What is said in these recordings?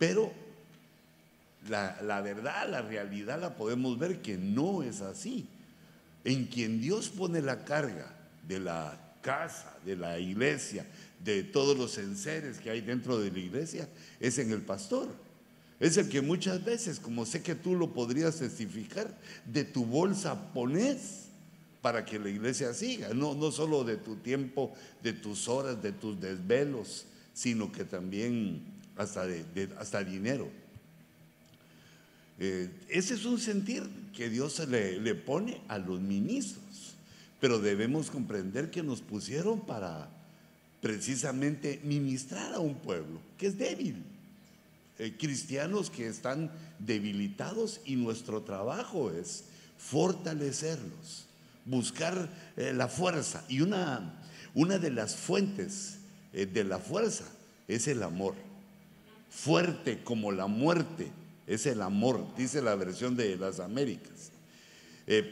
Pero la, la, verdad, la realidad la podemos ver que no es así. En quien Dios pone la carga de la casa, de la iglesia, de todos los enseres que hay dentro de la iglesia, es en el pastor. Es el que muchas veces, como sé que tú lo podrías testificar, de tu bolsa pones para que la iglesia siga, no, no solo de tu tiempo, de tus horas, de tus desvelos, sino que también hasta, hasta dinero. Eh, ese es un sentir que Dios le, le pone a los ministros, pero debemos comprender que nos pusieron para precisamente ministrar a un pueblo que es débil eh, cristianos que están debilitados y nuestro trabajo es fortalecerlos, buscar eh, la fuerza. Y una, una de las fuentes de la fuerza es el amor. Fuerte como la muerte es el amor, dice la versión de las Américas.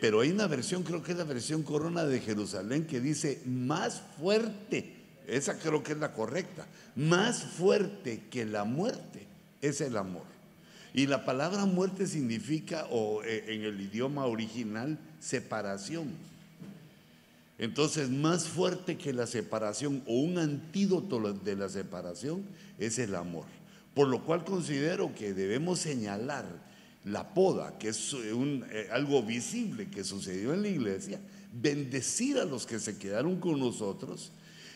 pero hay una versión, creo que es la versión Corona de Jerusalén, que dice más fuerte, esa creo que es la correcta, más fuerte que la muerte es el amor. Y la palabra muerte significa, o eh, en el idioma original, separación. Entonces, más fuerte que la separación o un antídoto de la separación es el amor. Por lo cual considero que debemos señalar la poda, que es eh, algo visible que sucedió en la iglesia, bendecir a los que se quedaron con nosotros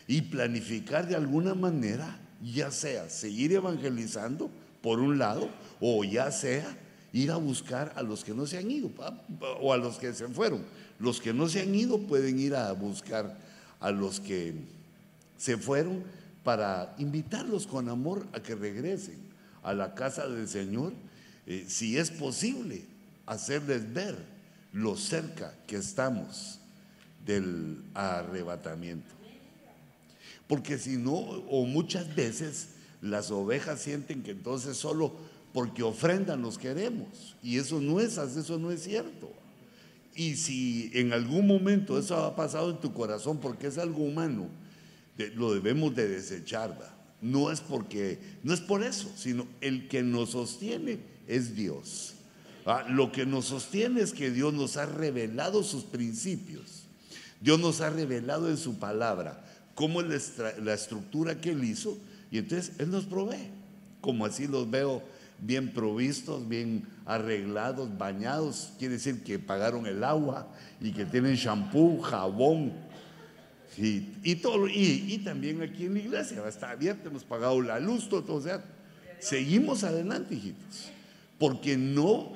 y planificar de alguna manera, ya sea seguir evangelizando, por un lado, o ya sea ir a buscar a los que no se han ido o a los que se fueron. Los que no se han ido pueden ir a buscar a los que se fueron para invitarlos con amor a que regresen a la casa del Señor, eh, si es posible, hacerles ver lo cerca que estamos del arrebatamiento. Porque si no, o muchas veces las ovejas sienten que entonces solo porque ofrendan los queremos. Y eso no es eso no es cierto. Y si en algún momento eso ha pasado en tu corazón porque es algo humano, lo debemos de desechar. No es porque, no es por eso, sino el que nos sostiene es Dios. Lo que nos sostiene es que Dios nos ha revelado sus principios. Dios nos ha revelado en su palabra cómo es la estructura que Él hizo y entonces Él nos provee, como así los veo bien provistos, bien arreglados, bañados, quiere decir que pagaron el agua y que tienen shampoo, jabón y, todo. Y, también aquí en la iglesia está abierta, hemos pagado la luz, todo, o sea, seguimos adelante, hijitos, porque no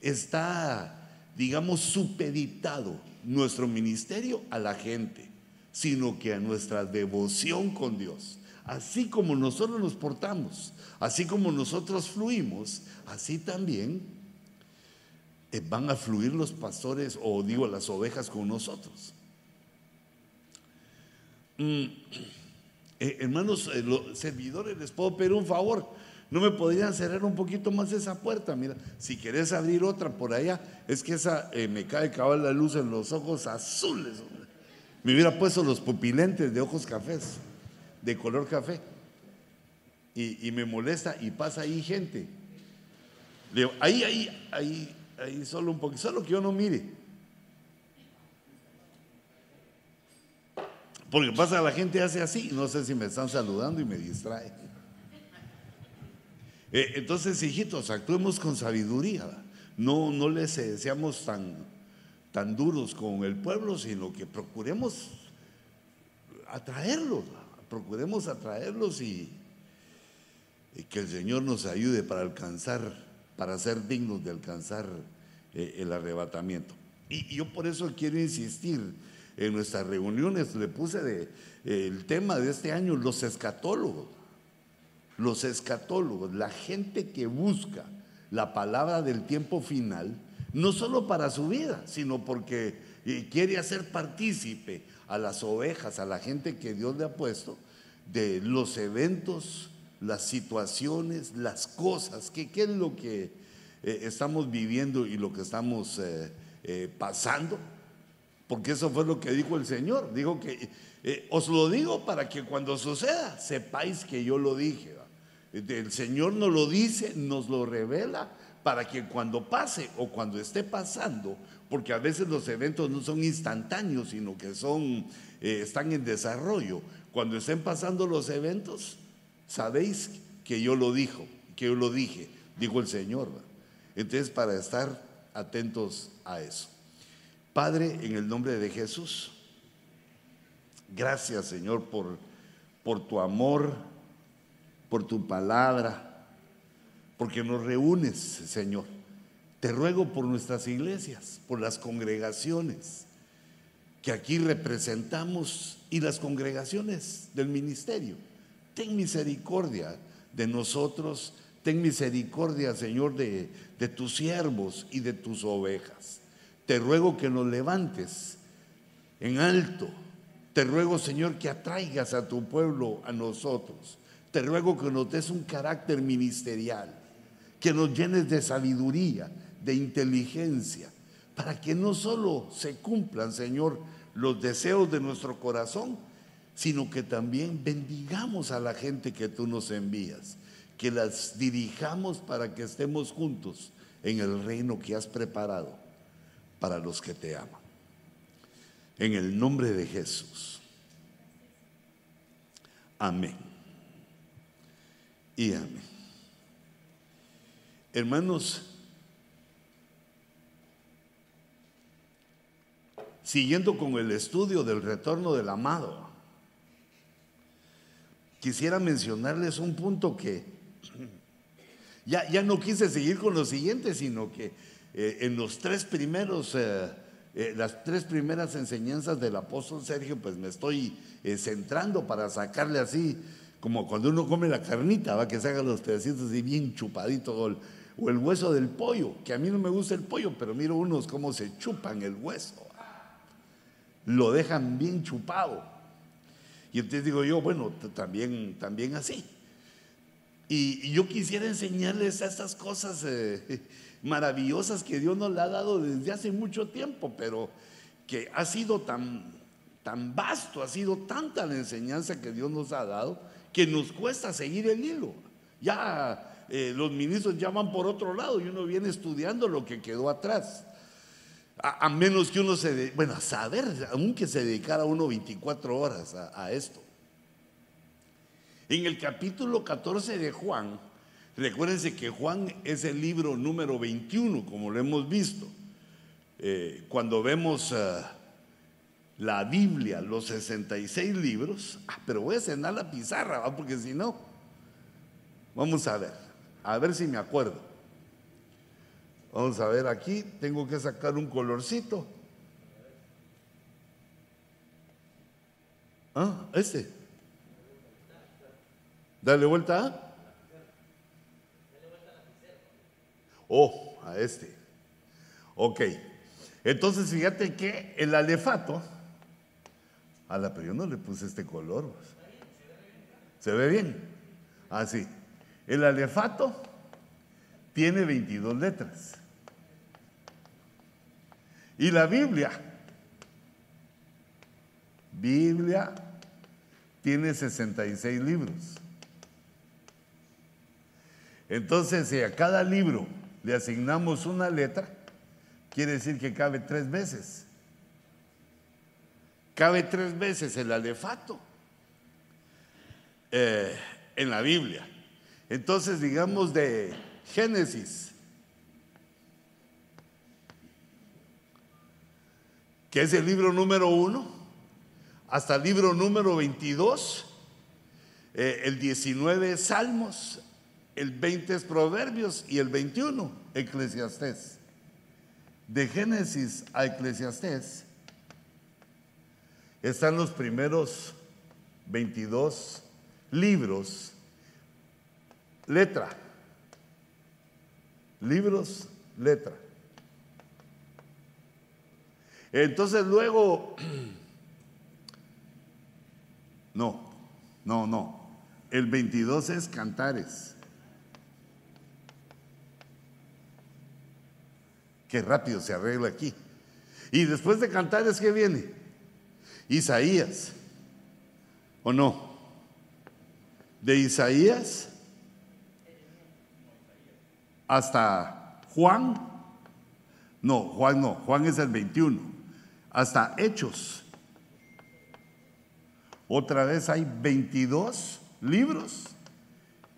está, digamos, supeditado nuestro ministerio a la gente, sino que a nuestra devoción con Dios. Así como nosotros nos portamos, así como nosotros fluimos, así también eh, van a fluir los pastores o digo las ovejas con nosotros. Mm, eh, hermanos, eh, los servidores, les puedo pedir un favor. ¿No me podrían cerrar un poquito más esa puerta? Mira, si querés abrir otra por allá, es que esa me cae cabal la luz en los ojos azules. Me hubiera puesto los pupilentes de ojos cafés de color café. Y, me molesta y pasa ahí gente. Le ahí, ahí, ahí, ahí, solo un poquito, solo que yo no mire. Porque pasa la gente hace así, no sé si me están saludando y me distrae. Eh, entonces, hijitos, actuemos con sabiduría. No, no les seamos tan, tan duros con el pueblo, sino que procuremos atraerlos procuremos atraerlos y, que el Señor nos ayude para alcanzar, para ser dignos de alcanzar eh, el arrebatamiento. Y, yo por eso quiero insistir en nuestras reuniones, le puse el tema de este año, los escatólogos. Los escatólogos, la gente que busca la palabra del tiempo final, no solo para su vida, sino porque eh, quiere hacer partícipe a las ovejas, a la gente que Dios le ha puesto, de los eventos, las situaciones, las cosas, qué es lo que eh, estamos viviendo y lo que estamos eh, pasando. Porque eso fue lo que dijo el Señor. Dijo que os lo digo para que cuando suceda sepáis que yo lo dije. El Señor nos lo dice, nos lo revela para que cuando pase o cuando esté pasando, porque a veces los eventos no son instantáneos, sino que son, eh, están en desarrollo. Cuando estén pasando los eventos, sabéis que yo lo dijo, que yo lo dije, dijo el Señor. Entonces, para estar atentos a eso. Padre, en el nombre de Jesús, gracias Señor por, por tu amor, por tu palabra, porque nos reúnes, Señor. Te ruego por nuestras iglesias, por las congregaciones que aquí representamos y las congregaciones del ministerio. Ten misericordia de nosotros, ten misericordia, Señor, de, de tus siervos y de tus ovejas. Te ruego que nos levantes en alto. Te ruego, Señor, que atraigas a tu pueblo a nosotros. Te ruego que nos des un carácter ministerial, que nos llenes de sabiduría, de inteligencia, para que no solo se cumplan, Señor, los deseos de nuestro corazón, sino que también bendigamos a la gente que tú nos envías, que las dirijamos para que estemos juntos en el reino que has preparado para los que te aman. En el nombre de Jesús. Amén. Y amén. Hermanos, siguiendo con el estudio del retorno del amado, quisiera mencionarles un punto que ya, ya no quise seguir con lo siguiente, sino que eh, en los tres primeros, eh, eh, las tres primeras enseñanzas del apóstol Sergio, pues me estoy centrando para sacarle así, como cuando uno come la carnita, va que se hagan los pedacitos así bien chupaditos, o el, hueso del pollo, que a mí no me gusta el pollo, pero miro unos cómo se chupan el hueso, lo dejan bien chupado. Y entonces digo yo, bueno, también, también así. Y, yo quisiera enseñarles estas cosas maravillosas que Dios nos ha dado desde hace mucho tiempo, pero que ha sido tan, tan vasto, ha sido tanta la enseñanza que Dios nos ha dado, que nos cuesta seguir el hilo. Ya eh, los ministros ya van por otro lado y uno viene estudiando lo que quedó atrás. A, menos que uno se, bueno, a saber, aunque se dedicara uno 24 horas a, esto. En el capítulo 14 de Juan, recuérdense que Juan es el libro número 21, como lo hemos visto. Eh, cuando vemos eh, la Biblia, los 66 libros, ah, pero voy a cenar la pizarra, porque si no, vamos a ver, a ver si me acuerdo. Vamos a ver aquí, tengo que sacar un colorcito. Ah, este. Dale vuelta a. Oh, a este. Ok. Entonces fíjate que el alefato. A la pero yo no le puse este color. ¿Se ve bien? Ah, sí. El alefato tiene 22 letras. Y la Biblia, Biblia tiene 66 libros. Entonces, si a cada libro le asignamos una letra, quiere decir que cabe tres veces. Cabe tres veces el alefato eh, en la Biblia. Entonces, digamos de Génesis que es el libro número uno, hasta el libro número 22, eh, el 19 es Salmos, el 20 es Proverbios y el 21 Eclesiastés. De Génesis a Eclesiastés están los primeros 22 libros, letra, libros, letra. Entonces luego, no, no, no. El 22 es cantares. Qué rápido se arregla aquí. Y después de cantares, ¿qué viene? Isaías. ¿O no? De Isaías hasta Juan, no, Juan no, Juan es el 21, hasta Hechos. Otra vez hay 22 libros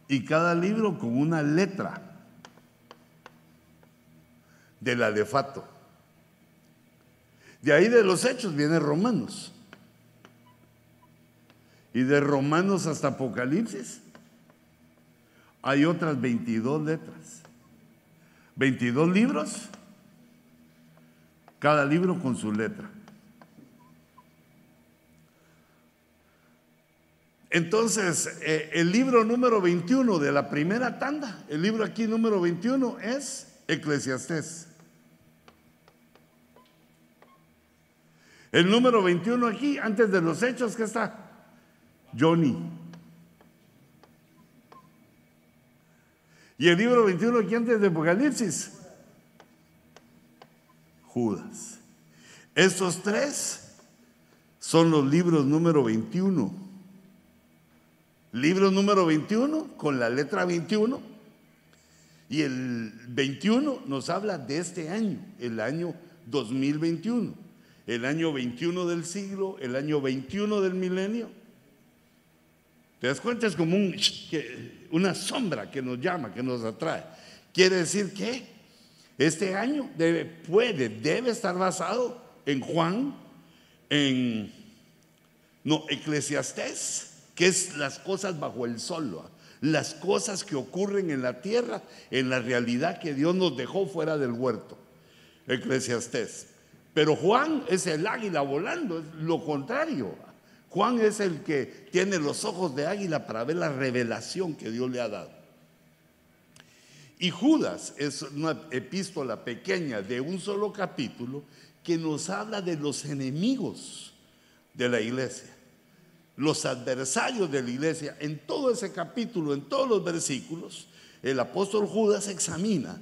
y cada libro con una letra del alefato. De ahí de los hechos viene Romanos. Y de Romanos hasta Apocalipsis hay otras 22 letras. 22 libros, cada libro con su letra. Entonces, eh, el libro número 21 de la primera tanda, el libro aquí número 21 es Eclesiastés. El número 21 aquí, antes de los hechos, ¿qué está? Johnny. Y el libro 21 aquí antes de Apocalipsis, Judas. Estos tres son los libros número 21. Libro número 21 con la letra 21. Y el 21 nos habla de este año, el año 2021 el año 21 del siglo, el año 21 del milenio. ¿Te das cuenta? Es como una sombra que nos llama, que nos atrae. Quiere decir que este año debe, puede, debe estar basado en Juan, en, no, Eclesiastés, que es las cosas bajo el sol, las cosas que ocurren en la tierra, en la realidad que Dios nos dejó fuera del huerto. Eclesiastés. Pero Juan es el águila volando, es lo contrario. Juan es el que tiene los ojos de águila para ver la revelación que Dios le ha dado. Y Judas es una epístola pequeña de un solo capítulo que nos habla de los enemigos de la iglesia, los adversarios de la iglesia. En todo ese capítulo, en todos los versículos, el apóstol Judas examina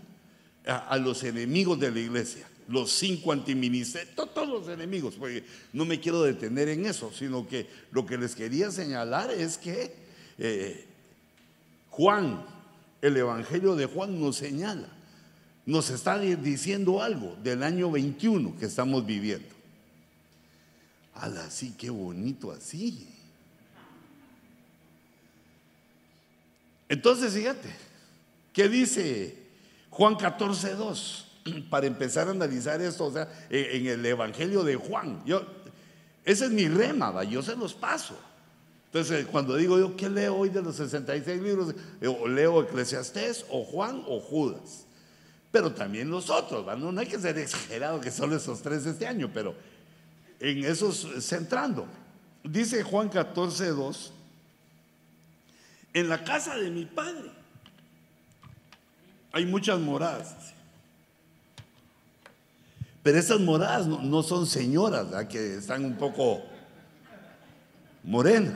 a, los enemigos de la iglesia los cinco antiministerios, todos los enemigos, porque no me quiero detener en eso, sino que lo que les quería señalar es que eh, Juan, el Evangelio de Juan nos señala, nos está diciendo algo del año 21 que estamos viviendo. Ala, sí, qué bonito así. Entonces, fíjate, ¿qué dice Juan 14, 2? para empezar a analizar esto, o sea, en el Evangelio de Juan. Yo, ese es mi rema, yo se los paso. Entonces, cuando digo yo, ¿qué leo hoy de los 66 libros? leo Eclesiastés, o Juan, o Judas. Pero también los otros, no, no hay que ser exagerado que solo esos tres este año, pero en esos centrando. Dice Juan 14, 2, en la casa de mi padre hay muchas moradas. Pero esas moradas no, son señoras, que están un poco morenas.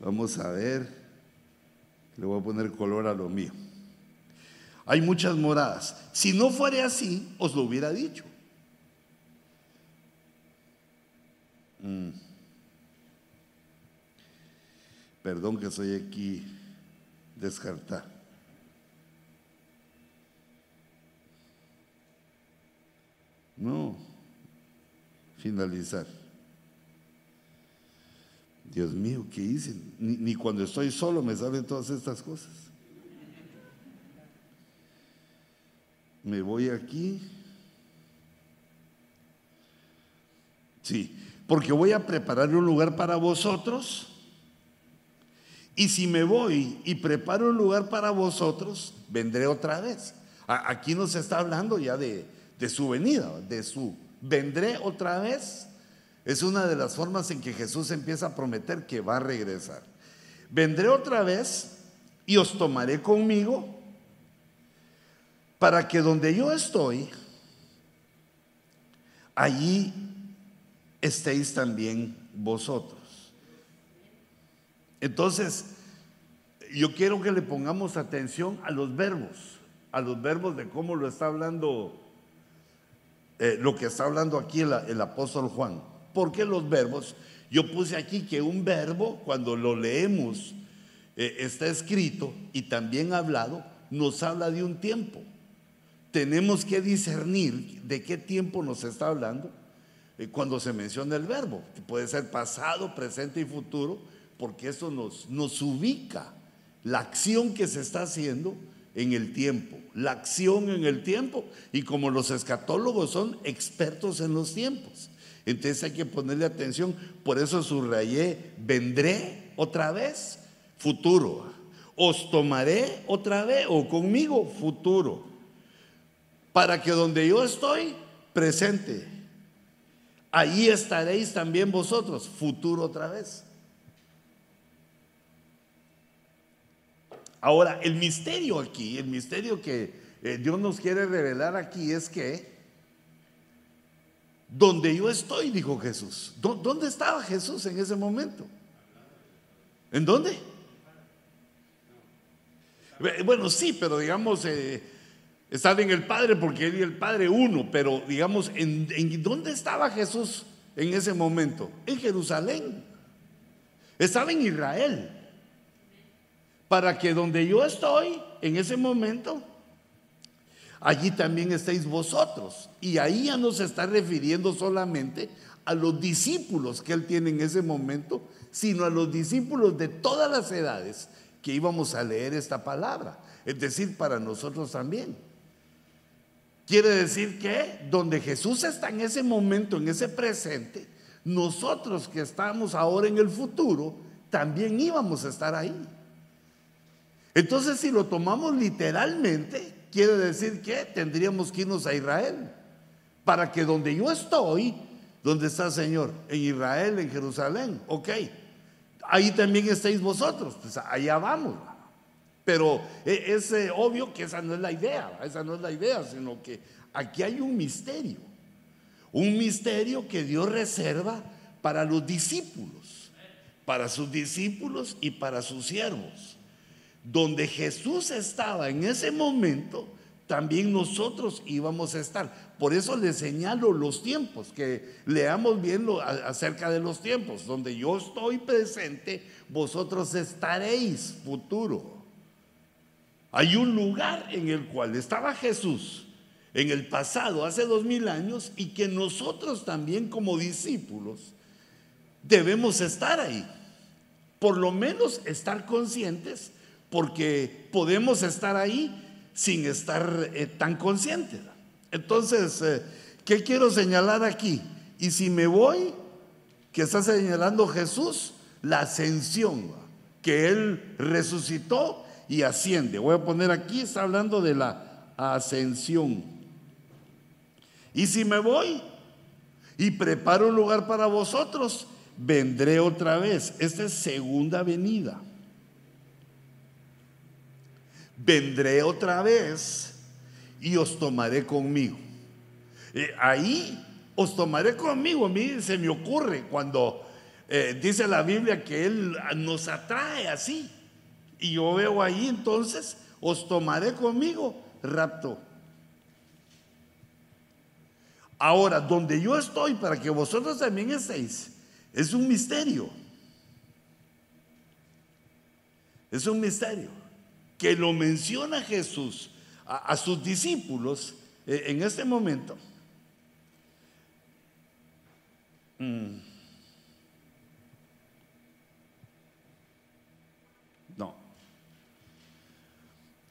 Vamos a ver, le voy a poner color a lo mío. Hay muchas moradas. Si no fuera así, os lo hubiera dicho. Mm. Perdón que soy aquí descartar. No, finalizar. Dios mío, ¿qué hice? Ni, cuando estoy solo me salen todas estas cosas. Me voy aquí. Sí, porque voy a preparar un lugar para vosotros. Y si me voy y preparo un lugar para vosotros, vendré otra vez. Aquí nos está hablando ya de, de su venida, de su vendré otra vez. Es una de las formas en que Jesús empieza a prometer que va a regresar. Vendré otra vez y os tomaré conmigo para que donde yo estoy, allí estéis también vosotros. Entonces, yo quiero que le pongamos atención a los verbos, a los verbos de cómo lo está hablando eh, lo que está hablando aquí el, apóstol Juan. ¿Por qué los verbos? Yo puse aquí que un verbo, cuando lo leemos eh, está escrito y también hablado, nos habla de un tiempo. Tenemos que discernir de qué tiempo nos está hablando eh, cuando se menciona el verbo, puede ser pasado, presente y futuro, porque eso nos ubica la acción que se está haciendo en el tiempo, la acción en el tiempo, y como los escatólogos son expertos en los tiempos. Entonces hay que ponerle atención, por eso subrayé, vendré otra vez, futuro, os tomaré otra vez, o conmigo, futuro, para que donde yo estoy, presente, Allí estaréis también vosotros, futuro otra vez. Ahora, el misterio aquí, el misterio que eh, Dios nos quiere revelar aquí es que donde yo estoy, dijo Jesús. ¿Dónde estaba Jesús en ese momento? ¿En dónde? Bueno, sí, pero digamos, eh, en el Padre porque Él y el Padre uno, pero digamos, ¿en, dónde estaba Jesús en ese momento? En Jerusalén. Estaba en Israel. Para que donde yo estoy en ese momento, allí también estéis vosotros. Y ahí ya no se está refiriendo solamente a los discípulos que Él tiene en ese momento, sino a los discípulos de todas las edades que íbamos a leer esta palabra. Es decir, para nosotros también. Quiere decir que donde Jesús está en ese momento, en ese presente, nosotros que estamos ahora en el futuro, también íbamos a estar ahí. Entonces, si lo tomamos literalmente, quiere decir que tendríamos que irnos a Israel, para que donde yo estoy, donde está el Señor? En Israel, en Jerusalén, ok. Ahí también estáis vosotros, pues allá vamos. Pero e, es eh, obvio que esa no es la idea, esa no es la idea, sino que aquí hay un misterio, un misterio que Dios reserva para los discípulos, para sus discípulos y para sus siervos. Donde Jesús estaba en ese momento, también nosotros íbamos a estar. Por eso le señalo los tiempos, que leamos bien acerca de los tiempos. Donde yo estoy presente, vosotros estaréis futuro. Hay un lugar en el cual estaba Jesús en el pasado, hace dos mil años, y que nosotros también como discípulos debemos estar ahí. Por lo menos estar conscientes, porque podemos estar ahí sin estar eh, tan conscientes. Entonces, eh, ¿qué quiero señalar aquí? Y si me voy, que está señalando Jesús, la ascensión, que Él resucitó y asciende. Voy a poner aquí, está hablando de la ascensión. Y si me voy y preparo un lugar para vosotros, vendré otra vez. Esta es segunda venida. Vendré otra vez y os tomaré conmigo. Ahí os tomaré conmigo. A mí se me ocurre cuando eh, dice la Biblia que Él nos atrae así. Y yo veo ahí entonces, os tomaré conmigo, rapto. Ahora, donde yo estoy para que vosotros también estéis, es un misterio. Es un misterio que lo menciona Jesús a, sus discípulos eh, en este momento. Mm.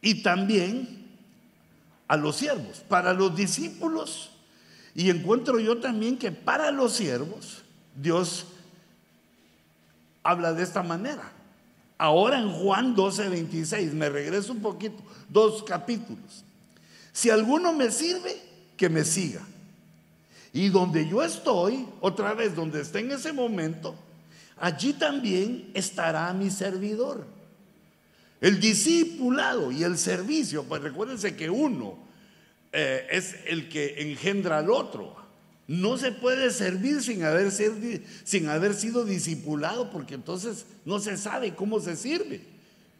y también a los siervos, para los discípulos. Y encuentro yo también que para los siervos Dios habla de esta manera. Ahora en Juan 12, 26, me regreso un poquito, dos capítulos. Si alguno me sirve, que me siga. Y donde yo estoy, otra vez, donde esté en ese momento, allí también estará mi servidor. El discipulado y el servicio, pues recuérdense que uno eh, es el que engendra al otro. No se puede servir sin haber, sin haber sido discipulado porque entonces no se sabe cómo se sirve.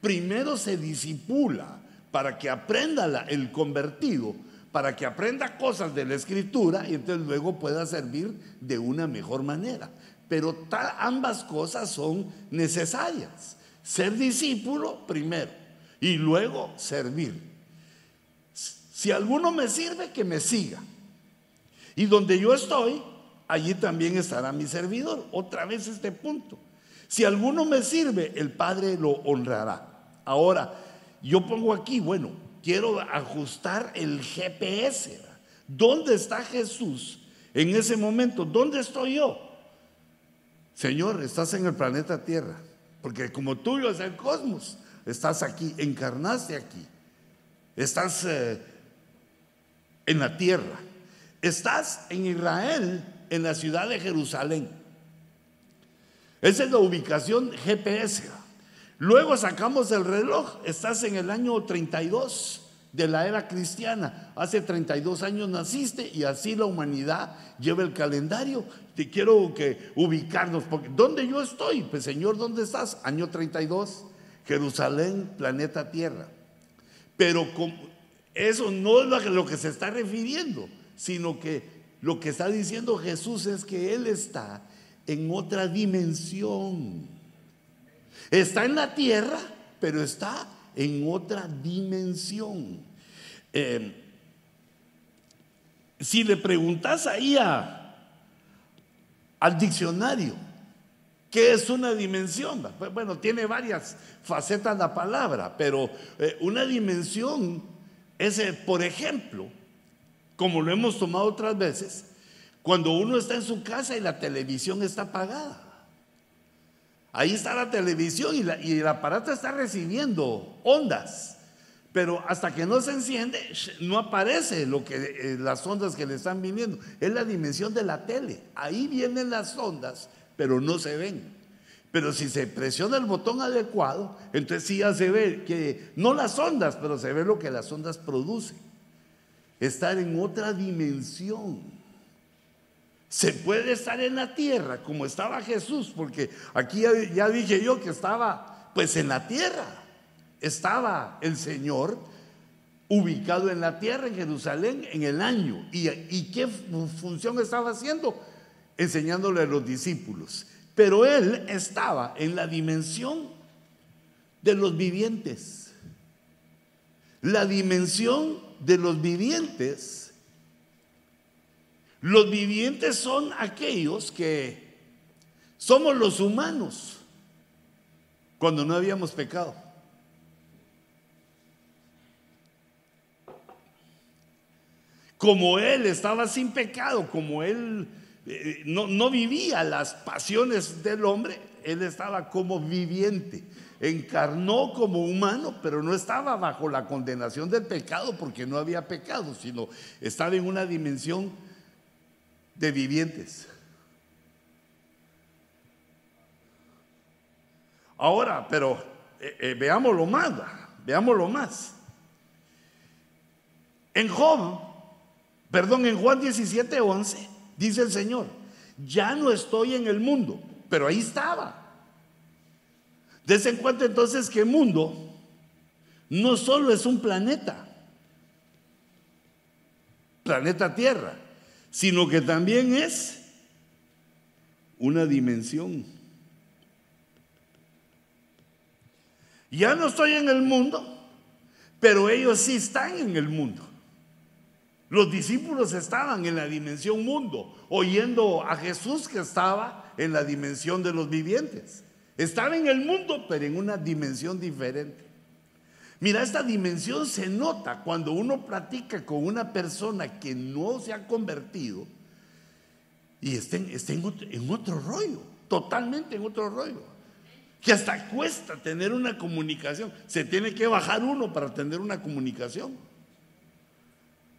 Primero se disipula para que aprenda el convertido, para que aprenda cosas de la escritura y entonces luego pueda servir de una mejor manera. Pero ambas cosas son necesarias. Ser discípulo primero y luego servir. Si alguno me sirve, que me siga. Y donde yo estoy, allí también estará mi servidor. Otra vez este punto. Si alguno me sirve, el Padre lo honrará. Ahora, yo pongo aquí, bueno, quiero ajustar el GPS. ¿Dónde está Jesús en ese momento? ¿Dónde estoy yo? Señor, estás en el planeta Tierra, porque como tuyo es el cosmos, estás aquí, encarnaste aquí, estás eh, en la tierra, estás en Israel, en la ciudad de Jerusalén. Esa es la ubicación GPS. Luego sacamos el reloj, estás en el año 32 de la era cristiana. Hace 32 años naciste y así la humanidad lleva el calendario. Te quiero que ubicarnos, porque ¿dónde yo estoy? Pues Señor, ¿dónde estás? Año 32, Jerusalén, planeta Tierra. Pero eso no es lo que se está refiriendo, sino que lo que está diciendo Jesús es que Él está en otra dimensión. Está en la tierra, pero está en otra dimensión. Eh, si le preguntas ahí a, al diccionario, ¿qué es una dimensión? Pues, bueno, tiene varias facetas la palabra, pero eh, una dimensión es, eh, por ejemplo, como lo hemos tomado otras veces, cuando uno está en su casa y la televisión está apagada. Ahí está la televisión y, el aparato está recibiendo ondas. Pero hasta que no se enciende, no aparece lo que, eh, las ondas que le están viniendo. Es la dimensión de la tele. Ahí vienen las ondas, pero no se ven. Pero si se presiona el botón adecuado, entonces sí ya se ve que, no las ondas, pero se ve lo que las ondas producen. Estar en otra dimensión. Se puede estar en la tierra como estaba Jesús, porque aquí ya, dije yo que estaba pues en la tierra. Estaba el Señor ubicado en la tierra, en Jerusalén, en el año. ¿Y, y qué función estaba haciendo? Enseñándole a los discípulos. Pero Él estaba en la dimensión de los vivientes. La dimensión de los vivientes los vivientes son aquellos que somos los humanos cuando no habíamos pecado. Como Él estaba sin pecado, como Él eh, no, no vivía las pasiones del hombre, Él estaba como viviente encarnó como humano, pero no estaba bajo la condenación del pecado porque no había pecado, sino estaba en una dimensión de vivientes. Ahora, pero eh, eh, veámoslo más, veámoslo más. En Job, perdón, en Juan 17, 11, dice el Señor, ya no estoy en el mundo, pero ahí estaba. Des en cuenta entonces que el mundo no solo es un planeta, planeta Tierra, sino que también es una dimensión. Ya no estoy en el mundo, pero ellos sí están en el mundo. Los discípulos estaban en la dimensión mundo, oyendo a Jesús que estaba en la dimensión de los vivientes. Estaba en el mundo, pero en una dimensión diferente. Mira, esta dimensión se nota cuando uno platica con una persona que no se ha convertido y está, en, otro, rollo, totalmente en otro rollo. Que hasta cuesta tener una comunicación. Se tiene que bajar uno para tener una comunicación.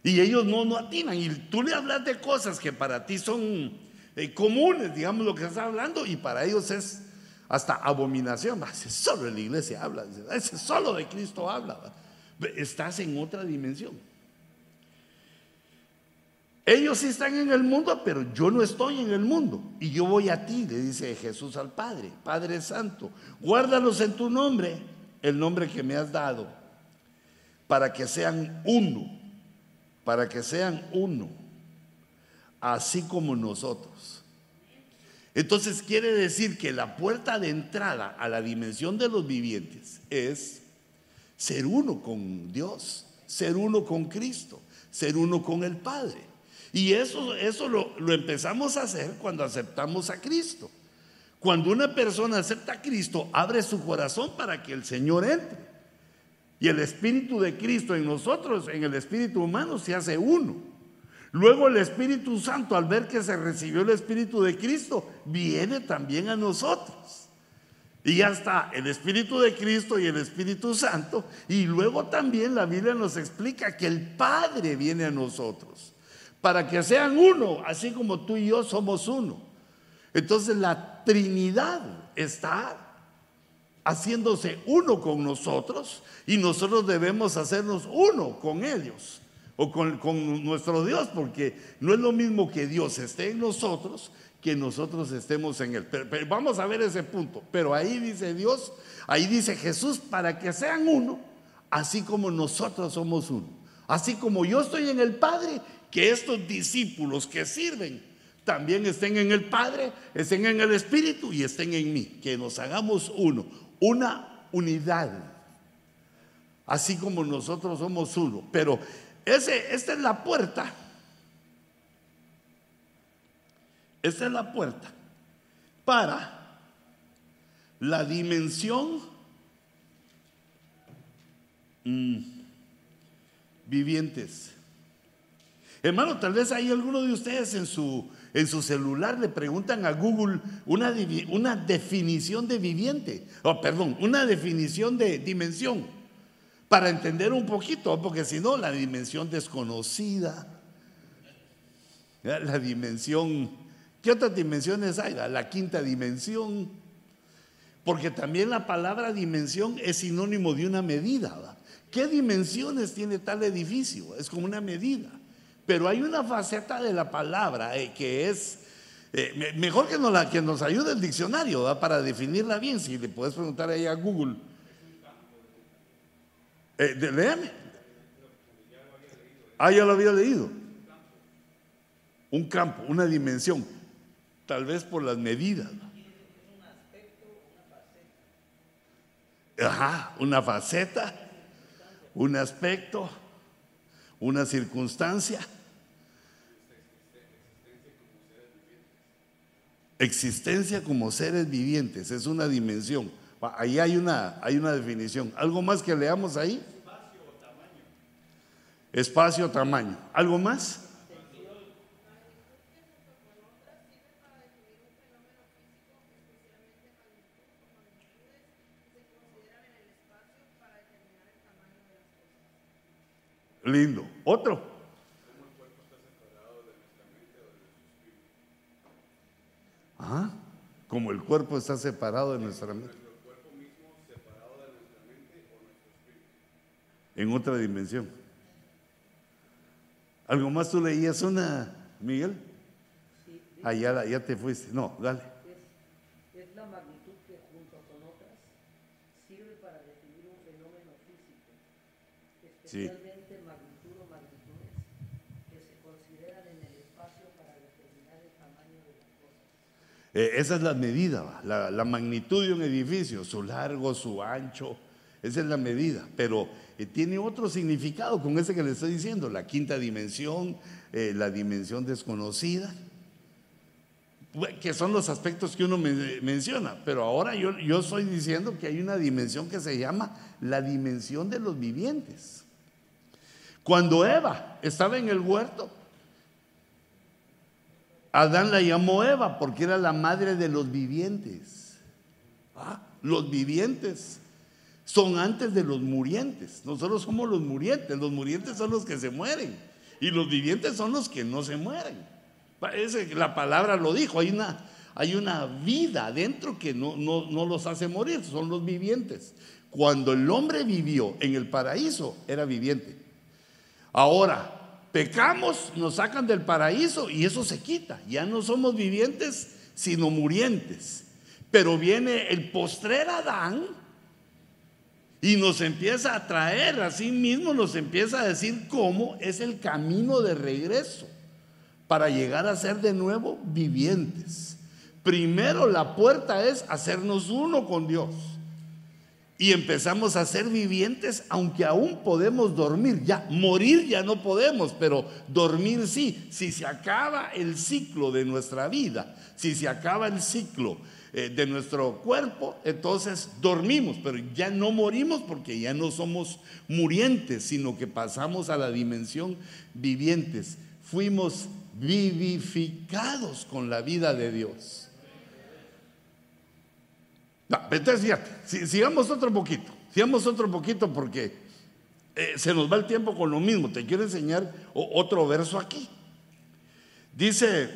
Y ellos no, no atinan. Y tú le hablas de cosas que para ti son eh, comunes, digamos lo que estás hablando, y para ellos es hasta abominación. Solo en la iglesia habla, solo de Cristo habla. Estás en otra dimensión. Ellos sí están en el mundo, pero yo no estoy en el mundo. Y yo voy a ti, le dice Jesús al Padre, Padre Santo, guárdalos en tu nombre, el nombre que me has dado, para que sean uno, para que sean uno, así como nosotros. Entonces quiere decir que la puerta de entrada a la dimensión de los vivientes es ser uno con Dios, ser uno con Cristo, ser uno con el Padre. Y eso, eso lo, lo empezamos a hacer cuando aceptamos a Cristo. Cuando una persona acepta a Cristo, abre su corazón para que el Señor entre. Y el Espíritu de Cristo en nosotros, en el Espíritu humano, se hace uno. Luego el Espíritu Santo, al ver que se recibió el Espíritu de Cristo, viene también a nosotros. Y ya está el Espíritu de Cristo y el Espíritu Santo. Y luego también la Biblia nos explica que el Padre viene a nosotros. Para que sean uno, así como tú y yo somos uno. Entonces la Trinidad está haciéndose uno con nosotros y nosotros debemos hacernos uno con ellos o con, nuestro Dios, porque no es lo mismo que Dios esté en nosotros que nosotros estemos en Él. Pero, vamos a ver ese punto. Pero ahí dice Dios, ahí dice Jesús, para que sean uno, así como nosotros somos uno. Así como yo estoy en el Padre, que estos discípulos que sirven también estén en el Padre, estén en el Espíritu y estén en mí. Que nos hagamos uno, una unidad. Así como nosotros somos uno. Pero esta es la puerta. Esta es la puerta para la dimensión mm, vivientes. Hermano, tal vez hay alguno de ustedes en su, en su celular le preguntan a Google una, una definición de viviente, o perdón, una definición de dimensión para entender un poquito, porque si no, la dimensión desconocida, la dimensión, ¿qué otras dimensiones hay? La quinta dimensión, porque también la palabra dimensión es sinónimo de una medida. ¿Qué dimensiones tiene tal edificio? Es como una medida. Pero hay una faceta de la palabra eh, que es, eh, mejor que nos, nos ayude el diccionario para definirla bien. Si le puedes preguntar ahí a Google, eh, léame. Ah, ya lo había leído. Un campo, una dimensión. Tal vez por las medidas. Ajá, una faceta, un aspecto, una circunstancia. Existencia como seres vivientes, es una dimensión. Ahí hay una, hay una definición. ¿Algo más que leamos ahí? Espacio o tamaño. ¿Algo más? Lindo. Otro. Ah, como el cuerpo está separado de nuestra mente. En otra dimensión. ¿Algo más tú leías una, Miguel? Ah, ya, te fuiste. No, dale. Es, la magnitud que junto con otras sirve para definir un fenómeno físico, especialmente magnitud o magnitudes que se consideran en el espacio para determinar el tamaño de las cosas. Eh, esa es la medida, la, la magnitud de un edificio, su largo, su ancho, esa es la medida, pero tiene otro significado con ese que le estoy diciendo, la quinta dimensión, eh, la dimensión desconocida, que son los aspectos que uno menciona, pero ahora yo, yo estoy diciendo que hay una dimensión que se llama la dimensión de los vivientes. Cuando Eva estaba en el huerto, Adán la llamó Eva porque era la madre de los vivientes. ¿Ah? Los vivientes son antes de los murientes. Nosotros somos los murientes. Los murientes son los que se mueren. Y los vivientes son los que no se mueren. la palabra lo dijo. Hay una, hay una vida dentro que no, no los hace morir. Son los vivientes. Cuando el hombre vivió en el paraíso, era viviente. Ahora, pecamos, nos sacan del paraíso y eso se quita. Ya no somos vivientes, sino murientes. Pero viene el postrer Adán y nos empieza a traer, así mismo nos empieza a decir cómo es el camino de regreso para llegar a ser de nuevo vivientes. Primero la puerta es hacernos uno con Dios. Y empezamos a ser vivientes, aunque aún podemos dormir. Ya, morir ya no podemos, pero dormir sí. Si se acaba el ciclo de nuestra vida, si se acaba el ciclo eh, de nuestro cuerpo, entonces dormimos, pero ya no morimos porque ya no somos murientes, sino que pasamos a la dimensión vivientes. Fuimos vivificados con la vida de Dios. No, entonces fíjate, sigamos otro poquito, sigamos otro poquito porque eh, se nos va el tiempo con lo mismo. Te quiero enseñar otro verso aquí. Dice,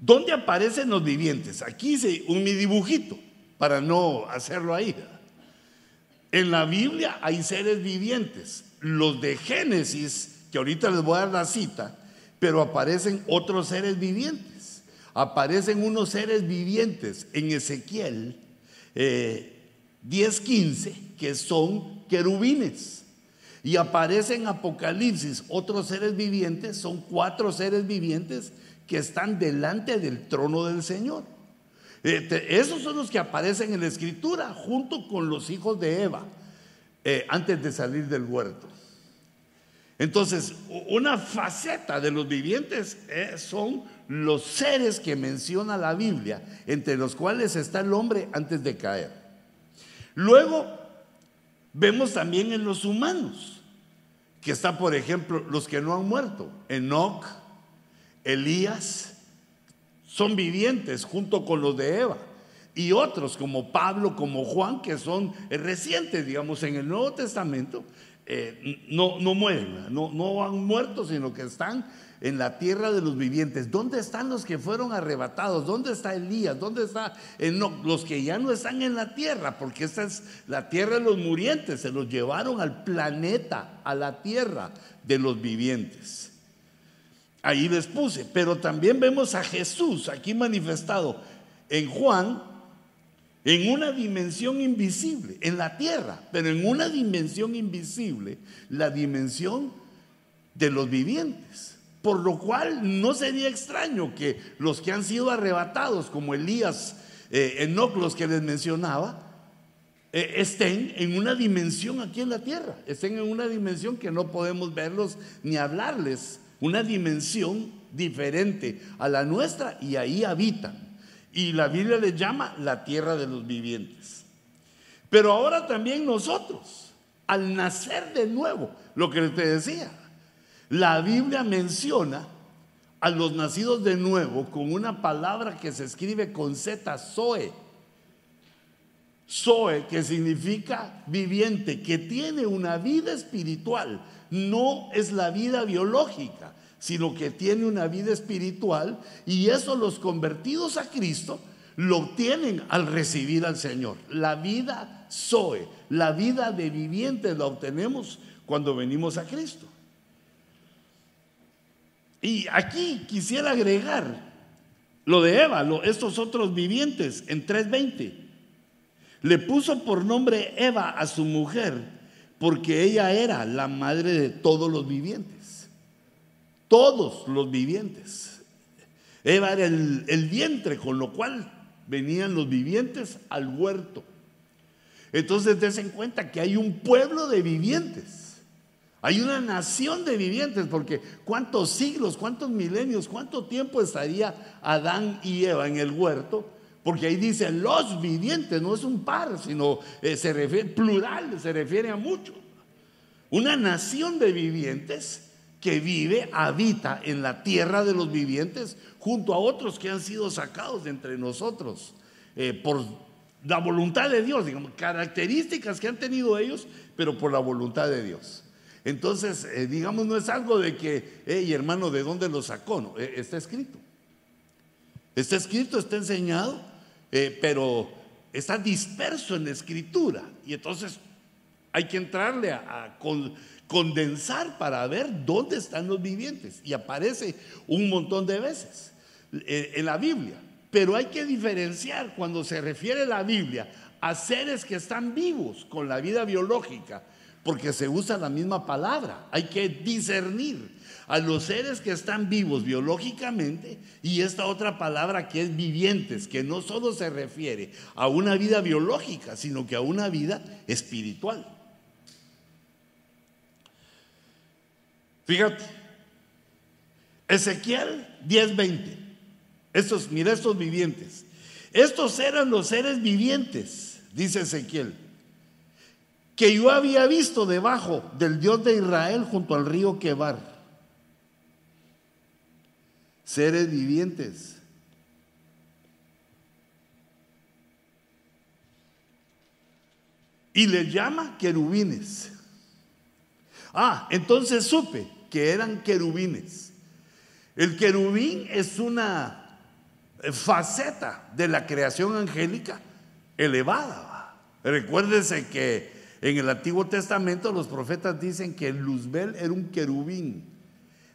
¿dónde aparecen los vivientes? Aquí hice un mi dibujito para no hacerlo ahí. En la Biblia hay seres vivientes. Los de Génesis, que ahorita les voy a dar la cita, pero aparecen otros seres vivientes aparecen unos seres vivientes en Ezequiel 10:15 eh, que son querubines. Y aparece en Apocalipsis otros seres vivientes, son cuatro seres vivientes que están delante del trono del Señor. Eh, esos son los que aparecen en la escritura junto con los hijos de Eva eh, antes de salir del huerto. Entonces, una faceta de los vivientes son los seres que menciona la Biblia, entre los cuales está el hombre antes de caer. Luego vemos también en los humanos, que está por ejemplo los que no han muerto, Enoch, Elías, son vivientes junto con los de Eva. Y otros como Pablo, como Juan, que son recientes, digamos, en el Nuevo Testamento, eh, no, no mueren, no, no han muerto, sino que están en la tierra de los vivientes. ¿Dónde están los que fueron arrebatados? ¿Dónde está Elías? ¿Dónde están los que ya no están en la tierra? Porque esta es la tierra de los murientes. Se los llevaron al planeta, a la tierra de los vivientes. Ahí les puse. Pero también vemos a Jesús aquí manifestado en Juan en una dimensión invisible, en la tierra, pero en una dimensión invisible, la dimensión de los vivientes. Por lo cual no sería extraño que los que han sido arrebatados, como Elías, eh, Enoch, los que les mencionaba, eh, estén en una dimensión aquí en la tierra, estén en una dimensión que no podemos verlos ni hablarles, una dimensión diferente a la nuestra y ahí habitan. Y la Biblia les llama la tierra de los vivientes. Pero ahora también nosotros, al nacer de nuevo, lo que te decía, la Biblia menciona a los nacidos de nuevo con una palabra que se escribe con Z, Zoe. Zoe, que significa viviente, que tiene una vida espiritual, no es la vida biológica, sino que tiene una vida espiritual y eso los convertidos a Cristo lo obtienen al recibir al Señor. La vida Zoe, la vida de viviente la obtenemos cuando venimos a Cristo. Y aquí quisiera agregar lo de Eva, estos otros vivientes en 3.20. Le puso por nombre Eva a su mujer porque ella era la madre de todos los vivientes. Todos los vivientes. Eva era el, vientre, con lo cual venían los vivientes al huerto. Entonces des en cuenta que hay un pueblo de vivientes. Hay una nación de vivientes, porque cuántos siglos, cuántos milenios, cuánto tiempo estaría Adán y Eva en el huerto, porque ahí dice los vivientes, no es un par, sino eh, se plural, se refiere a mucho. Una nación de vivientes que vive, habita en la tierra de los vivientes, junto a otros que han sido sacados de entre nosotros eh, por la voluntad de Dios, digamos, características que han tenido ellos, pero por la voluntad de Dios. Entonces, eh, digamos, no es algo de que, hey hermano, ¿de dónde lo sacó? No, está escrito. Está escrito, está enseñado, eh, pero está disperso en la escritura. Y entonces hay que entrarle a, condensar para ver dónde están los vivientes. Y aparece un montón de veces en la Biblia. Pero hay que diferenciar cuando se refiere la Biblia a seres que están vivos con la vida biológica porque se usa la misma palabra. Hay que discernir a los seres que están vivos biológicamente y esta otra palabra que es vivientes, que no solo se refiere a una vida biológica, sino que a una vida espiritual. Fíjate, Ezequiel 10:20. Estos, mira estos vivientes. Estos eran los seres vivientes, dice Ezequiel, que yo había visto debajo del Dios de Israel junto al río Quebar. Seres vivientes. Y le llama querubines. Ah, entonces supe que eran querubines. El querubín es una faceta de la creación angélica elevada. Recuérdese que en el Antiguo Testamento los profetas dicen que Luzbel era un querubín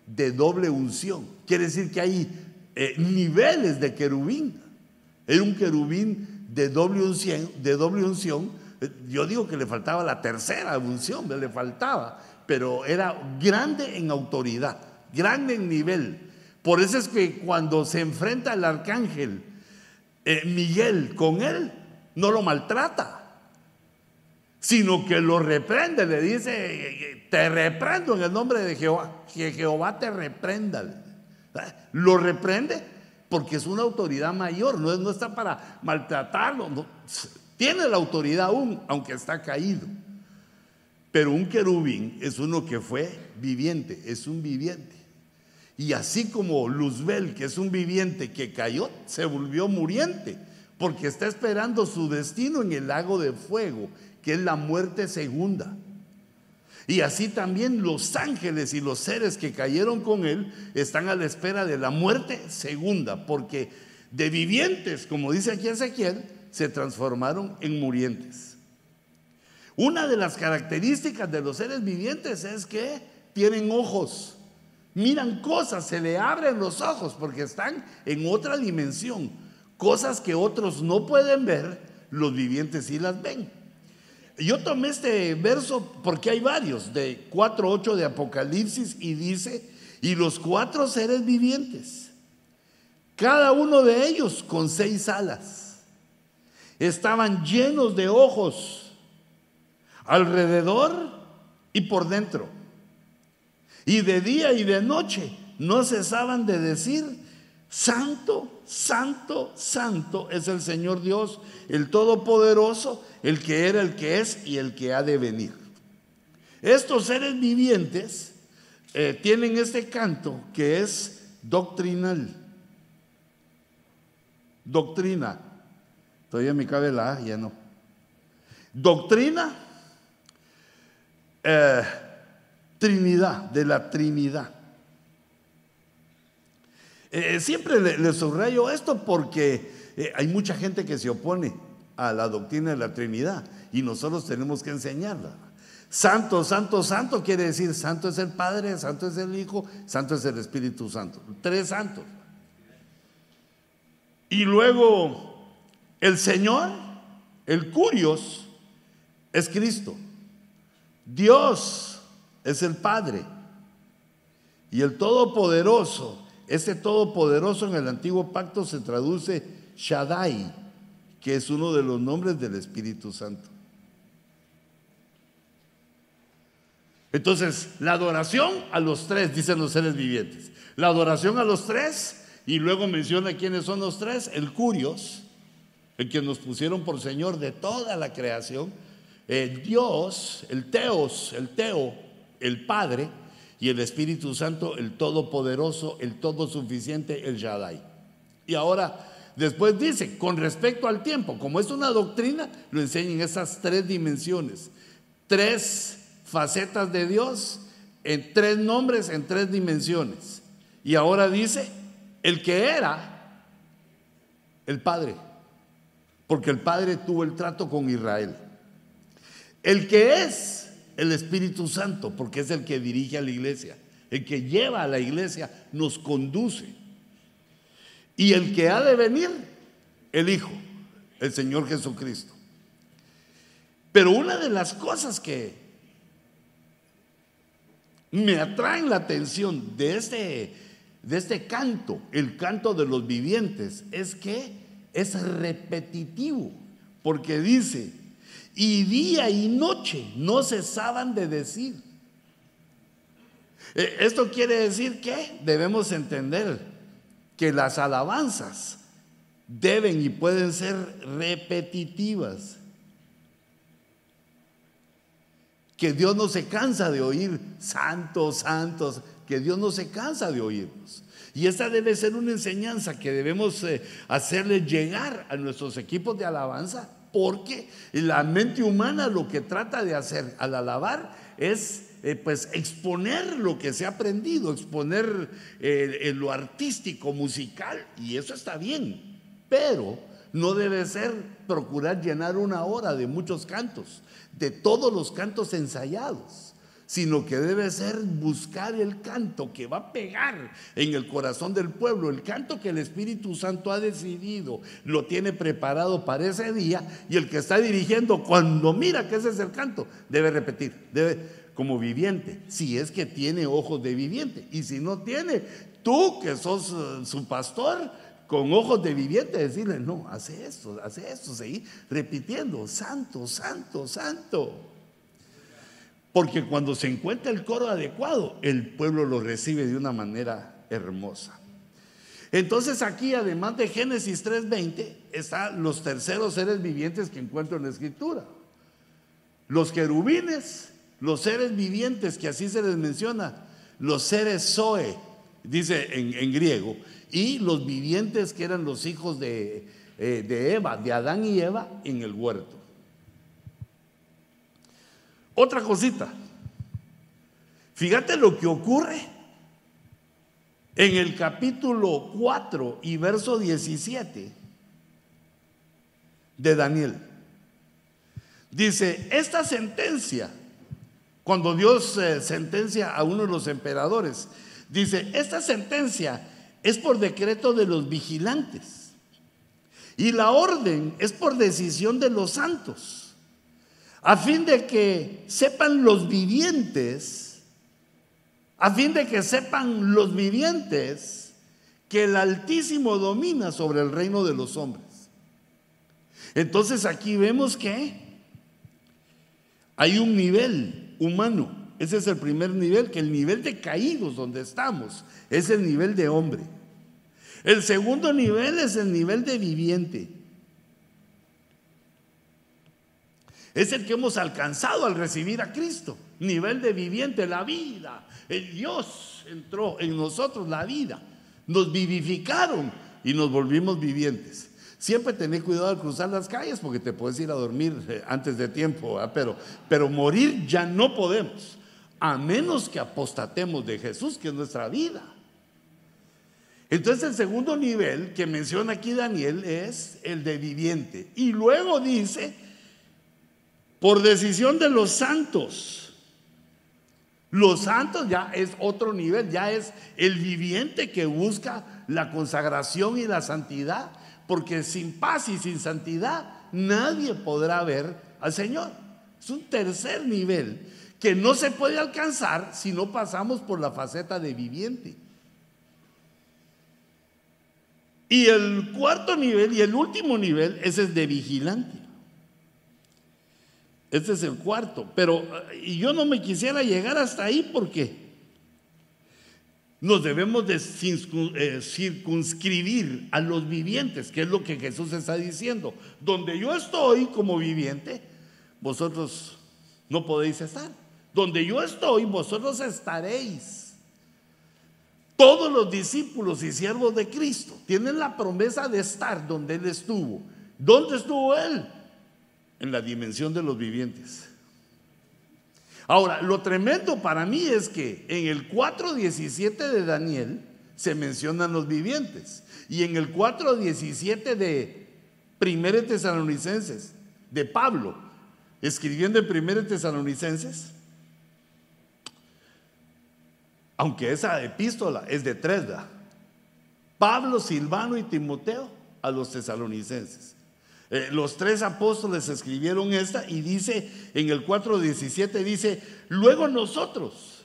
de doble unción. Quiere decir que hay eh, niveles de querubín. Era un querubín de doble unción, de doble unción. Yo digo que le faltaba la tercera unción, le faltaba, pero era grande en autoridad, grande en nivel. Por eso es que cuando se enfrenta el arcángel eh, Miguel con él, no lo maltrata, sino que lo reprende, le dice, te reprendo en el nombre de Jehová, que Jehová te reprenda. Lo reprende porque es una autoridad mayor, no, está para maltratarlo, tiene la autoridad aún, aunque está caído. Pero un querubín es uno que fue viviente, es un viviente. Y así como Luzbel, que es un viviente que cayó, se volvió muriente, porque está esperando su destino en el lago de fuego, que es la muerte segunda. Y así también los ángeles y los seres que cayeron con él están a la espera de la muerte segunda, porque de vivientes, como dice aquí Ezequiel, se transformaron en murientes. Una de las características de los seres vivientes es que tienen ojos miran cosas, se le abren los ojos porque están en otra dimensión. Cosas que otros no pueden ver, los vivientes sí las ven. Yo tomé este verso porque hay varios, de 4.8 de Apocalipsis, y dice, y los cuatro seres vivientes, cada uno de ellos con seis alas, estaban llenos de ojos alrededor y por dentro. Y de día y de noche no cesaban de decir, Santo, Santo, Santo es el Señor Dios, el Todopoderoso, el que era, el que es y el que ha de venir. Estos seres vivientes eh, tienen este canto que es doctrinal. Doctrina. Todavía me cabe la A, ya no. Doctrina. Eh, Trinidad, de la Trinidad. Eh, siempre le, subrayo esto porque eh, hay mucha gente que se opone a la doctrina de la Trinidad y nosotros tenemos que enseñarla. Santo, santo, santo quiere decir santo es el Padre, santo es el Hijo, santo es el Espíritu Santo. Tres santos. Y luego el Señor, el Curios, es Cristo. Dios es el Padre. Y el Todopoderoso, ese Todopoderoso en el antiguo pacto se traduce Shaddai, que es uno de los nombres del Espíritu Santo. Entonces, la adoración a los tres, dicen los seres vivientes. La adoración a los tres, y luego menciona quiénes son los tres, el Curios, el que nos pusieron por Señor de toda la creación, el Dios, el Teos, el Teo, el Padre, y el Espíritu Santo, el Todopoderoso, el Todo Suficiente, el Shaddai. Y ahora, después dice, con respecto al tiempo, como es una doctrina, lo enseña en esas tres dimensiones, tres facetas de Dios, en tres nombres, en tres dimensiones. Y ahora dice, el que era el Padre, porque el Padre tuvo el trato con Israel. El que es el Espíritu Santo, porque es el que dirige a la iglesia, el que lleva a la iglesia, nos conduce. Y el que ha de venir, el Hijo, el Señor Jesucristo. Pero una de las cosas que me atraen la atención de este, de este canto, el canto de los vivientes, es que es repetitivo, porque dice, y día y noche no cesaban de decir. Eh, esto quiere decir que debemos entender que las alabanzas deben y pueden ser repetitivas. Que Dios no se cansa de oír santos, santos, que Dios no se cansa de oírnos. Y esta debe ser una enseñanza que debemos eh, hacerle llegar a nuestros equipos de alabanza, porque la mente humana lo que trata de hacer al alabar es eh, pues exponer lo que se ha aprendido, exponer eh, lo artístico, musical, y eso está bien, pero no debe ser procurar llenar una hora de muchos cantos, de todos los cantos ensayados sino que debe ser buscar el canto que va a pegar en el corazón del pueblo, el canto que el Espíritu Santo ha decidido, lo tiene preparado para ese día y el que está dirigiendo, cuando mira que ese es el canto, debe repetir, debe como viviente, si es que tiene ojos de viviente y si no tiene, tú que sos eh, su pastor, con ojos de viviente, decirle, no, hace esto, hace esto, seguir repitiendo, santo, santo, santo. Porque cuando se encuentra el coro adecuado, el pueblo lo recibe de una manera hermosa. Entonces aquí, además de Génesis 3.20, están los terceros seres vivientes que encuentro en la escritura. Los querubines, los seres vivientes, que así se les menciona, los seres Zoe, dice en, griego, y los vivientes que eran los hijos de, eh, de Eva, de Adán y Eva en el huerto. Otra cosita. Fíjate lo que ocurre en el capítulo 4 y verso 17 de Daniel. Dice, esta sentencia, cuando Dios eh, sentencia a uno de los emperadores, dice, esta sentencia es por decreto de los vigilantes y la orden es por decisión de los santos a fin de que sepan los vivientes, a fin de que sepan los vivientes que el Altísimo domina sobre el reino de los hombres. Entonces aquí vemos que hay un nivel humano. Ese es el primer nivel, que el nivel de caídos donde estamos es el nivel de hombre. El segundo nivel es el nivel de viviente. Es el que hemos alcanzado al recibir a Cristo. Nivel de viviente, la vida. El Dios entró en nosotros, la vida. Nos vivificaron y nos volvimos vivientes. Siempre tener cuidado al cruzar las calles porque te puedes ir a dormir eh, antes de tiempo, pero, pero morir ya no podemos, a menos que apostatemos de Jesús, que es nuestra vida. Entonces el segundo nivel que menciona aquí Daniel es el de viviente. Y luego dice por decisión de los santos. Los santos ya es otro nivel, ya es el viviente que busca la consagración y la santidad, porque sin paz y sin santidad nadie podrá ver al Señor. Es un tercer nivel que no se puede alcanzar si no pasamos por la faceta de viviente. Y el cuarto nivel y el último nivel es el de vigilante. Este es el cuarto. Pero yo no me quisiera llegar hasta ahí porque nos debemos de eh, circunscribir a los vivientes, que es lo que Jesús está diciendo. Donde yo estoy como viviente, vosotros no podéis estar. Donde yo estoy, vosotros estaréis. Todos los discípulos y siervos de Cristo tienen la promesa de estar donde Él estuvo. ¿Dónde estuvo Él? En la dimensión de los vivientes. Ahora, lo tremendo para mí es que en el 4.17 de Daniel se mencionan los vivientes y en el 4.17 de Primera Tesalonicenses, de Pablo, escribiendo en Primera Tesalonicenses, aunque esa epístola es de tres, Pablo, Silvano y Timoteo a los tesalonicenses. Eh, los tres apóstoles escribieron esta y dice en el 4.17, dice, luego nosotros,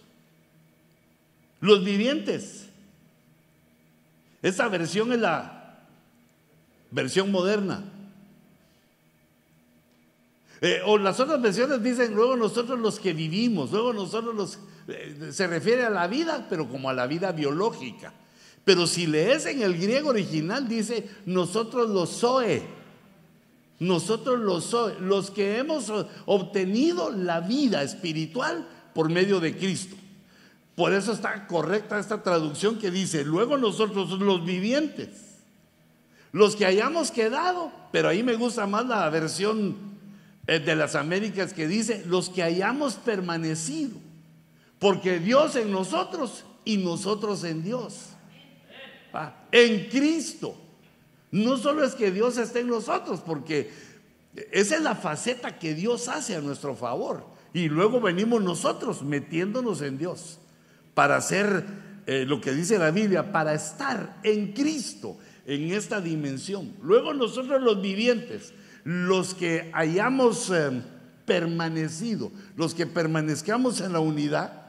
Los vivientes. Esta versión es la versión moderna. Eh, o las otras versiones dicen luego nosotros los que vivimos, luego nosotros los... Eh, se refiere a la vida, pero como a la vida biológica. Pero si lees en el griego original, dice nosotros los Zoe. Nosotros los los que hemos obtenido la vida espiritual por medio de Cristo. Por eso está correcta esta traducción que dice, luego nosotros los vivientes, los que hayamos quedado, pero ahí me gusta más la versión eh, de las Américas que dice, los que hayamos permanecido, porque Dios en nosotros y nosotros en Dios. Ah, en Cristo. No solo es que Dios esté en nosotros, porque esa es la faceta que Dios hace a nuestro favor. Y luego venimos nosotros metiéndonos en Dios para hacer eh, lo que dice la Biblia, para estar en Cristo, en esta dimensión. Luego nosotros los vivientes, los que hayamos eh, permanecido, los que permanezcamos en la unidad,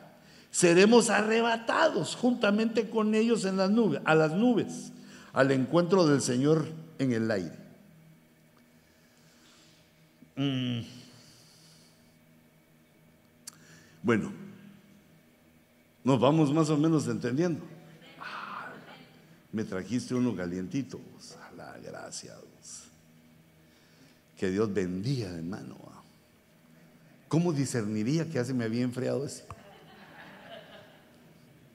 seremos arrebatados juntamente con ellos en las nubes, a las nubes, al encuentro del Señor en el aire. Mm. Bueno, nos vamos más o menos entendiendo. Ah, me trajiste uno calientito. A la gracia. Que Dios bendiga, hermano. ¿Cómo discerniría que hace me había enfriado ese?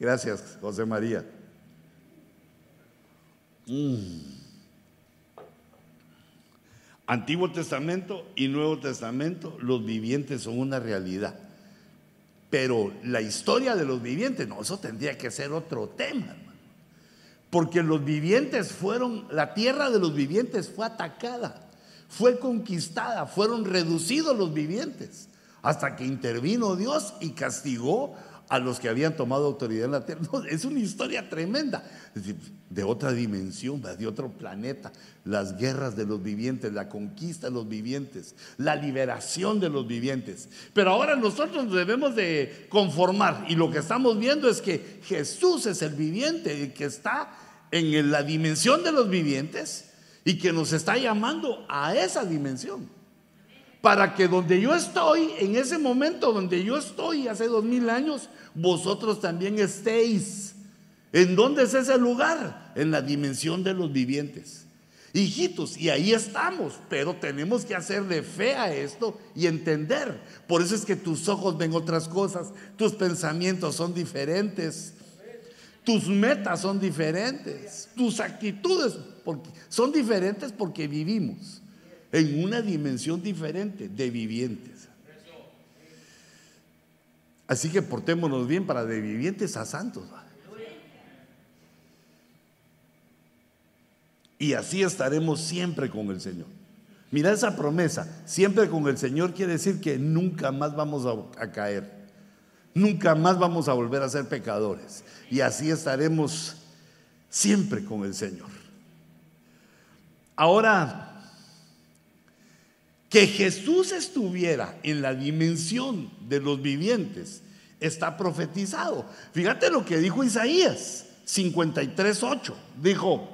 Gracias, José María. Mm. Antiguo Testamento y Nuevo Testamento, los vivientes son una realidad. Pero la historia de los vivientes, no, eso tendría que ser otro tema, hermano. Porque los vivientes fueron, la tierra de los vivientes fue atacada, fue conquistada, fueron reducidos los vivientes, hasta que intervino Dios y castigó a los que habían tomado autoridad en la tierra. es una historia tremenda, de otra dimensión, de otro planeta. Las guerras de los vivientes, la conquista de los vivientes, la liberación de los vivientes. Pero ahora nosotros debemos de conformar y lo que estamos viendo es que Jesús es el viviente, el que está en la dimensión de los vivientes y que nos está llamando a esa dimensión para que donde yo estoy, en ese momento donde yo estoy hace dos mil años, vosotros también estéis. ¿En dónde es ese lugar? En la dimensión de los vivientes. Hijitos, y ahí estamos, pero tenemos que hacer de fe a esto y entender. Por eso es que tus ojos ven otras cosas, tus pensamientos son diferentes, tus metas son diferentes, tus actitudes son diferentes porque vivimos en una dimensión diferente de vivientes. Así que portémonos bien para de vivientes a santos. Y así estaremos siempre con el Señor. Mira esa promesa, siempre con el Señor quiere decir que nunca más vamos a, a caer, nunca más vamos a volver a ser pecadores. Y así estaremos siempre con el Señor. Ahora, que Jesús estuviera en la dimensión de los vivientes está profetizado. Fíjate lo que dijo Isaías 53:8. Dijo,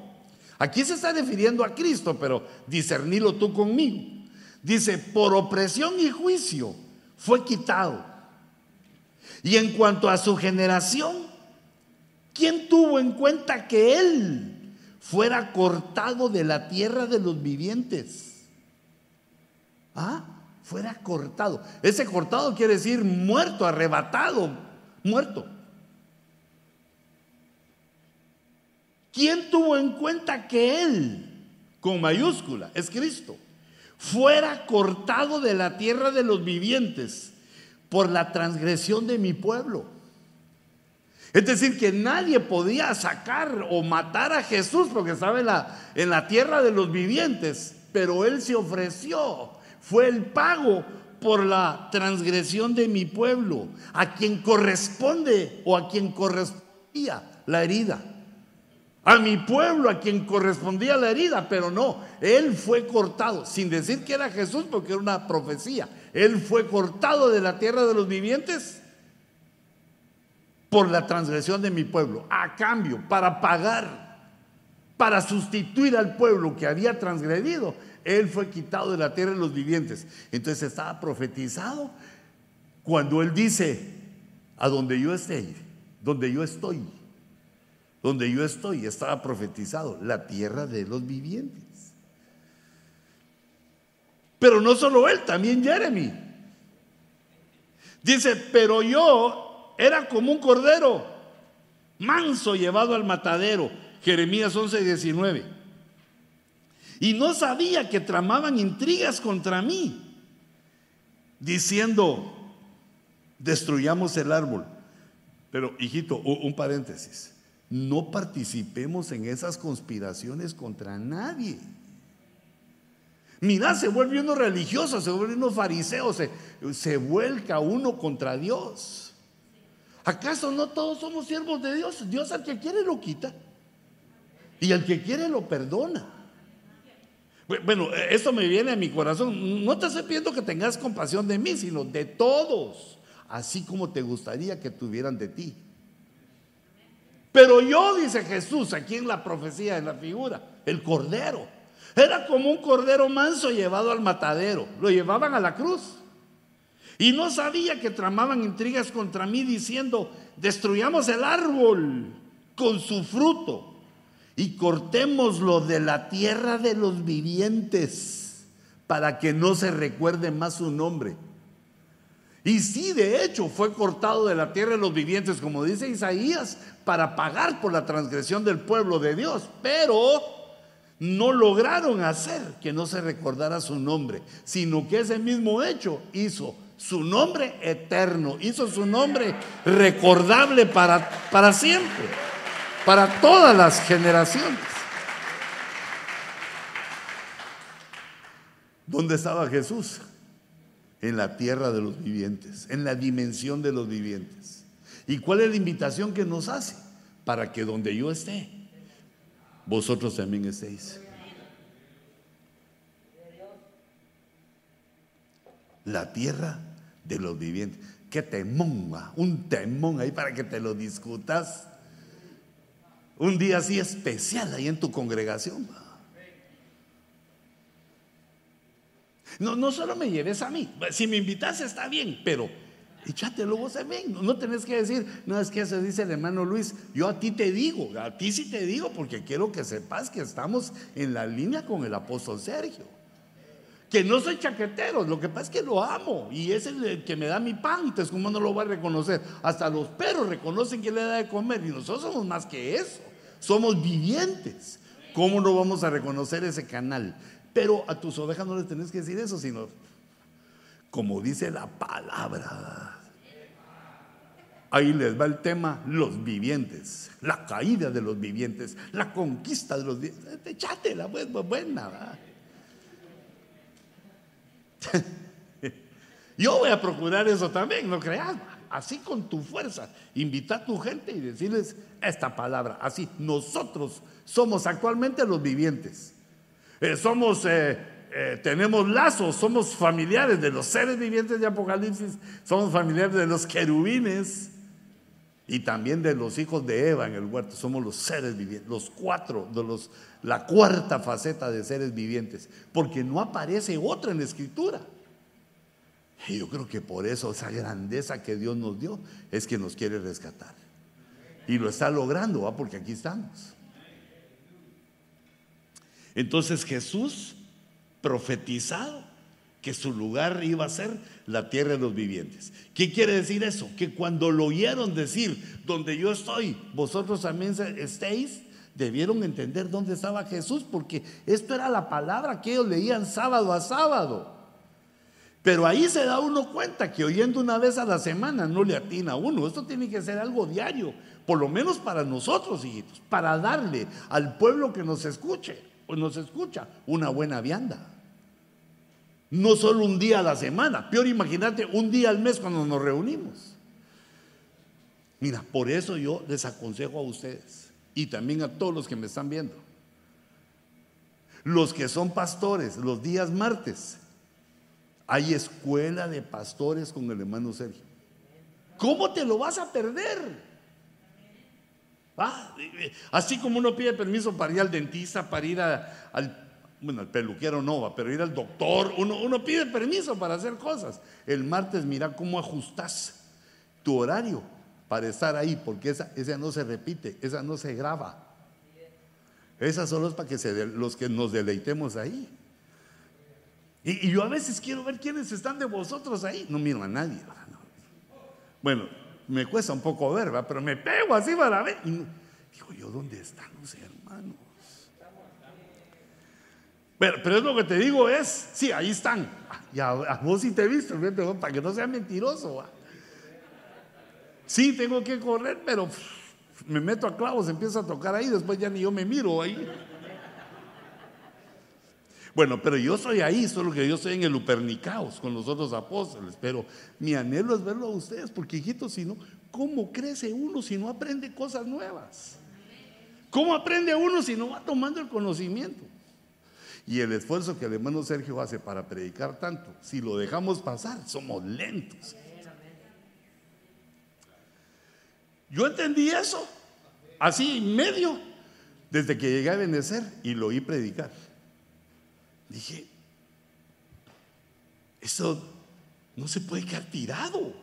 aquí se está refiriendo a Cristo, pero discernilo tú conmigo. Dice, por opresión y juicio fue quitado. Y en cuanto a su generación, ¿quién tuvo en cuenta que él fuera cortado de la tierra de los vivientes? ¿Ah? Fuera cortado. Ese cortado quiere decir muerto, arrebatado, muerto. ¿Quién tuvo en cuenta que Él, con mayúscula, es Cristo, fuera cortado de la tierra de los vivientes por la transgresión de mi pueblo? Es decir, que nadie podía sacar o matar a Jesús porque estaba en la, en la tierra de los vivientes, pero Él se ofreció fue el pago por la transgresión de mi pueblo, a quien corresponde o a quien correspondía la herida. A mi pueblo, a quien correspondía la herida, pero no, él fue cortado, sin decir que era Jesús, porque era una profecía. Él fue cortado de la tierra de los vivientes por la transgresión de mi pueblo. A cambio, para pagar, para sustituir al pueblo que había transgredido, él fue quitado de la tierra de los vivientes. Entonces estaba profetizado cuando él dice, a donde yo esté, donde yo estoy, donde yo estoy, estaba profetizado, la tierra de los vivientes. Pero no solo él, también Jeremy. Dice, pero yo era como un cordero, manso llevado al matadero. Jeremías 11, 19. Y no sabía que tramaban intrigas contra mí, diciendo, destruyamos el árbol. Pero, hijito, un paréntesis, no participemos en esas conspiraciones contra nadie. Mira, se vuelve uno religioso, se vuelve uno fariseo, se, se vuelca uno contra Dios. ¿Acaso no todos somos siervos de Dios? Dios al que quiere lo quita y al que quiere lo perdona. Bueno, esto me viene a mi corazón. No te estoy pidiendo que tengas compasión de mí, sino de todos, así como te gustaría que tuvieran de ti. Pero yo, dice Jesús, aquí en la profecía, en la figura, el cordero era como un cordero manso llevado al matadero. Lo llevaban a la cruz. Y no sabía que tramaban intrigas contra mí diciendo, destruyamos el árbol con su fruto y cortémoslo de la tierra de los vivientes para que no se recuerde más su nombre. Y sí, de hecho, fue cortado de la tierra de los vivientes, como dice Isaías, para pagar por la transgresión del pueblo de Dios. Pero no lograron hacer que no se recordara su nombre, sino que ese mismo hecho hizo su nombre eterno, hizo su nombre recordable para, para siempre, para todas las generaciones. ¿Dónde estaba Jesús? En la tierra de los vivientes, en la dimensión de los vivientes. ¿Y cuál es la invitación que nos hace? Para que donde yo esté, vosotros también estéis. La tierra de los vivientes. Qué temón, un temón ahí para que te lo discutas. Un día así especial ahí en tu congregación. No, no solo me lleves a mí. Si me invitas está bien, pero Échatelo vos también. No, no tenés que decir, no es que eso dice el hermano Luis. Yo a ti te digo, a ti sí te digo, porque quiero que sepas que estamos en la línea con el apóstol Sergio. Que no soy chaquetero, lo que pasa es que lo amo y es el que me da mi pan. Entonces, ¿cómo no lo va a reconocer? Hasta los perros reconocen que le da de comer y nosotros somos más que eso. Somos vivientes. ¿Cómo no vamos a reconocer ese canal? Pero a tus ovejas no les tenés que decir eso, sino como dice la palabra. Ahí les va el tema, los vivientes, la caída de los vivientes, la conquista de los vivientes. Echátela, pues, buena. Yo voy a procurar eso también, no creas. Así con tu fuerza, invita a tu gente y decirles esta palabra. Así, nosotros somos actualmente los vivientes. Eh, somos eh, eh, tenemos lazos, somos familiares de los seres vivientes de Apocalipsis, somos familiares de los querubines y también de los hijos de Eva en el huerto, somos los seres vivientes, los cuatro, de los, la cuarta faceta de seres vivientes, porque no aparece otra en la escritura. Y yo creo que por eso esa grandeza que Dios nos dio es que nos quiere rescatar. Y lo está logrando, ¿va? porque aquí estamos. Entonces Jesús profetizado que su lugar iba a ser la tierra de los vivientes. ¿Qué quiere decir eso? Que cuando lo oyeron decir, donde yo estoy, vosotros también estéis, debieron entender dónde estaba Jesús, porque esto era la palabra que ellos leían sábado a sábado. Pero ahí se da uno cuenta que oyendo una vez a la semana no le atina a uno. Esto tiene que ser algo diario, por lo menos para nosotros, hijitos, para darle al pueblo que nos escuche pues nos escucha una buena vianda. No solo un día a la semana, peor imagínate un día al mes cuando nos reunimos. Mira, por eso yo les aconsejo a ustedes y también a todos los que me están viendo. Los que son pastores, los días martes, hay escuela de pastores con el hermano Sergio. ¿Cómo te lo vas a perder? Ah, así como uno pide permiso para ir al dentista, para ir al, bueno, al peluquero no va, pero ir al doctor, uno, uno pide permiso para hacer cosas. El martes mira cómo ajustas tu horario para estar ahí, porque esa, esa no se repite, esa no se graba. Esas son los para que se los que nos deleitemos ahí. Y, yo a veces quiero ver quiénes están de vosotros ahí. No miro a nadie. Bueno, me cuesta un poco ver, pero me pego así para ver. digo yo, ¿dónde están los hermanos? Pero, pero es lo que te digo es, sí, ahí están. Ya, a vos sí te he visto, para que no sea mentiroso. Sí, tengo que correr, pero me meto a clavos, empiezo a tocar ahí, después ya ni yo me miro ahí. Bueno, pero yo soy ahí, solo que yo estoy en el Lupernicaos con los otros apóstoles, pero mi anhelo es verlo a ustedes, porque hijitos, si no, ¿cómo crece uno si no aprende cosas nuevas? ¿Cómo aprende uno si no va tomando el conocimiento? Y el esfuerzo que el hermano Sergio hace para predicar tanto, si lo dejamos pasar, somos lentos. Yo entendí eso, así medio, desde que llegué a Benecer y lo oí predicar. Dije, eso no se puede quedar tirado.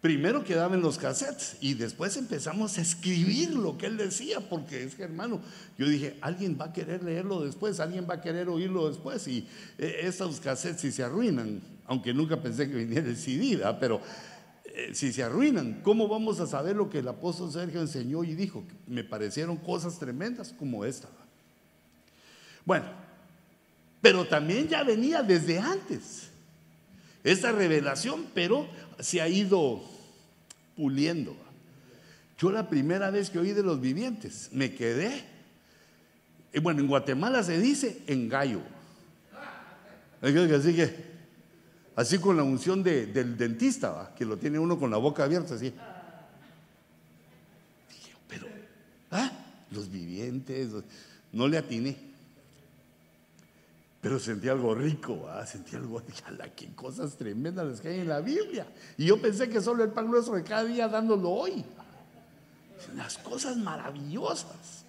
Primero quedaba en los cassettes y después empezamos a escribir lo que él decía, porque es que hermano, yo dije, alguien va a querer leerlo después, alguien va a querer oírlo después y eh, esos cassettes si se arruinan, aunque nunca pensé que viniera el CD, pero eh, si se arruinan, ¿cómo vamos a saber lo que el apóstol Sergio enseñó y dijo? Me parecieron cosas tremendas como esta. Bueno, pero también ya venía desde antes esta revelación, pero se ha ido puliendo. Yo la primera vez que oí de los vivientes, me quedé. Bueno, en Guatemala se dice en gallo. Así que, así con la unción del dentista, que lo tiene uno con la boca abierta, así. pero, ¿ah? Los vivientes, no le atiné. Pero sentí algo rico, sentí algo, la qué cosas tremendas las que hay en la Biblia. Y yo pensé que solo el pan nuestro de cada día dándolo hoy. Las cosas maravillosas.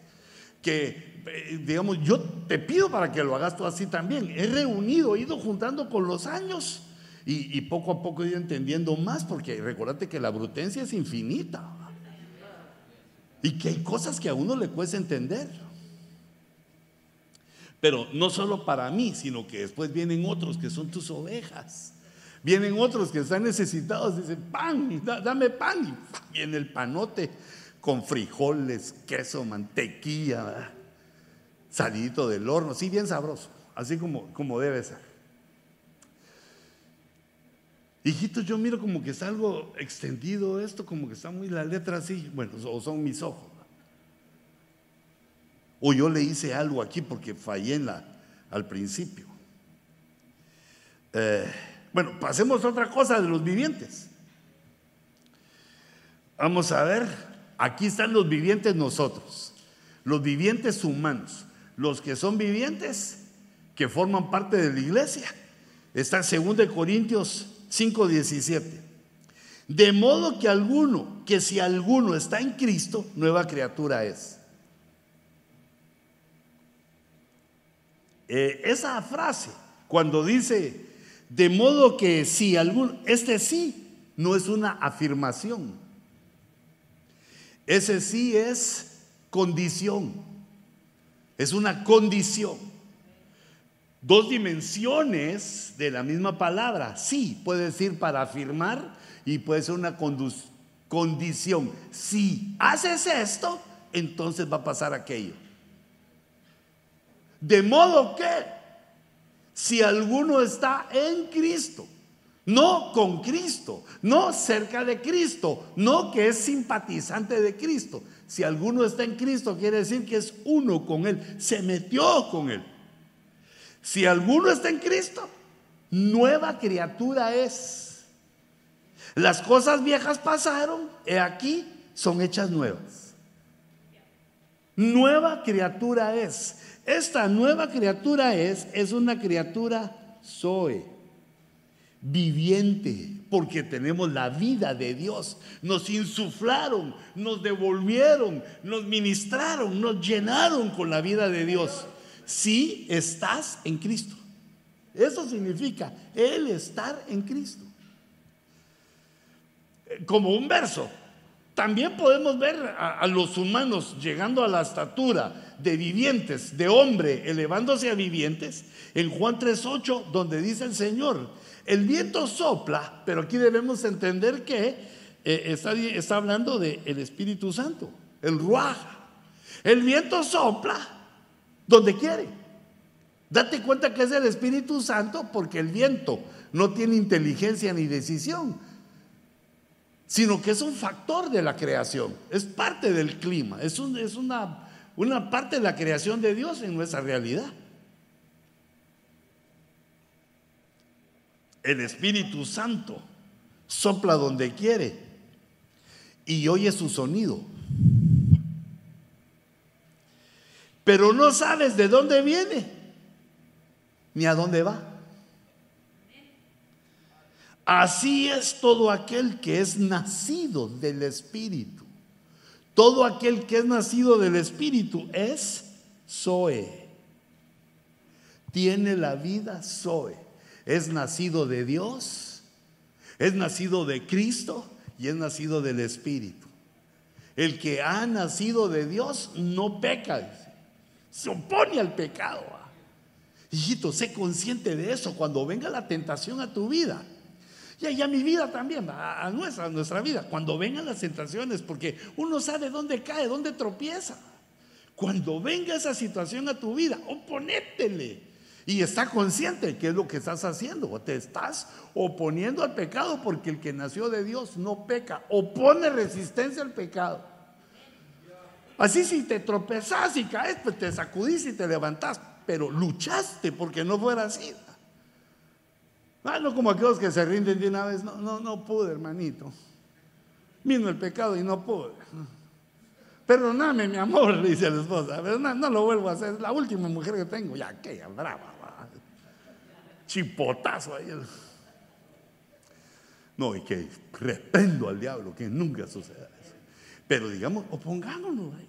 Que, eh, digamos, yo te pido para que lo hagas tú así también. He reunido, he ido juntando con los años y, y poco a poco he ido entendiendo más, porque recordate que la brutencia es infinita. Y que hay cosas que a uno le cuesta entender. Pero no solo para mí, sino que después vienen otros que son tus ovejas. Vienen otros que están necesitados, dicen, pan, dame pan. Y viene el panote con frijoles, queso, mantequilla, salidito del horno, sí, bien sabroso, así como, como debe ser. Hijitos, yo miro como que está algo extendido esto, como que está muy la letra así. Bueno, o son mis ojos. O yo le hice algo aquí porque fallé en la, al principio. Eh, bueno, pasemos a otra cosa de los vivientes. Vamos a ver, aquí están los vivientes nosotros, los vivientes humanos, los que son vivientes que forman parte de la iglesia. Está en 2 Corintios 5:17. De modo que alguno, que si alguno está en Cristo, nueva criatura es. Eh, esa frase, cuando dice, de modo que si algún, este sí no es una afirmación, ese sí es condición, es una condición. Dos dimensiones de la misma palabra, sí, puede decir para afirmar y puede ser una condición. Si haces esto, entonces va a pasar aquello. De modo que si alguno está en Cristo, no con Cristo, no cerca de Cristo, no que es simpatizante de Cristo. Si alguno está en Cristo, quiere decir que es uno con Él, se metió con Él. Si alguno está en Cristo, nueva criatura es. Las cosas viejas pasaron, he aquí, son hechas nuevas. Nueva criatura es. Esta nueva criatura es, es una criatura Zoe. viviente, porque tenemos la vida de Dios. Nos insuflaron, nos devolvieron, nos ministraron, nos llenaron con la vida de Dios. Si estás en Cristo. Eso significa el estar en Cristo. Como un verso. También podemos ver a, a los humanos llegando a la estatura de vivientes, de hombre elevándose a vivientes, en Juan 3.8, donde dice el Señor, el viento sopla, pero aquí debemos entender que eh, está, está, hablando del el Espíritu Santo, el Ruaj. El viento sopla donde quiere. Date cuenta que es el Espíritu Santo porque el viento no tiene inteligencia ni decisión, sino que es un factor de la creación, es parte del clima, es, un, es una, una parte de la creación de Dios en nuestra realidad. El Espíritu Santo sopla donde quiere y oye su sonido. Pero no sabes de dónde viene ni a dónde va. Así es todo aquel que es nacido del Espíritu. Todo aquel que es nacido del Espíritu es Zoe. Tiene la vida Zoe es nacido de Dios, es nacido de Cristo y es nacido del Espíritu. El que ha nacido de Dios no peca, se opone al pecado. Hijito, sé consciente de eso cuando venga la tentación a tu vida. Y a mi vida también, a nuestra, a nuestra vida, cuando vengan las tentaciones, porque uno sabe dónde cae, dónde tropieza. Cuando venga esa situación a tu vida, oponétele. Y está consciente que es lo que estás haciendo. Te estás oponiendo al pecado porque el que nació de Dios no peca. Opone resistencia al pecado. Así si te tropezas y caes, pues te sacudís y te levantás. Pero luchaste porque no fuera así. Ah, no como aquellos que se rinden de una vez. No, no, no pude, hermanito. Vino el pecado y no pude. Perdóname, mi amor, dice la esposa. No, no, lo vuelvo a hacer. Es la última mujer que tengo. Ya, aquella brava chipotazo ahí. No, y que reprendo al diablo, que nunca suceda eso. Pero digamos, opongámonos ahí.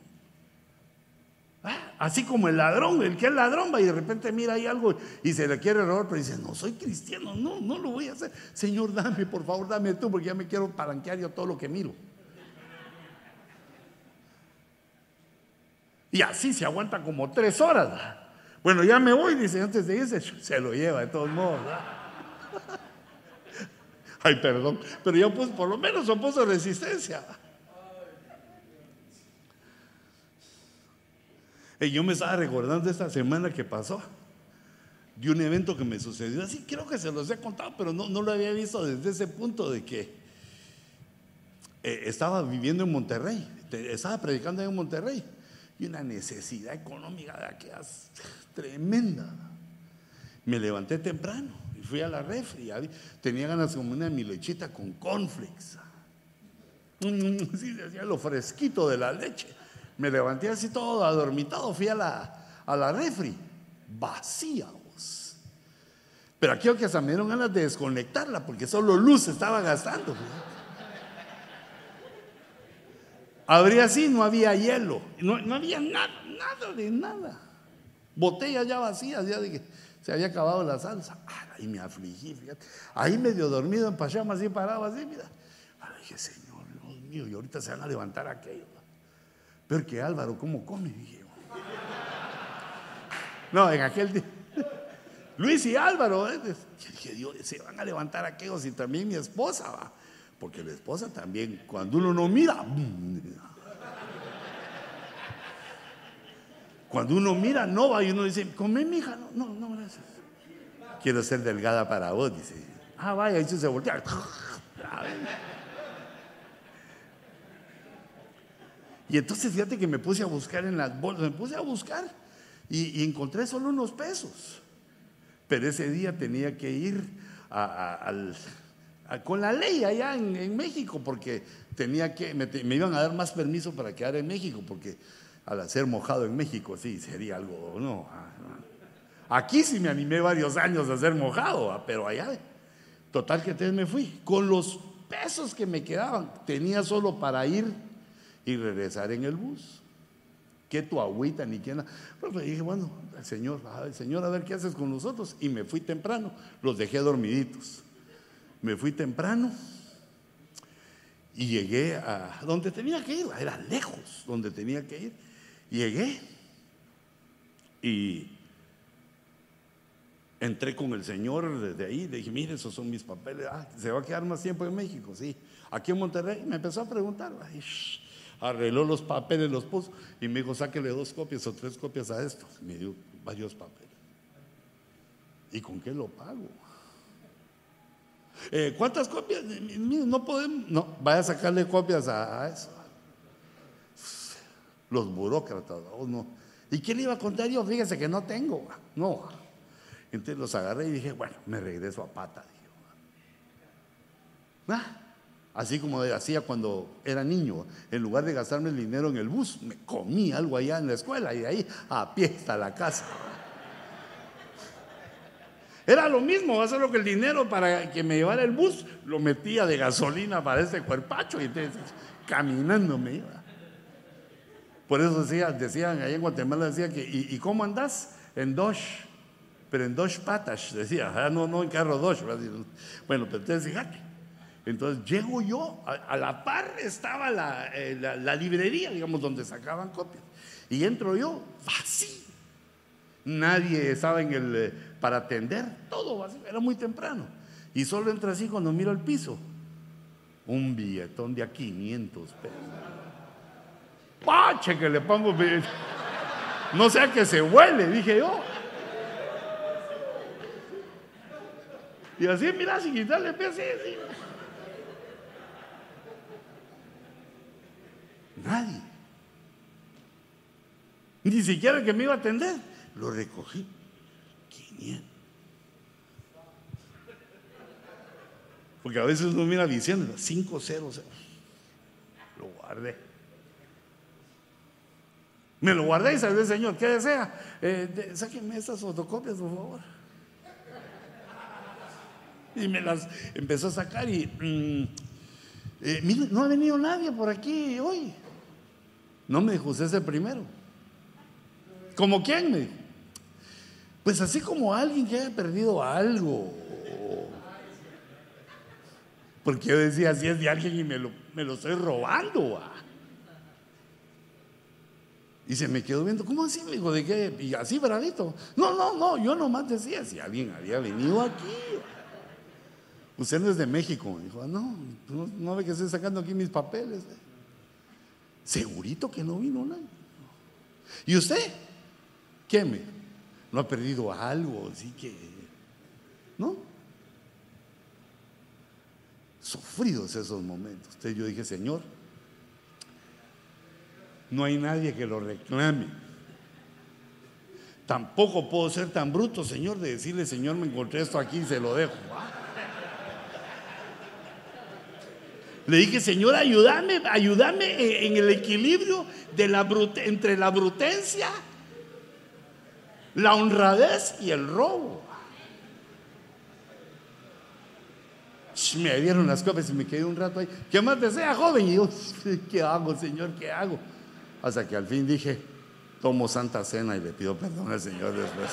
Ah, así como el ladrón, el que es ladrón va y de repente mira ahí algo y se le quiere robar, pero dice, no soy cristiano, no, no lo voy a hacer. Señor, dame, por favor, dame tú, porque ya me quiero palanquear yo todo lo que miro. Y así se aguanta como tres horas. Bueno, ya me voy, dice, antes de irse, se lo lleva de todos modos. Ay, perdón, pero yo pues por lo menos opuso resistencia. Y yo me estaba recordando esta semana que pasó de un evento que me sucedió así, creo que se los he contado, pero no, no lo había visto desde ese punto de que eh, estaba viviendo en Monterrey, estaba predicando en Monterrey y una necesidad económica de aquellas tremenda. Me levanté temprano y fui a la refri. Tenía ganas como una mi lechita con cornflakes. Mm, sí, decía lo fresquito de la leche. Me levanté así todo adormitado, fui a la, a la refri, vacía. Pero aquí que hasta me dieron ganas de desconectarla porque solo luz estaba gastando. Abrí así, no había hielo, no, no había nada, nada de nada botellas ya vacías, ya de que se había acabado la salsa. ahí me afligí, fíjate. Ahí medio dormido en pachama, así parado, así, mira. Ahora dije, Señor, Dios mío, y ahorita se van a levantar aquello. Pero que Álvaro, ¿cómo come? Dije, no, en aquel día. Luis y Álvaro, ¿eh? dije, Dios, se van a levantar aquellos y también mi esposa, va. Porque la esposa también, cuando uno no mira, Cuando uno mira, no va y uno dice, come mi hija. No, no, no, gracias. Quiero ser delgada para vos, dice. Ah, vaya, y se voltea. Y entonces fíjate que me puse a buscar en las bolsas, me puse a buscar y, encontré solo unos pesos. Pero ese día tenía que ir con la ley allá en, México porque tenía que, me, iban a dar más permiso para quedar en México porque al ser mojado en México, sí, sería algo, no. Aquí sí me animé varios años a ser mojado, pero allá Total que entonces me fui. Con los pesos que me quedaban, tenía solo para ir y regresar en el bus. Que tu agüita ni quién. Pues dije, bueno, el Señor, el Señor, a ver qué haces con nosotros. Y me fui temprano, los dejé dormiditos. Me fui temprano y llegué a donde tenía que ir, era lejos donde tenía que ir. Llegué y entré con el Señor desde ahí, le dije, mire, esos son mis papeles, ah, ¿se va a quedar más tiempo en México? Sí, aquí en Monterrey, me empezó a preguntar, arregló los papeles, los puso, y me dijo, sáquele dos copias o tres copias a esto, me dio varios papeles. ¿Y con qué lo pago? Eh, ¿Cuántas copias? no podemos, no, vaya a sacarle copias a, eso. Los burócratas, no. ¿Y qué le iba a contar yo? Fíjese que no tengo. No. Entonces los agarré y dije, bueno, me regreso a pata. Ah, así como hacía cuando era niño, en lugar de gastarme el dinero en el bus, me comí algo allá en la escuela y de ahí a pie hasta la casa. Era lo mismo, ser lo que el dinero para que me llevara el bus, lo metía de gasolina para ese cuerpacho y entonces caminando me iba. Por eso decía, decían, allá en Guatemala decía que, ¿y, cómo andás? En Dodge, pero en dos patas, decía, ah, no, no en carro Dodge. Bueno, pero entonces fíjate. Entonces llego yo, a, la par estaba eh, la, la, librería, digamos, donde sacaban copias. Y entro yo, vacío. Nadie estaba en el, eh, para atender, todo vacío, era muy temprano. Y solo entra así cuando miro el piso. Un billetón de a 500 pesos. ¡Pache que le pongo! No sea que se huele, dije yo. Y así, mira, sin quitarle así, así. Nadie. Ni siquiera el que me iba a atender. Lo recogí. 500. Porque a veces uno mira diciendo 500. Lo guardé. Me lo guardé y salvé, Señor, ¿qué desea? Eh, sáquenme estas fotocopias, por favor. Y me las empezó a sacar y, mm, eh, mire, no ha venido nadie por aquí hoy. No me dijo, usted es el primero. ¿Como quién? Me dijo. Pues así como alguien que haya perdido algo. Porque yo decía, si es de alguien y me lo, me lo estoy robando. Y se me quedó viendo, ¿cómo así? Me dijo, ¿de qué? Y así bravito. No, no, no, yo nomás decía, si alguien había venido aquí. Usted no es de México. Me dijo, ah, no, no, ve que estoy sacando aquí mis papeles. Segurito que no vino nadie. ¿Y usted? ¿Qué me? ¿No ha perdido algo? Así que, ¿no? Sufridos esos momentos. Entonces yo dije, Señor, no hay nadie que lo reclame. Tampoco puedo ser tan bruto, Señor, de decirle, Señor, me encontré esto aquí y se lo dejo. Le dije, Señor, ayúdame, ayúdame en el equilibrio de la entre la brutencia, la honradez y el robo. Me dieron las copas y me quedé un rato ahí. ¿Qué más desea, joven? Y yo, ¿qué hago, Señor? ¿Qué hago? Hasta que al fin dije, tomo santa cena y le pido perdón al Señor después.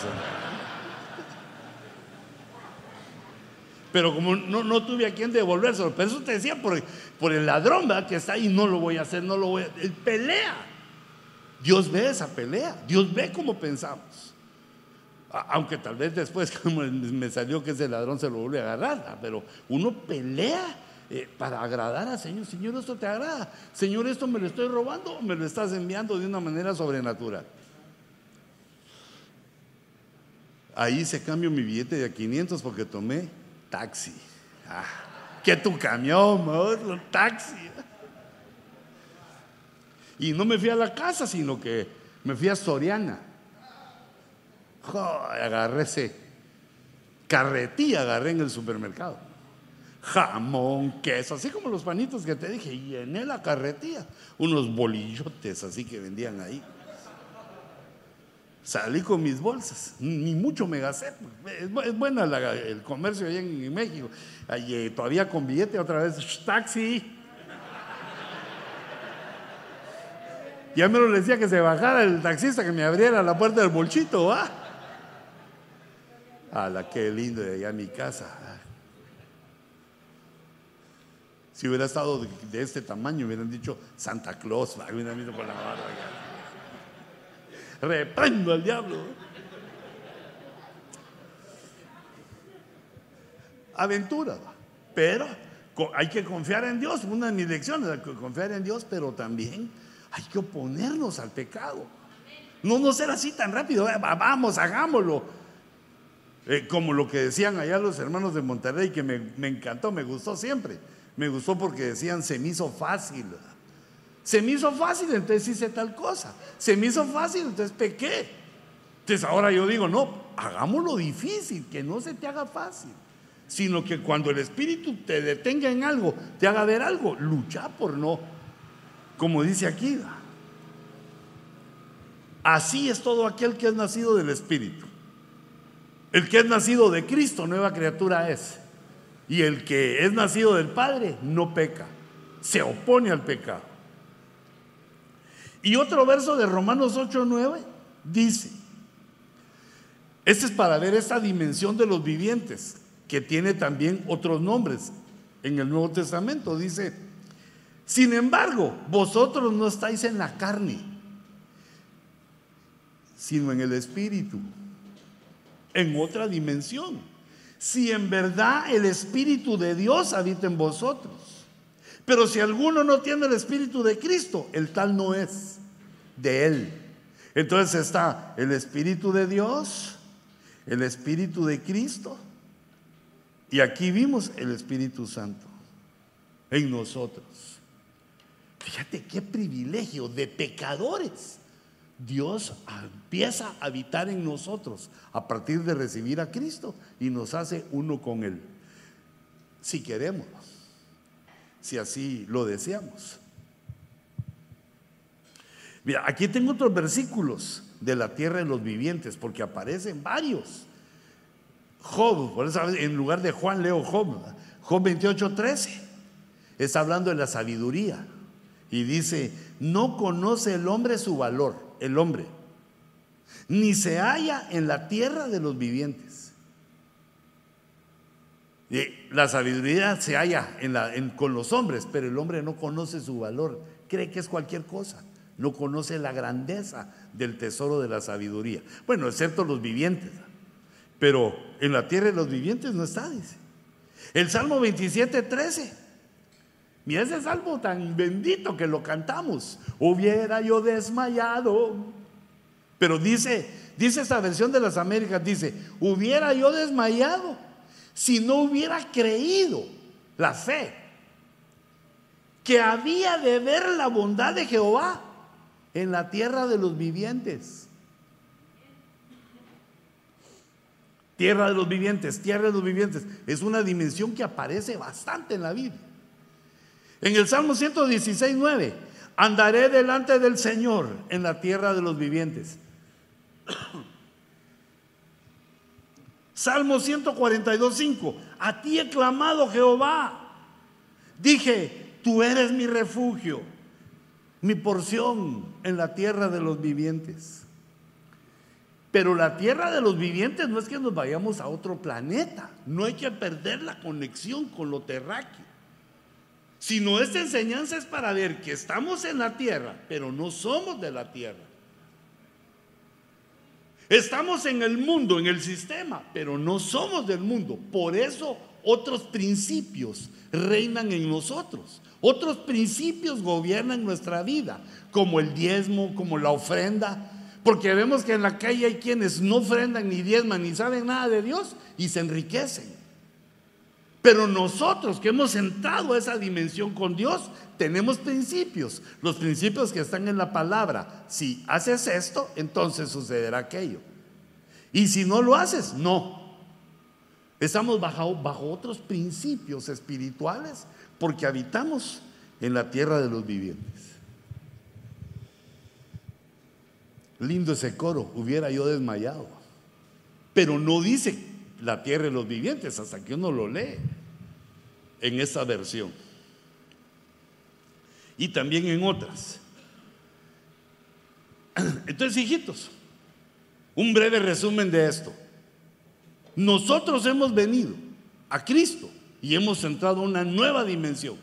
Pero como no, tuve a quien devolvérselo, pero eso te decía por, por el ladrón que está ahí, no lo voy a hacer, no lo voy a pelea. Dios ve esa pelea, Dios ve cómo pensamos. Aunque tal vez después, como me salió que ese ladrón se lo vuelve a agarrar, pero uno pelea eh, para agradar al Señor. Señor, esto te agrada. Señor, esto me lo estoy robando o me lo estás enviando de una manera sobrenatural. Ahí se cambió mi billete de 500 porque tomé taxi. Ah, que tu camión, otro taxi. Y no me fui a la casa, sino que me fui a Soriana. agarré ese carretilla, agarré en el supermercado. Jamón, queso, así como los panitos que te dije, llené la carretilla. Unos bolillotes así que vendían ahí. Salí con mis bolsas, ni mucho me gasté. Es, buena el comercio allá en, México. Eh, todavía con billete, otra vez, taxi. Ya me lo decía que se bajara el taxista, que me abriera la puerta del bolchito, ¿va? la qué lindo de allá mi casa. Si hubiera estado de, este tamaño, hubieran dicho Santa Claus, hubieran visto con la barba reprendo al diablo. Aventura, pero hay que confiar en Dios. Una de mis lecciones es confiar en Dios, pero también hay que oponernos al pecado. No, no ser así tan rápido, eh, vamos, hagámoslo. Eh, como lo que decían allá los hermanos de Monterrey, que me, me encantó, me gustó siempre. Me gustó porque decían, se me hizo fácil. Se me hizo fácil, entonces hice tal cosa. Se me hizo fácil, entonces pequé. Entonces ahora yo digo, no, hagámoslo difícil, que no se te haga fácil. Sino que cuando el Espíritu te detenga en algo, te haga ver algo, lucha por no. Como dice aquí, así es todo aquel que es nacido del Espíritu. El que es nacido de Cristo, nueva criatura es. Y el que es nacido del Padre, no peca. Se opone al pecado. Y otro verso de Romanos 8, 9 dice, este es para ver esta dimensión de los vivientes, que tiene también otros nombres en el Nuevo Testamento. Dice, sin embargo, vosotros no estáis en la carne, sino en el Espíritu, en otra dimensión. Si en verdad el Espíritu de Dios habita en vosotros. Pero si alguno no tiene el Espíritu de Cristo, el tal no es de Él. Entonces está el Espíritu de Dios, el Espíritu de Cristo, y aquí vimos el Espíritu Santo en nosotros. Fíjate qué privilegio de pecadores. Dios empieza a habitar en nosotros a partir de recibir a Cristo y nos hace uno con Él. Si queremos si así lo deseamos. Mira, aquí tengo otros versículos de la tierra de los vivientes, porque aparecen varios. Job, por eso en lugar de Juan leo Job, Job 28, 13, está hablando de la sabiduría y dice, no conoce el hombre su valor, el hombre, ni se halla en la tierra de los vivientes. La sabiduría se halla con los hombres, pero el hombre no conoce su valor, cree que es cualquier cosa, no conoce la grandeza del tesoro de la sabiduría. Bueno, excepto los vivientes, pero en la tierra de los vivientes no está, dice. El Salmo 27, 13. Mira ese salmo tan bendito que lo cantamos. Hubiera yo desmayado. Pero dice, dice esta versión de las Américas, dice, hubiera yo desmayado si no hubiera creído la fe que había de ver la bondad de Jehová en la tierra de los vivientes. Tierra de los vivientes, tierra de los vivientes. Es una dimensión que aparece bastante en la Biblia. En el Salmo 116, 9, andaré delante del Señor en la tierra de los vivientes. Salmo 142, 5. A ti he clamado, Jehová. Dije, tú eres mi refugio, mi porción en la tierra de los vivientes. Pero la tierra de los vivientes no es que nos vayamos a otro planeta. No hay que perder la conexión con lo terráqueo. Sino esta enseñanza es para ver que estamos en la tierra, pero no somos de la tierra. Estamos en el mundo, en el sistema, pero no somos del mundo. Por eso otros principios reinan en nosotros. Otros principios gobiernan nuestra vida, como el diezmo, como la ofrenda. Porque vemos que en la calle hay quienes no ofrendan ni diezman ni saben nada de Dios y se enriquecen. Pero nosotros que hemos entrado a esa dimensión con Dios, tenemos principios. Los principios que están en la palabra. Si haces esto, entonces sucederá aquello. Y si no lo haces, no. Estamos bajo, bajo otros principios espirituales porque habitamos en la tierra de los vivientes. Lindo ese coro, hubiera yo desmayado. Pero no dice la tierra de los vivientes hasta que uno lo lee en esa versión. Y también en otras. Entonces, hijitos, un breve resumen de esto. Nosotros hemos venido a Cristo y hemos entrado a una nueva dimensión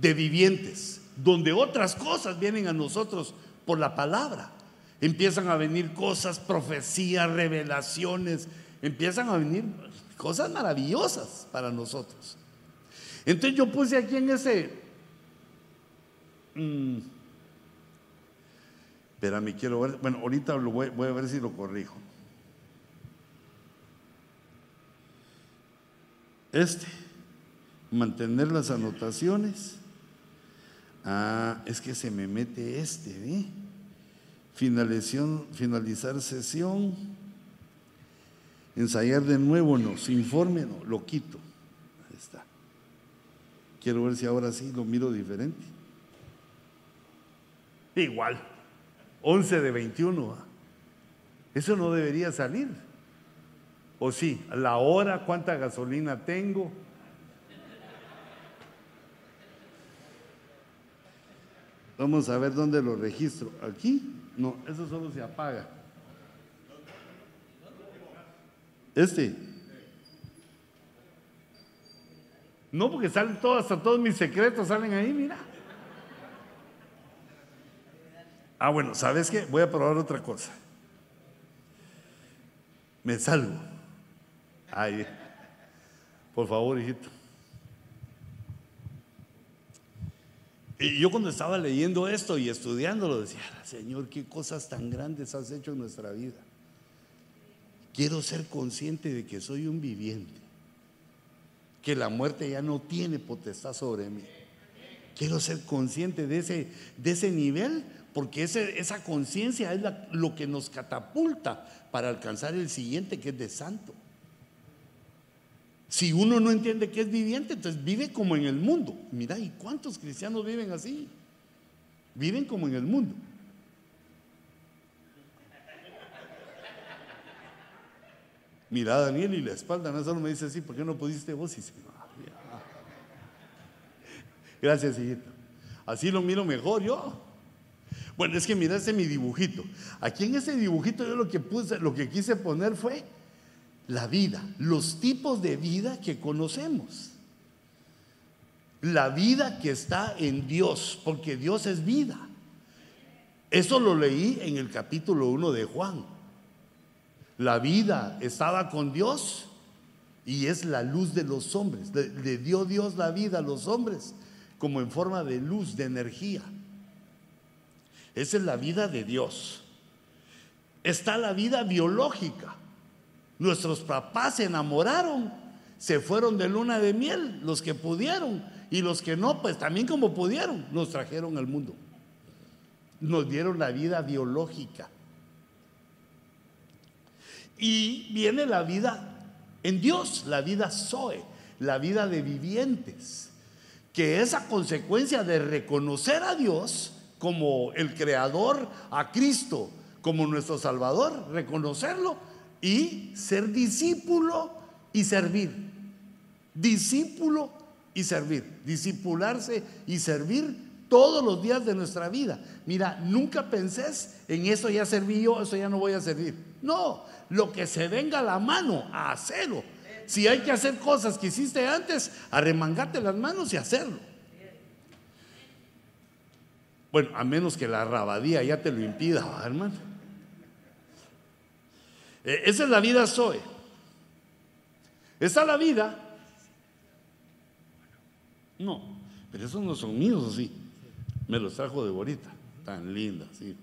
de vivientes, donde otras cosas vienen a nosotros por la palabra. Empiezan a venir cosas, profecías, revelaciones, empiezan a venir cosas maravillosas para nosotros. Entonces yo puse aquí en ese... Mm, espérame, quiero ver. Bueno, ahorita lo voy, voy a ver si lo corrijo. Este, mantener las anotaciones. Ah, es que se me mete este, ¿eh? Finalización, finalizar sesión. Ensayar de nuevo, no. Informe, no. Lo quito. Ahí está. Quiero ver si ahora sí lo miro diferente. Igual. 11 de 21. ¿ah? Eso no debería salir. ¿O sí? La hora, cuánta gasolina tengo. Vamos a ver dónde lo registro. ¿Aquí? No, eso solo se apaga. Este. No, porque salen todos, hasta todos mis secretos salen ahí, mira. Ah, bueno, ¿sabes qué? Voy a probar otra cosa. Me salgo. Ahí. Por favor, hijito. Y yo cuando estaba leyendo esto y estudiándolo decía, Señor, qué cosas tan grandes has hecho en nuestra vida. Quiero ser consciente de que soy un viviente, que la muerte ya no tiene potestad sobre mí. Quiero ser consciente de ese, de ese nivel porque esa conciencia es lo que nos catapulta para alcanzar el siguiente que es de santo. Si uno no entiende que es viviente, entonces vive como en el mundo. Mira, ¿y cuántos cristianos viven así? Viven como en el mundo. Mira, Daniel, y la espalda no solo me dice así, ¿por qué no pudiste vos? Y Gracias, hijito. Así lo miro mejor yo. Bueno, es que mira ese mi dibujito. Aquí en ese dibujito yo lo que puse, lo que quise poner fue la vida, los tipos de vida que conocemos. La vida que está en Dios, porque Dios es vida. Eso lo leí en el capítulo 1 de Juan. La vida estaba con Dios y es la luz de los hombres. Le, dio Dios la vida a los hombres como en forma de luz, de energía. Esa es la vida de Dios. Está la vida biológica. Nuestros papás se enamoraron, se fueron de luna de miel, los que pudieron, y los que no, pues también como pudieron, nos trajeron al mundo. Nos dieron la vida biológica. Y viene la vida en Dios, la vida Zoe, la vida de vivientes, que es a consecuencia de reconocer a Dios como el Creador, a Cristo como nuestro Salvador, reconocerlo y ser discípulo y servir. Discípulo y servir. Discipularse y servir todos los días de nuestra vida. Mira, nunca penses en eso ya serví yo, eso ya no voy a servir. No, lo que se venga la mano, a hacerlo. Si hay que hacer cosas que hiciste antes, arremangate las manos y hacerlo. Bueno, a menos que la rabadía ya te lo impida, hermano. Eh, esa es la vida Zoe. Esa es la vida. No, pero esos no son míos, así. Me los trajo de Borita. Tan linda, sí.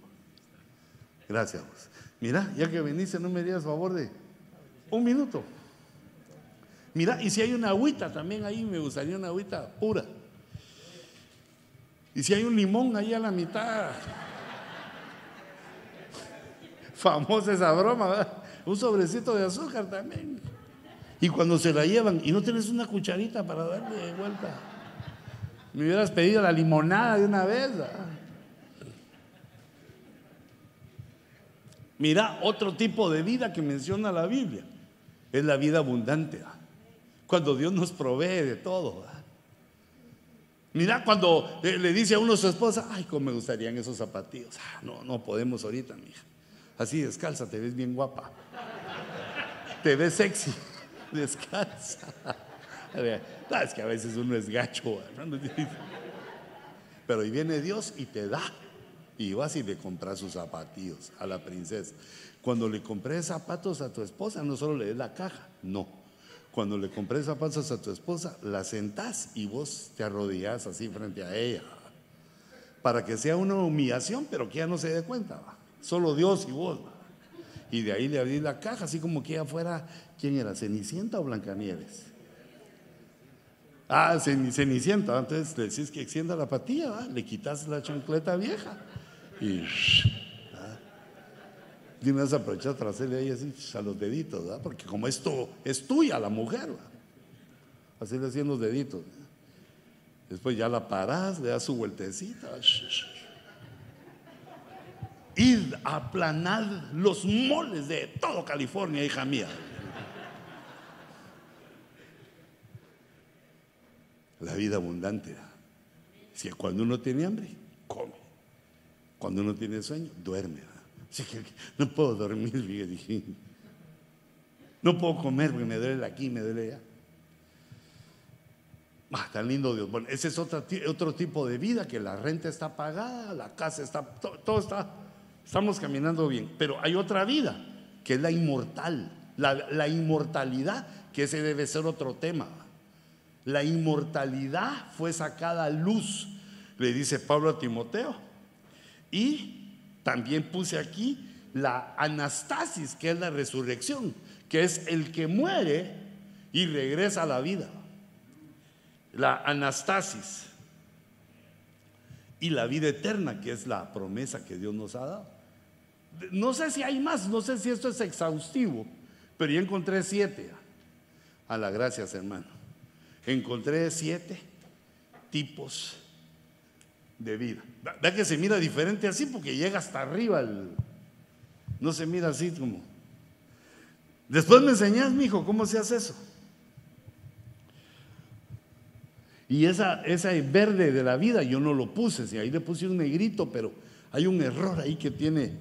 Gracias. Mira, ya que veniste, no me digas favor de un minuto. Mira, y si hay una agüita también ahí, me gustaría una agüita pura. Y si hay un limón ahí a la mitad. Famosa esa broma, ¿verdad? un sobrecito de azúcar también. Y cuando se la llevan, y no tienes una cucharita para darle de vuelta, me hubieras pedido la limonada de una vez. Mira, otro tipo de vida que menciona la Biblia es la vida abundante. Cuando Dios nos provee de todo. Mira, cuando le dice a uno su esposa, ay, cómo me gustarían esos zapatillos. Ah, no, no podemos ahorita, mija. Así descalza, te ves bien guapa. Te ves sexy, descalza. es que a veces uno es gacho. Pero ahí viene Dios y te da. Y vas y le compras sus zapatillos a la princesa. Cuando le compré zapatos a tu esposa, no solo le des la caja, no. Cuando le compré zapatos a tu esposa, la sentás y vos te arrodillás así frente a ella. Para que sea una humillación, pero que ella no se dé cuenta. Solo Dios y vos. Y de ahí le abrí la caja, así como que ella fuera, ¿quién era? ¿Cenicienta o Blancanieves? Ah, Cenicienta. Entonces le decís que extienda la patilla, le quitas la chancleta vieja y. Dime, vas a aprovechar para hacerle ahí así a los deditos, ¿verdad? Porque como esto es tuya la mujer, así le hacían los deditos. Después ya la parás, le das su vueltecita. Ir a aplanar los moles de todo California, hija mía. La vida abundante. Si cuando uno tiene hambre, come. Cuando uno tiene sueño, duerme. no puedo dormir. No puedo comer porque me duele aquí, me duele allá. Ah, tan lindo Dios. Bueno, ese es otro, otro tipo de vida que la renta está pagada, la casa está, todo, está, estamos caminando bien. Pero hay otra vida que es la inmortal, la, la inmortalidad, que ese debe ser otro tema. La inmortalidad fue sacada a luz, le dice Pablo a Timoteo. Y también puse aquí la anastasis, que es la resurrección, que es el que muere y regresa a la vida. La anastasis. Y la vida eterna, que es la promesa que Dios nos ha dado. No sé si hay más, no sé si esto es exhaustivo, pero yo encontré siete. A la gracias, hermano. Encontré siete tipos de vida. Vea que se mira diferente así porque llega hasta arriba. no se mira así como. Después me enseñás, mi hijo, cómo se hace eso. Y esa, ese verde de la vida yo no lo puse, si ahí le puse un negrito, pero hay un error ahí que tiene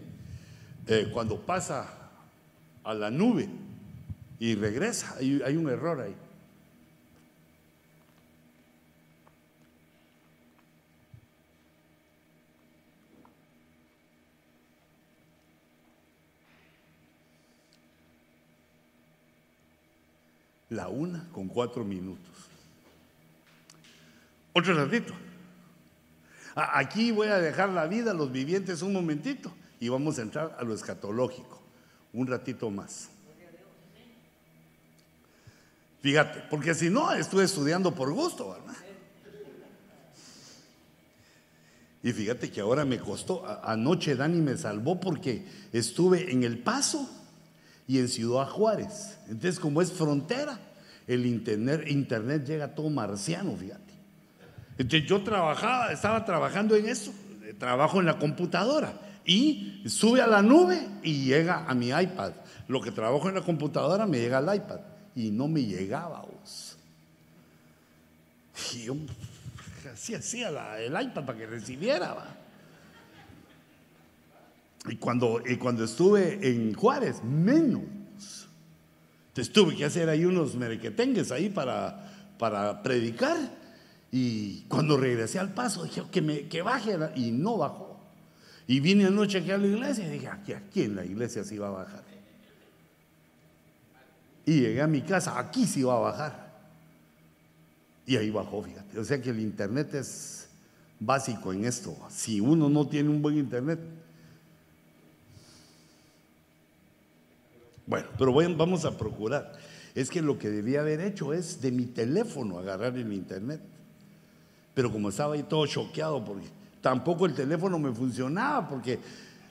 eh, cuando pasa a la nube y regresa, hay un error ahí. La una con cuatro minutos. Otro ratito. Aquí voy a dejar la vida a los vivientes un momentito y vamos a entrar a lo escatológico, un ratito más. Fíjate, porque si no, estuve estudiando por gusto, ¿verdad? Y fíjate que ahora me costó, anoche Dani me salvó porque estuve en El Paso y en Ciudad Juárez. Entonces, como es frontera, el internet, internet llega todo marciano, fíjate. Entonces yo trabajaba, estaba trabajando en eso, trabajo en la computadora y sube a la nube y llega a mi iPad. Lo que trabajo en la computadora me llega al iPad y no me llegaba. Vos. Y yo así hacía el iPad para que recibiera. Y cuando, y cuando estuve en Juárez, menos. Entonces tuve que hacer ahí unos merequetengues ahí para, para predicar. Y cuando regresé al paso, dije que, me, que baje. Y no bajó. Y vine anoche aquí a la iglesia y dije, aquí, aquí en la iglesia sí va a bajar. Y llegué a mi casa, aquí sí va a bajar. Y ahí bajó, fíjate. O sea que el internet es básico en esto. Si uno no tiene un buen internet, Bueno, pero vamos a procurar. Es que lo que debía haber hecho es de mi teléfono agarrar el internet. Pero como estaba ahí todo choqueado, porque tampoco el teléfono me funcionaba, porque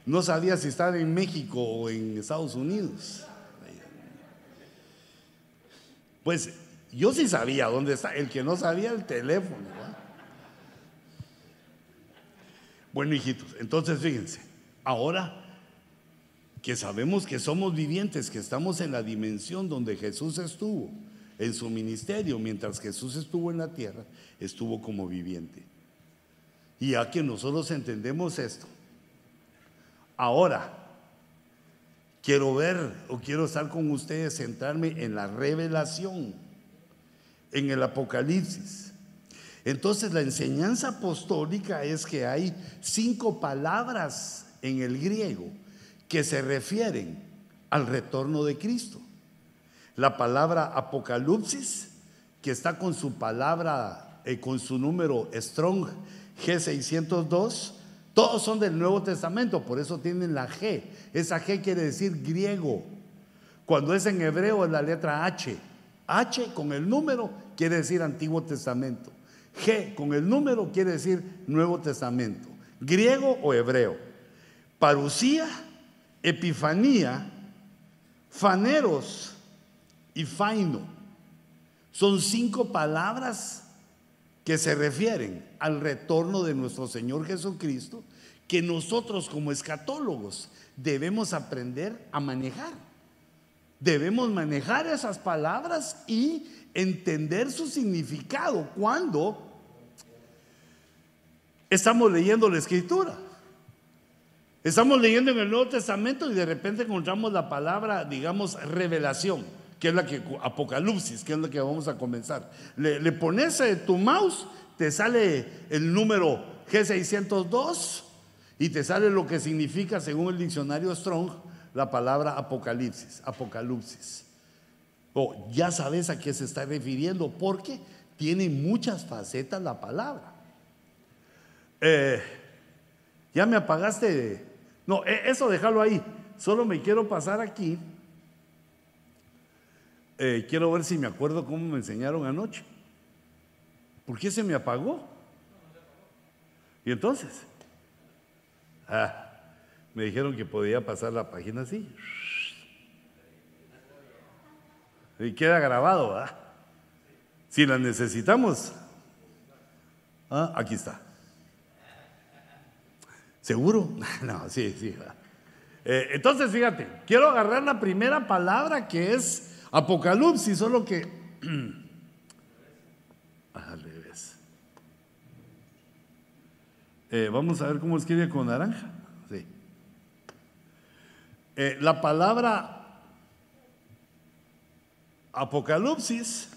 no sabía si estaba en México o en Estados Unidos. Pues yo sí sabía dónde está, el que no sabía el teléfono. Bueno, hijitos, entonces fíjense, ahora que sabemos que somos vivientes, que estamos en la dimensión donde Jesús estuvo en su ministerio, mientras Jesús estuvo en la tierra, estuvo como viviente. Y ya que nosotros entendemos esto, ahora quiero ver o quiero estar con ustedes, centrarme en la revelación, en el Apocalipsis. Entonces la enseñanza apostólica es que hay cinco palabras en el griego que se refieren al retorno de Cristo. La palabra apocalipsis, que está con su palabra, eh, con su número Strong G602, todos son del Nuevo Testamento, por eso tienen la G. Esa G quiere decir griego. Cuando es en hebreo es la letra H. H con el número quiere decir Antiguo Testamento. G con el número quiere decir Nuevo Testamento. Griego o hebreo. Parucía Epifanía, faneros y faino. Son cinco palabras que se refieren al retorno de nuestro Señor Jesucristo que nosotros como escatólogos debemos aprender a manejar. Debemos manejar esas palabras y entender su significado cuando estamos leyendo la escritura. Estamos leyendo en el Nuevo Testamento y de repente encontramos la palabra, digamos, revelación, que es la que, Apocalipsis, que es la que vamos a comenzar. Le, pones eh, tu mouse, te sale el número G602 y te sale lo que significa, según el diccionario Strong, la palabra Apocalipsis, Apocalipsis. Oh, ya sabes a qué se está refiriendo, porque tiene muchas facetas la palabra. Eh, ya me apagaste no, e, eso déjalo ahí. Solo me quiero pasar aquí. Eh, quiero ver si me acuerdo cómo me enseñaron anoche. ¿Por qué se me apagó? ¿Y entonces? Ah, me dijeron que podía pasar la página así. Y queda grabado, ¿ah? Si la necesitamos. Ah, aquí está. ¿Seguro? No, sí, sí. Eh, entonces, fíjate, quiero agarrar la primera palabra que es Apocalipsis, solo que... Eh, vamos a ver cómo escribe con naranja. Sí. Eh, la palabra Apocalipsis,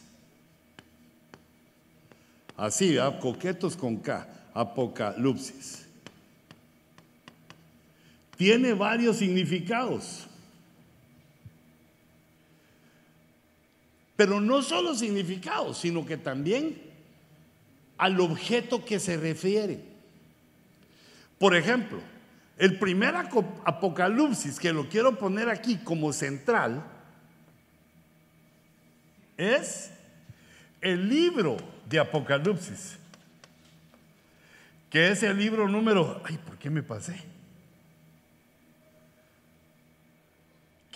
así, coquetos con K, Apocalipsis tiene varios significados. Pero no solo significados, sino que también al objeto que se refiere. Por ejemplo, el primer apocalipsis que lo quiero poner aquí como central es el libro de Apocalipsis, que es el libro número, ay, ¿por qué me pasé?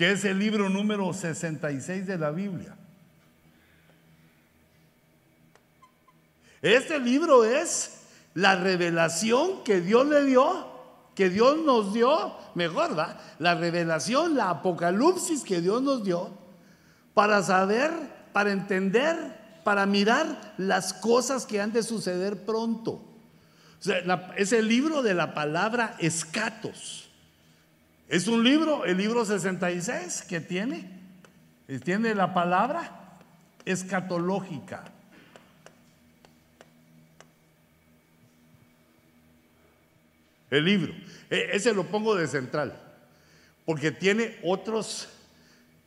Que es el libro número 66 de la Biblia. Este libro es la revelación que Dios le dio, que Dios nos dio, mejor, ¿va? La revelación, la apocalipsis que Dios nos dio para saber, para entender, para mirar las cosas que han de suceder pronto. O es el libro de la palabra escatos. Es un libro, el libro 66, que tiene, tiene la palabra escatológica. El libro. E, ese lo pongo de central, porque tiene otros,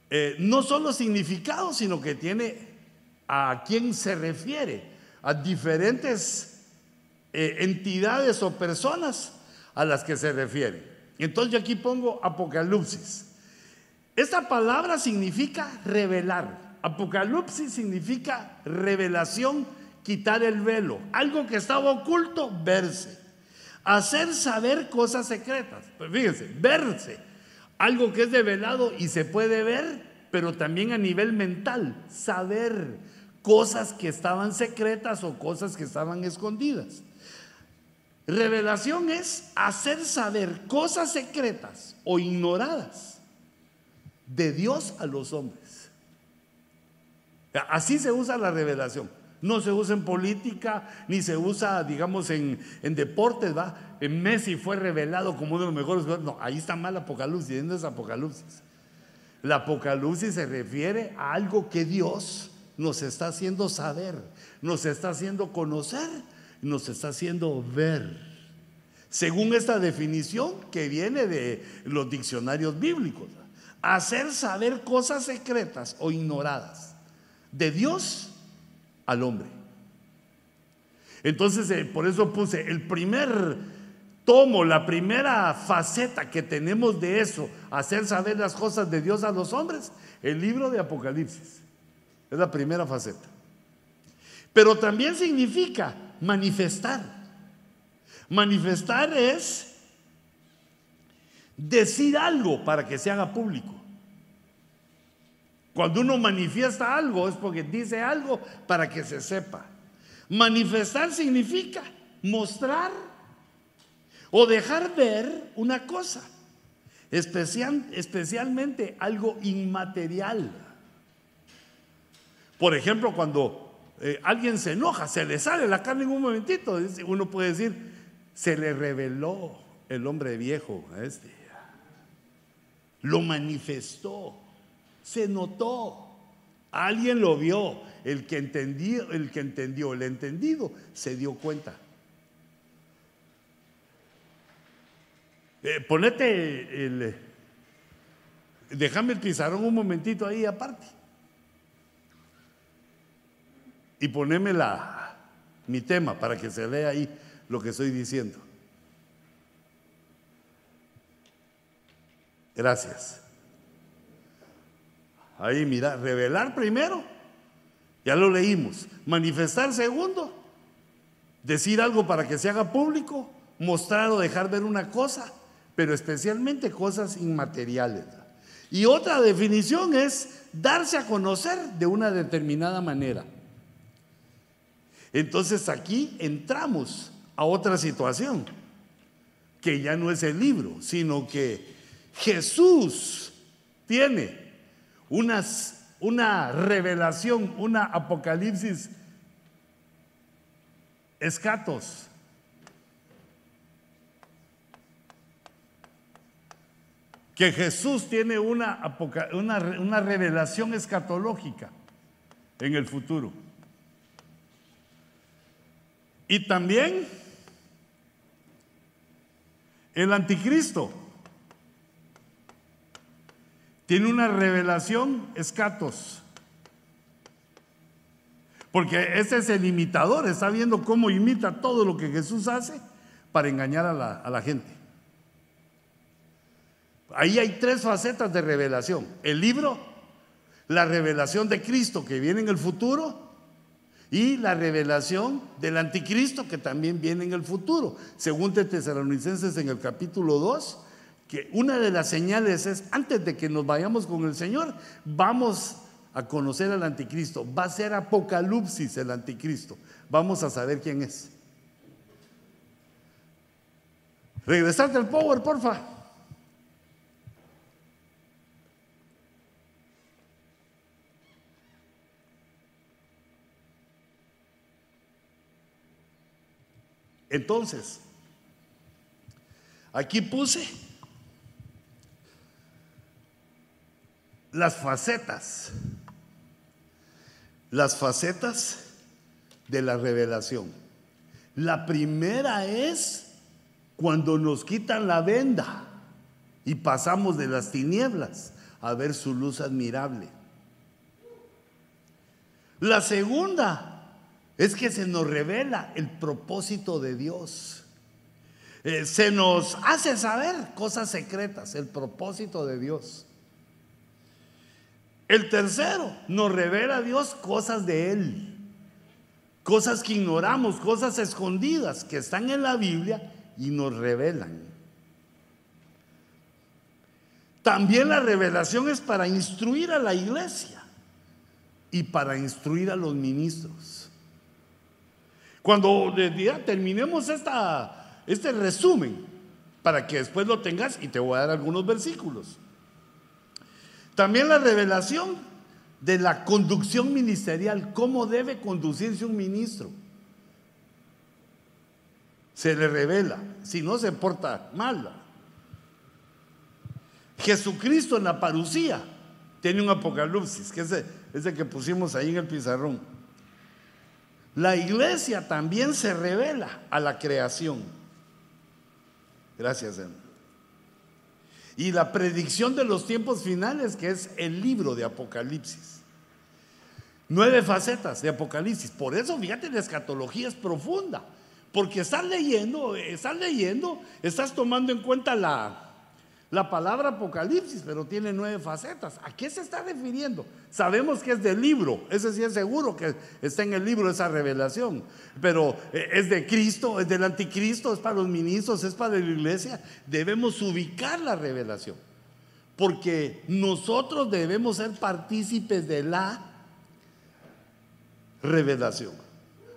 eh, no solo significados, sino que tiene a quién se refiere, a diferentes eh, entidades o personas a las que se refiere. Entonces yo aquí pongo Apocalipsis. Esta palabra significa revelar. Apocalipsis significa revelación, quitar el velo. Algo que estaba oculto, verse. Hacer saber cosas secretas. Pues fíjense, verse. Algo que es develado y se puede ver, pero también a nivel mental. Saber cosas que estaban secretas o cosas que estaban escondidas. Revelación es hacer saber cosas secretas o ignoradas de Dios a los hombres. Así se usa la revelación. No se usa en política, ni se usa, digamos, en, en deportes, ¿va? En Messi fue revelado como uno de los mejores. No, ahí está mal Apocalipsis, no es Apocalipsis. La Apocalipsis se refiere a algo que Dios nos está haciendo saber, nos está haciendo conocer, nos está haciendo ver. Según esta definición que viene de los diccionarios bíblicos, hacer saber cosas secretas o ignoradas de Dios al hombre. Entonces, eh, por eso puse el primer tomo, la primera faceta que tenemos de eso, hacer saber las cosas de Dios a los hombres, el libro de Apocalipsis. Es la primera faceta. Pero también significa manifestar. Manifestar es decir algo para que se haga público. Cuando uno manifiesta algo es porque dice algo para que se sepa. Manifestar significa mostrar o dejar ver una cosa, especial, especialmente algo inmaterial. Por ejemplo, cuando eh, alguien se enoja, se le sale la carne en un momentito, uno puede decir, se le reveló el hombre viejo a este. Lo manifestó se notó. Alguien lo vio. El que entendió, el que entendió, el entendido, se dio cuenta. Eh, ponete el. Déjame el pizarrón un momentito ahí aparte. Y poneme la, mi tema para que se lea ahí lo que estoy diciendo. Gracias. Ahí mira, revelar primero, ya lo leímos. Manifestar segundo, decir algo para que se haga público, mostrar o dejar ver una cosa, pero especialmente cosas inmateriales. Y otra definición es darse a conocer de una determinada manera. Entonces aquí entramos a otra situación, que ya no es el libro, sino que Jesús tiene una revelación, una apocalipsis escatos. Que Jesús tiene una, una, una revelación escatológica en el futuro. Y también el anticristo tiene una revelación escatos. Porque ese es el imitador, está viendo cómo imita todo lo que Jesús hace para engañar a la, a la gente. Ahí hay tres facetas de revelación. El libro, la revelación de Cristo que viene en el futuro y la revelación del anticristo que también viene en el futuro. Según Tesalonicenses en el capítulo 2, que una de las señales es, antes de que nos vayamos con el Señor, vamos a conocer al anticristo. Va a ser Apocalipsis el anticristo. Vamos a saber quién es. Regresarte al power, porfa. Entonces, aquí puse las facetas, las facetas de la revelación. La primera es cuando nos quitan la venda y pasamos de las tinieblas a ver su luz admirable. La segunda es que se nos revela el propósito de Dios. Eh, se nos hace saber cosas secretas, el propósito de Dios. El tercero, nos revela a Dios cosas de Él, cosas que ignoramos, cosas escondidas que están en la Biblia y nos revelan. También la revelación es para instruir a la iglesia y para instruir a los ministros. Cuando ya terminemos esta, este resumen, para que después lo tengas y te voy a dar algunos versículos. También la revelación de la conducción ministerial, cómo debe conducirse un ministro. Se le revela, si no se porta mal. Jesucristo en la parucía tiene un apocalipsis, que es ese que pusimos ahí en el pizarrón. La iglesia también se revela a la creación. Gracias. Y la predicción de los tiempos finales, que es el libro de Apocalipsis. Nueve facetas de Apocalipsis. Por eso, fíjate, la escatología es profunda. Porque estás leyendo, estás leyendo, estás tomando en cuenta la, la palabra Apocalipsis, pero tiene nueve facetas. ¿A qué se está refiriendo? Sabemos que es del libro, ese sí es seguro que está en el libro esa revelación, pero eh, es de Cristo, es del anticristo, es para los ministros, es para la iglesia. Debemos ubicar la revelación, porque nosotros debemos ser partícipes de la revelación.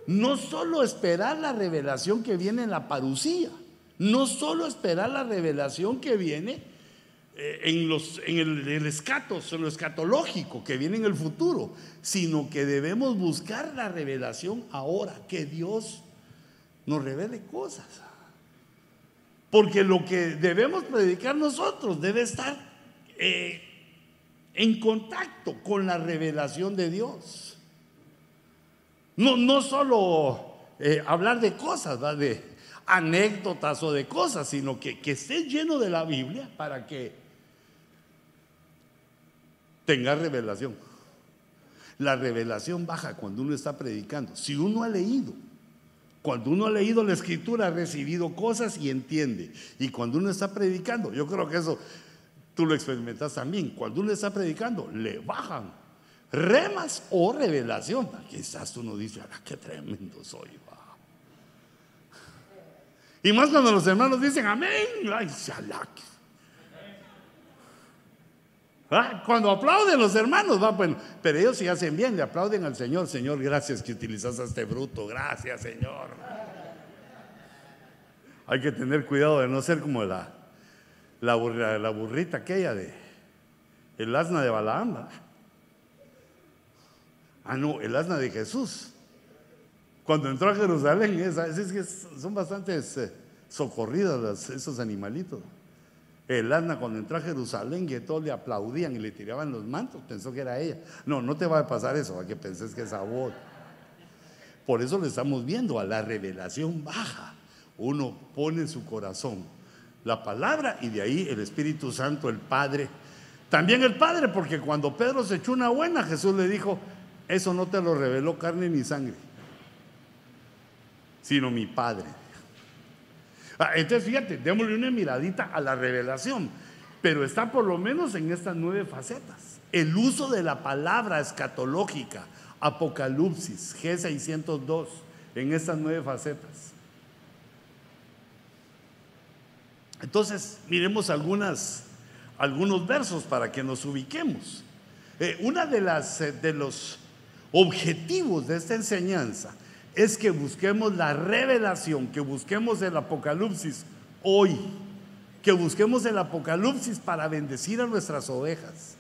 No solo esperar la revelación que viene en la parucía no solo esperar la revelación que viene eh, en, los, en el, el en lo escatológico que viene en el futuro, sino que debemos buscar la revelación ahora, que Dios nos revele cosas. Porque lo que debemos predicar nosotros debe estar eh, en contacto con la revelación de Dios. No, no solo eh, hablar de cosas, ¿verdad? de, anécdotas o de cosas, sino que, que esté lleno de la Biblia para que tenga revelación. La revelación baja cuando uno está predicando. Si uno ha leído, cuando uno ha leído la escritura, ha recibido cosas y entiende. Y cuando uno está predicando, yo creo que eso tú lo experimentas también. Cuando uno está predicando, le bajan remas o revelación. Quizás uno dice, ah, qué tremendo soy. Y más cuando los hermanos dicen amén. Ay, ah, Cuando aplauden los hermanos, va, bueno, pero ellos sí hacen bien, le aplauden al Señor. Señor, gracias que utilizas este bruto. Gracias, Señor. Hay que tener cuidado de no ser como la, la, burrita aquella de el asna de Balaam. Ah, no, el asna de Jesús. Cuando entró a Jerusalén, es, que son bastantes eh, socorridas esos animalitos. El asna cuando entró a Jerusalén, que todos le aplaudían y le tiraban los mantos, pensó que era ella. No, no te va a pasar eso, a que penses que es a vos. Por eso le estamos viendo a la revelación baja. Uno pone en su corazón la palabra y de ahí el Espíritu Santo, el Padre. También el Padre, porque cuando Pedro se echó una buena, Jesús le dijo, eso no te lo reveló carne ni sangre sino mi Padre. Ah, entonces, fíjate, démosle una miradita a la revelación, pero está por lo menos en estas nueve facetas. El uso de la palabra escatológica, Apocalipsis, G602, en estas nueve facetas. Entonces, miremos algunos versos para que nos ubiquemos. Eh, una de las eh, de los objetivos de esta enseñanza es que busquemos la revelación, que busquemos el Apocalipsis hoy, que busquemos el Apocalipsis para bendecir a nuestras ovejas.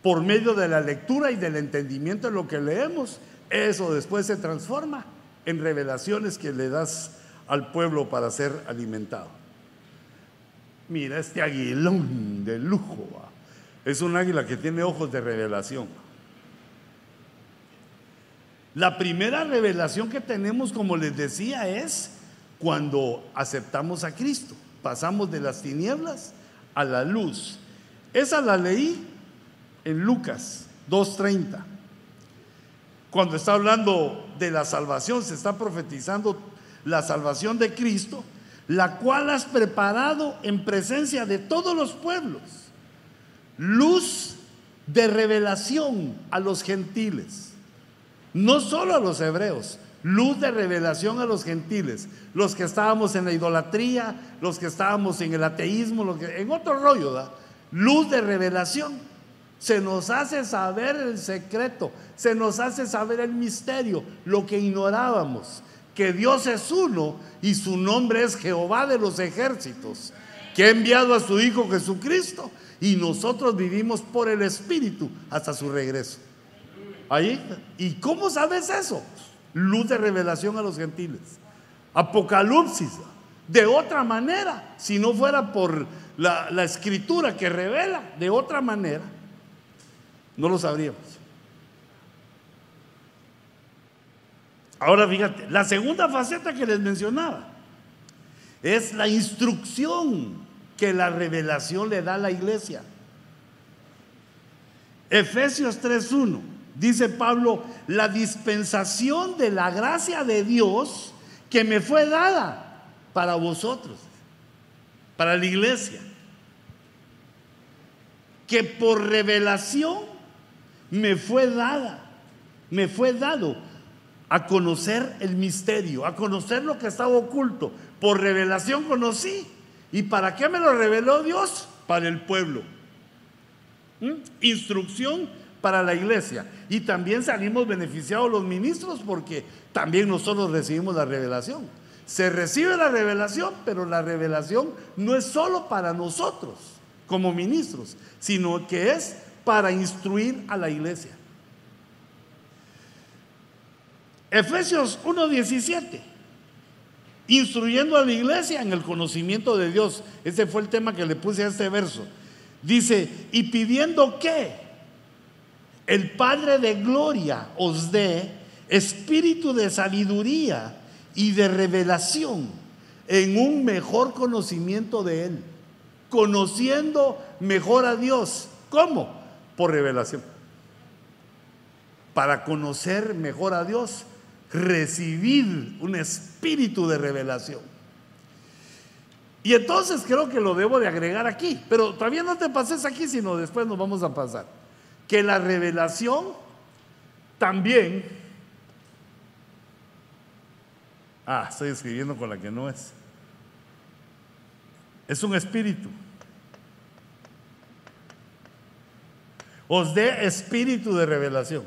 Por medio de la lectura y del entendimiento de lo que leemos, eso después se transforma en revelaciones que le das al pueblo para ser alimentado. Mira este aguilón de lujo. Es un águila que tiene ojos de revelación. La primera revelación que tenemos, como les decía, es cuando aceptamos a Cristo. Pasamos de las tinieblas a la luz. Esa la leí en Lucas 2.30. Cuando está hablando de la salvación, se está profetizando la salvación de Cristo, la cual has preparado en presencia de todos los pueblos. Luz de revelación a los gentiles no solo a los hebreos, luz de revelación a los gentiles, los que estábamos en la idolatría, los que estábamos en el ateísmo, en otro rollo, luz de revelación. Se nos hace saber el secreto, se nos hace saber el misterio, lo que ignorábamos, que Dios es uno y su nombre es Jehová de los ejércitos, que ha enviado a su Hijo Jesucristo y nosotros vivimos por el Espíritu hasta su regreso. Ahí. ¿Y cómo sabes eso? Luz de revelación a los gentiles. Apocalipsis. De otra manera, si no fuera por la, escritura que revela, de otra manera, no lo sabríamos. Ahora fíjate, la segunda faceta que les mencionaba es la instrucción que la revelación le da a la iglesia. Efesios 3.1 dice Pablo, la dispensación de la gracia de Dios que me fue dada para vosotros, para la iglesia, que por revelación me fue dada, me fue dado a conocer el misterio, a conocer lo que estaba oculto. Por revelación conocí. ¿Y para qué me lo reveló Dios? Para el pueblo. ¿Mm? Instrucción para la iglesia. Y también salimos beneficiados los ministros porque también nosotros recibimos la revelación. Se recibe la revelación, pero la revelación no es solo para nosotros como ministros, sino que es para instruir a la iglesia. Efesios 1.17, instruyendo a la iglesia en el conocimiento de Dios. Ese fue el tema que le puse a este verso. Dice, y pidiendo que el Padre de Gloria os dé espíritu de sabiduría y de revelación en un mejor conocimiento de Él, conociendo mejor a Dios. ¿Cómo? Por revelación. Para conocer mejor a Dios recibir un espíritu de revelación. Y entonces creo que lo debo de agregar aquí, pero todavía no te pases aquí, sino después nos vamos a pasar. Que la revelación también... Ah, estoy escribiendo con la que no es. Es un espíritu. Os dé espíritu de revelación.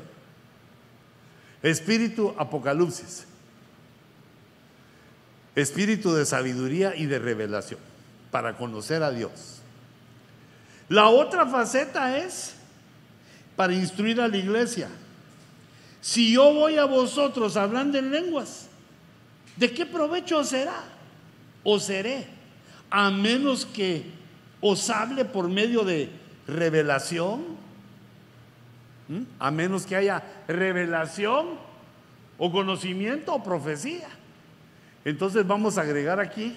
Espíritu apocalipsis. Espíritu de sabiduría y de revelación para conocer a Dios. La otra faceta es para instruir a la iglesia. Si yo voy a vosotros hablando en lenguas, ¿de qué provecho será? O seré, a menos que os hable por medio de revelación, a menos que haya revelación o conocimiento o profecía. Entonces vamos a agregar aquí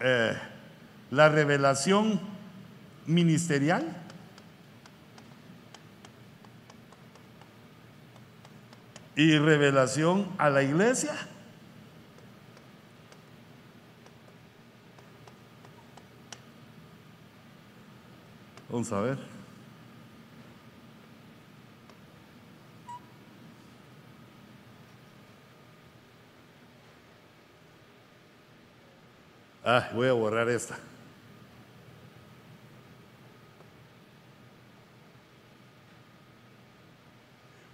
eh, la revelación ministerial. Y revelación a la iglesia. Vamos a ver. Ah, voy a borrar esta.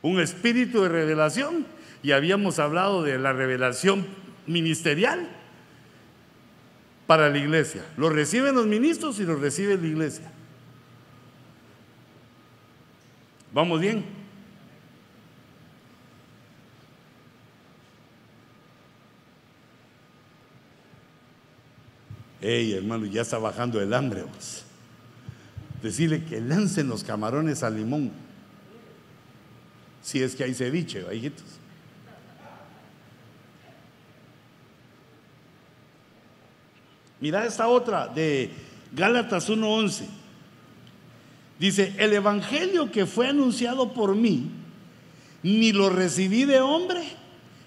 Un espíritu de revelación y habíamos hablado de la revelación ministerial para la iglesia. Lo reciben los ministros y lo recibe la iglesia. ¿Vamos bien? Ey, hermano, ya está bajando el hambre. Decirle que lancen los camarones al limón. Si es que hay ceviche, hijitos. Mira esta otra de Gálatas 1:11. Dice, el evangelio que fue anunciado por mí, ni lo recibí de hombre,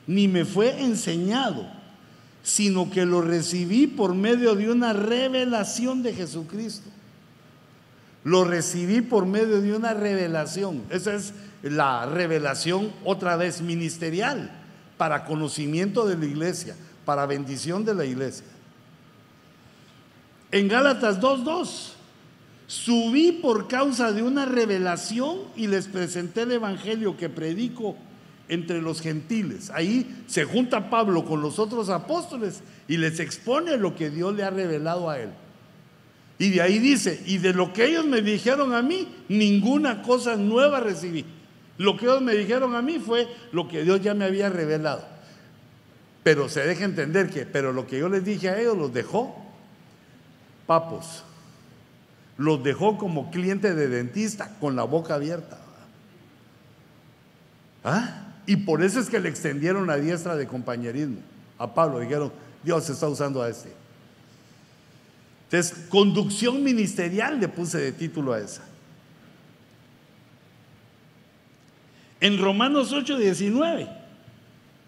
ni me fue enseñado sino que lo recibí por medio de una revelación de Jesucristo. Lo recibí por medio de una revelación. Esa es la revelación otra vez ministerial, para conocimiento de la iglesia, para bendición de la iglesia. En Gálatas 2.2, subí por causa de una revelación y les presenté el Evangelio que predico entre los gentiles. Ahí se junta Pablo con los otros apóstoles y les expone lo que Dios le ha revelado a él. Y de ahí dice, y de lo que ellos me dijeron a mí, ninguna cosa nueva recibí. Lo que ellos me dijeron a mí fue lo que Dios ya me había revelado. Pero se deja entender que, pero lo que yo les dije a ellos los dejó papos. Los dejó como cliente de dentista con la boca abierta. ¿Ah? Y por eso es que le extendieron la diestra de compañerismo a Pablo. Dijeron, Dios está usando a este. Entonces, conducción ministerial le puse de título a esa. En Romanos 8, 19,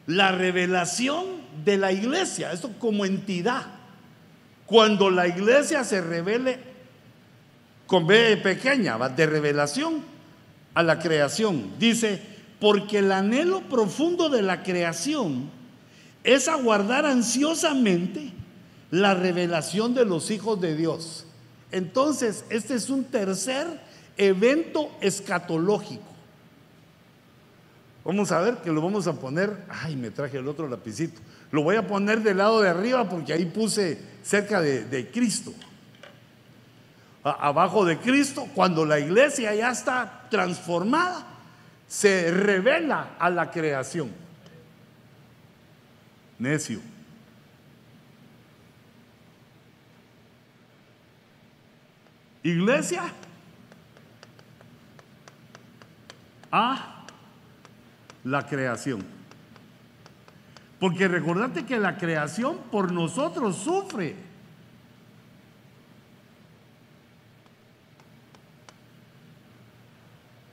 la revelación de la iglesia, esto como entidad. Cuando la iglesia se revele con B pequeña, de revelación a la creación, dice, porque el anhelo profundo de la creación es aguardar ansiosamente la revelación de los hijos de Dios. Entonces, este es un tercer evento escatológico. Vamos a ver que lo vamos a poner, ay, me traje el otro lapicito. Lo voy a poner del lado de arriba porque ahí puse cerca de, Cristo. abajo de Cristo, cuando la iglesia ya está transformada, se revela a la creación. Necio. Iglesia a la creación. Porque recordate que la creación por nosotros sufre.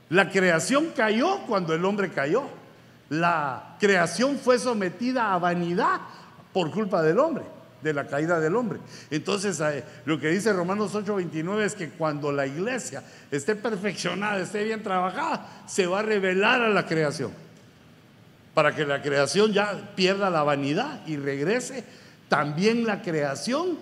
La creación cayó cuando el hombre cayó. La creación fue sometida a vanidad por culpa del hombre, de la caída del hombre. Entonces, eh, lo que dice Romanos 8:29 es que cuando la iglesia esté perfeccionada, esté bien trabajada, se va a revelar a la creación. Para que la creación ya pierda la vanidad y regrese también la creación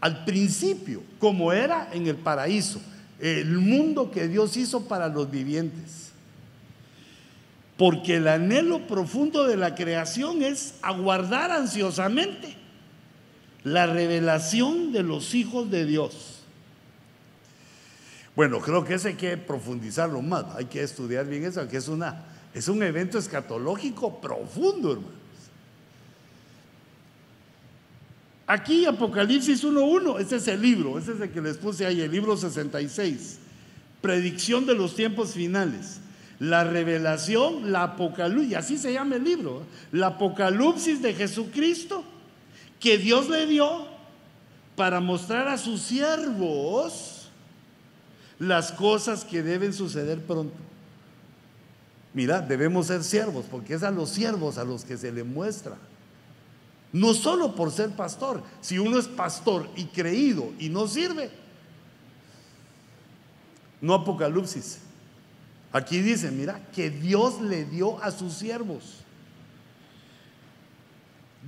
al principio, como era en el paraíso el mundo que Dios hizo para los vivientes. Porque el anhelo profundo de la creación es aguardar ansiosamente la revelación de los hijos de Dios. Bueno, creo que ese hay que profundizarlo más, hay que estudiar bien eso, que es, una, es un evento escatológico profundo, hermano. Aquí Apocalipsis 1.1, ese es el libro, ese es el que les puse ahí, el libro 66. Predicción de los tiempos finales. La revelación, la apocalipsis, así se llama el libro, ¿eh? la apocalipsis de Jesucristo que Dios le dio para mostrar a sus siervos las cosas que deben suceder pronto. Mira, debemos ser siervos, porque es a los siervos a los que se le muestra. No solo por ser pastor, si uno es pastor y creído y no sirve, no apocalipsis. Aquí dice, mira, que Dios le dio a sus siervos.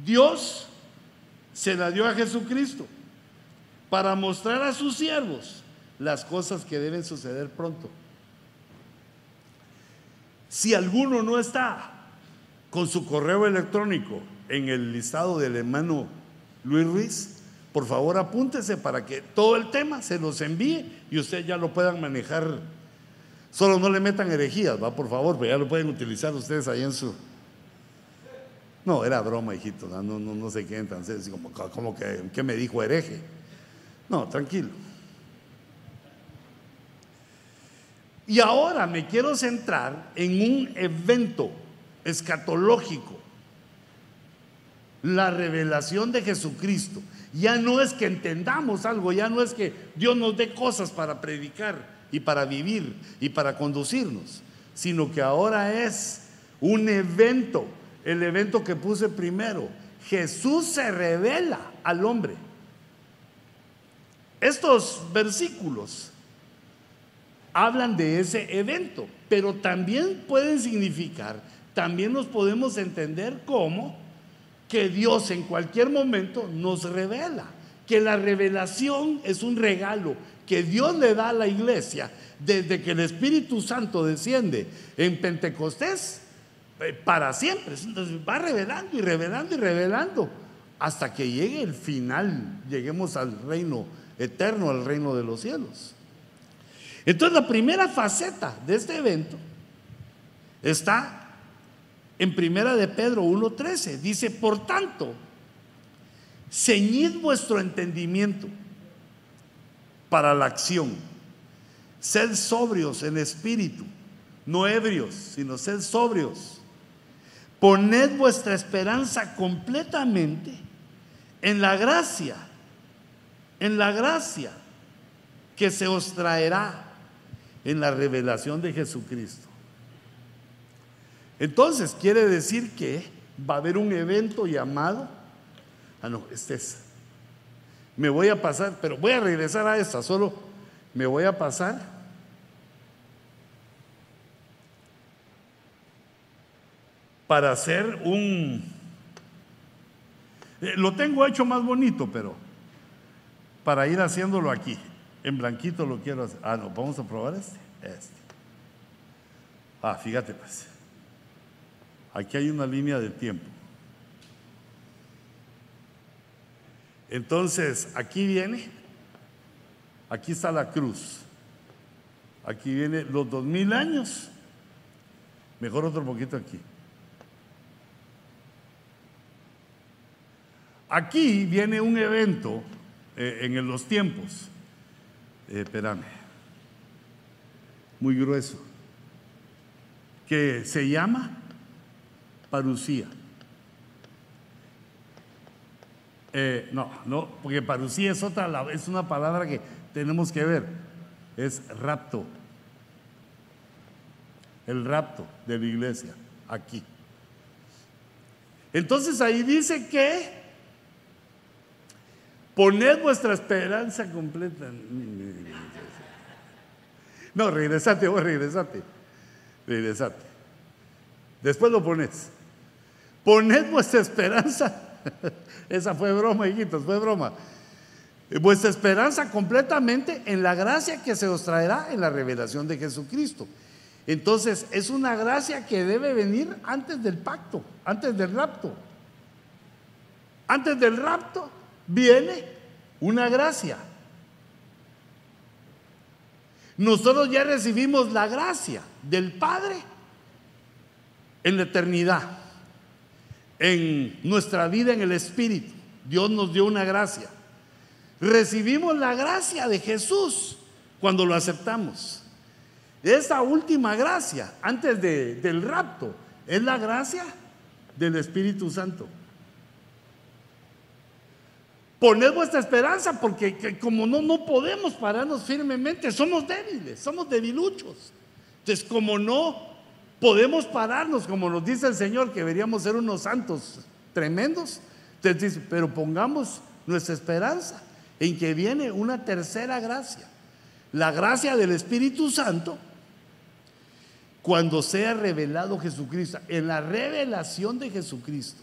Dios se la dio a Jesucristo para mostrar a sus siervos las cosas que deben suceder pronto. Si alguno no está con su correo electrónico en el listado del hermano Luis Ruiz, por favor apúntese para que todo el tema se los envíe y ustedes ya lo puedan manejar. Solo no le metan herejías, va, por favor, pero ya lo pueden utilizar ustedes ahí en su. No, era broma, hijito, no, no, no, se queden tan serios, como, como que, que me dijo hereje. No, tranquilo. Y ahora me quiero centrar en un evento escatológico la revelación de Jesucristo. Ya no es que entendamos algo, ya no es que Dios nos dé cosas para predicar y para vivir y para conducirnos, sino que ahora es un evento, el evento que puse primero. Jesús se revela al hombre. Estos versículos hablan de ese evento, pero también pueden significar, también nos podemos entender como que Dios en cualquier momento nos revela, que la revelación es un regalo que Dios le da a la iglesia desde que el Espíritu Santo desciende en Pentecostés eh, para siempre. Entonces va revelando y revelando y revelando hasta que llegue el final, lleguemos al reino eterno al reino de los cielos. Entonces la primera faceta de este evento está en primera de Pedro 1.13. Dice, por tanto, ceñid vuestro entendimiento para la acción. Sed sobrios en espíritu, no ebrios, sino sed sobrios. Poned vuestra esperanza completamente en la gracia, en la gracia que se os traerá en la revelación de Jesucristo. Entonces quiere decir que va a haber un evento llamado, ah no, este es, me voy a pasar, pero voy a regresar a esta, solo me voy a pasar. Para hacer un... Eh, lo tengo hecho más bonito, pero para ir haciéndolo aquí. En blanquito lo quiero hacer. Ah, no, vamos a probar este. Este. Ah, fíjate pues. Aquí hay una línea de tiempo. Entonces, aquí viene, aquí está la cruz. Aquí viene los dos mil años. Mejor otro poquito aquí. Aquí viene un evento eh, en los tiempos. Eh, espérame. Muy grueso. Que se llama parucía. Eh, no, no, porque parucía es otra, es una palabra que tenemos que ver. Es rapto. El rapto de la iglesia, aquí. Entonces ahí dice que poned vuestra esperanza completa. No, regresate, vos regresate. Regresate. Después lo pones. Poned vuestra esperanza. Esa fue broma, hijitos, fue broma. Vuestra esperanza completamente en la gracia que se os traerá en la revelación de Jesucristo. Entonces, es una gracia que debe venir antes del pacto, antes del rapto. Antes del rapto viene una gracia. Nosotros ya recibimos la gracia del Padre en la eternidad en nuestra vida en el Espíritu. Dios nos dio una gracia. Recibimos la gracia de Jesús cuando lo aceptamos. Esa última gracia, antes del rapto, es la gracia del Espíritu Santo. Poned vuestra esperanza porque como no, no podemos pararnos firmemente, somos débiles, somos debiluchos. Entonces, como no Podemos pararnos, como nos dice el Señor, que deberíamos ser unos santos tremendos. Entonces dice, pero pongamos nuestra esperanza en que viene una tercera gracia. La gracia del Espíritu Santo cuando sea revelado Jesucristo, en la revelación de Jesucristo.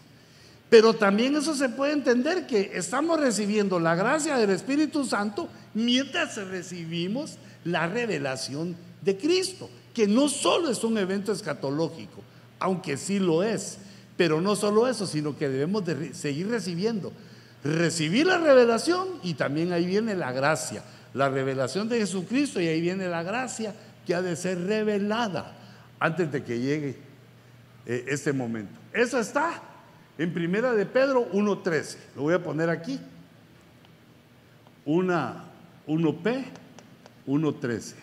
Pero también eso se puede entender que estamos recibiendo la gracia del Espíritu Santo mientras recibimos la revelación de Cristo que no solo es un evento escatológico, aunque sí lo es, pero no solo eso, sino que debemos de seguir recibiendo. Recibir la revelación y también ahí viene la gracia, la revelación de Jesucristo y ahí viene la gracia que ha de ser revelada antes de que llegue eh, este momento. Eso está en Primera de Pedro 1.13. Lo voy a poner aquí. Una 1P 1.13.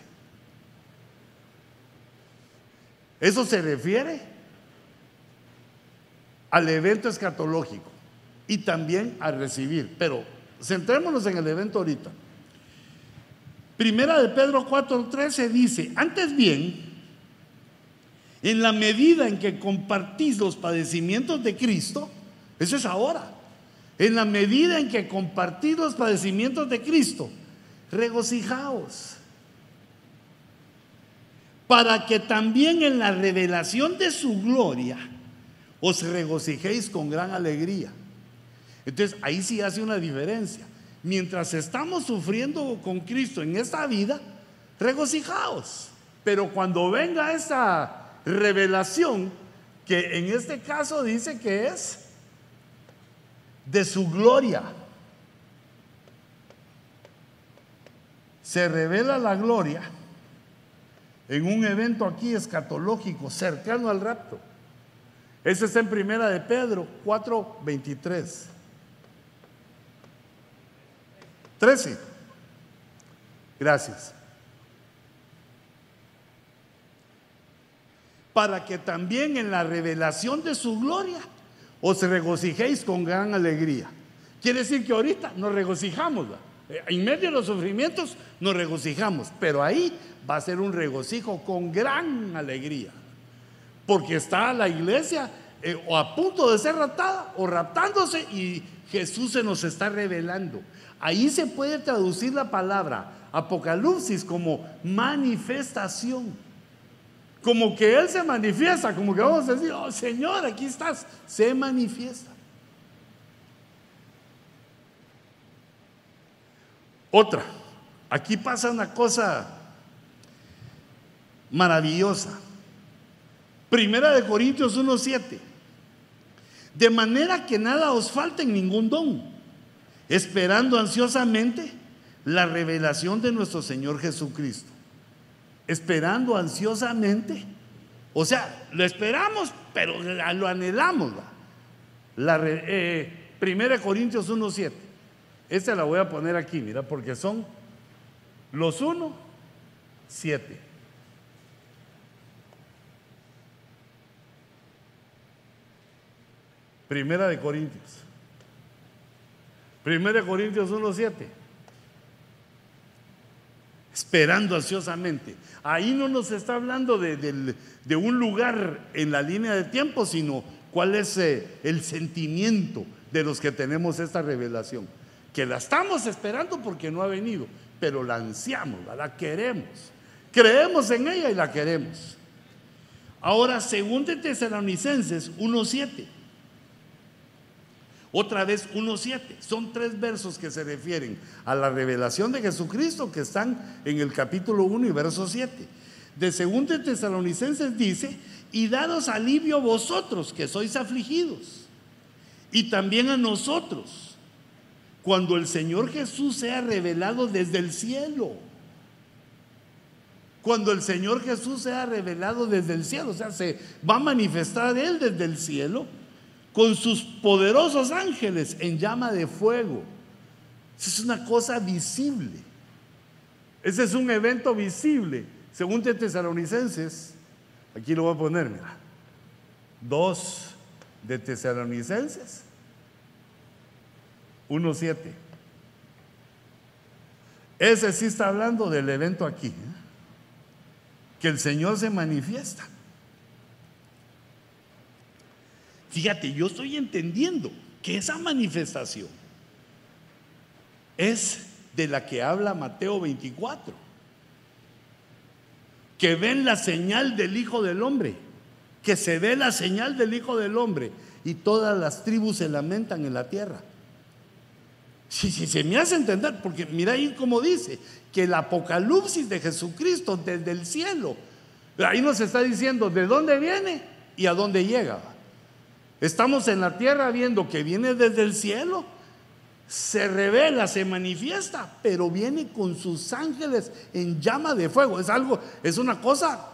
Eso se refiere al evento escatológico y también a recibir. Pero centrémonos en el evento ahorita. Primera de Pedro 4:13 dice, antes bien, en la medida en que compartís los padecimientos de Cristo, eso es ahora, en la medida en que compartís los padecimientos de Cristo, regocijaos para que también en la revelación de su gloria os regocijéis con gran alegría. Entonces ahí sí hace una diferencia. Mientras estamos sufriendo con Cristo en esta vida, regocijaos. Pero cuando venga esa revelación, que en este caso dice que es de su gloria, se revela la gloria en un evento aquí escatológico cercano al rapto. Ese está en primera de Pedro 4:23. 13. Gracias. Para que también en la revelación de su gloria os regocijéis con gran alegría. Quiere decir que ahorita nos regocijamos. En medio de los sufrimientos nos regocijamos, pero ahí va a ser un regocijo con gran alegría. Porque está la iglesia eh, o a punto de ser raptada o raptándose y Jesús se nos está revelando. Ahí se puede traducir la palabra Apocalipsis como manifestación. Como que Él se manifiesta, como que vamos a decir, oh Señor, aquí estás, se manifiesta. Otra, aquí pasa una cosa maravillosa. Primera de Corintios 1.7. De manera que nada os falte en ningún don, esperando ansiosamente la revelación de nuestro Señor Jesucristo. Esperando ansiosamente. O sea, lo esperamos, pero lo anhelamos. La, eh, Primera de Corintios 1.7. Esta la voy a poner aquí, mira, porque son los 1, 7. Primera de Corintios. Primera de Corintios 1, 7. Esperando ansiosamente. Ahí no nos está hablando de, un lugar en la línea de tiempo, sino cuál es eh, el sentimiento de los que tenemos esta revelación. Que la estamos esperando porque no ha venido, pero la ansiamos, la queremos. Creemos en ella y la queremos. Ahora, según de Tesalonicenses 1.7. Otra vez 1.7. Son tres versos que se refieren a la revelación de Jesucristo que están en el capítulo 1 y verso 7. De 2 de Tesalonicenses dice, y dados alivio vosotros que sois afligidos, y también a nosotros, cuando el Señor Jesús sea revelado desde el cielo. Cuando el Señor Jesús sea revelado desde el cielo, o sea, se va a manifestar Él desde el cielo con sus poderosos ángeles en llama de fuego. Esa es una cosa visible. Ese es un evento visible. Según Tesalonicenses, aquí lo voy a poner, mira. Dos de Tesalonicenses, 1.7. Ese sí está hablando del evento aquí. ¿eh? Que el Señor se manifiesta. Fíjate, yo estoy entendiendo que esa manifestación es de la que habla Mateo 24. Que ven la señal del Hijo del Hombre. Que se ve la señal del Hijo del Hombre. Y todas las tribus se lamentan en la tierra. Si, si se me hace entender, porque mira ahí como dice, que el apocalipsis de Jesucristo desde el cielo, ahí nos está diciendo de dónde viene y a dónde llega. Estamos en la tierra viendo que viene desde el cielo, se revela, se manifiesta, pero viene con sus ángeles en llama de fuego. Es algo, es una cosa,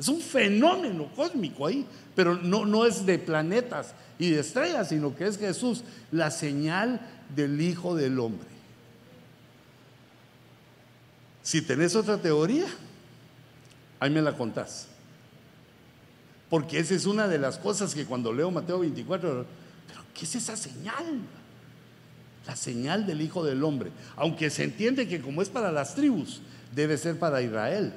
es un fenómeno cósmico ahí, pero no, no es de planetas y de estrellas, sino que es Jesús, la señal del Hijo del Hombre. Si tenés otra teoría, ahí me la contás. Porque esa es una de las cosas que cuando leo Mateo 24, pero ¿qué es esa señal? La señal del Hijo del Hombre. Aunque se entiende que como es para las tribus, debe ser para Israel.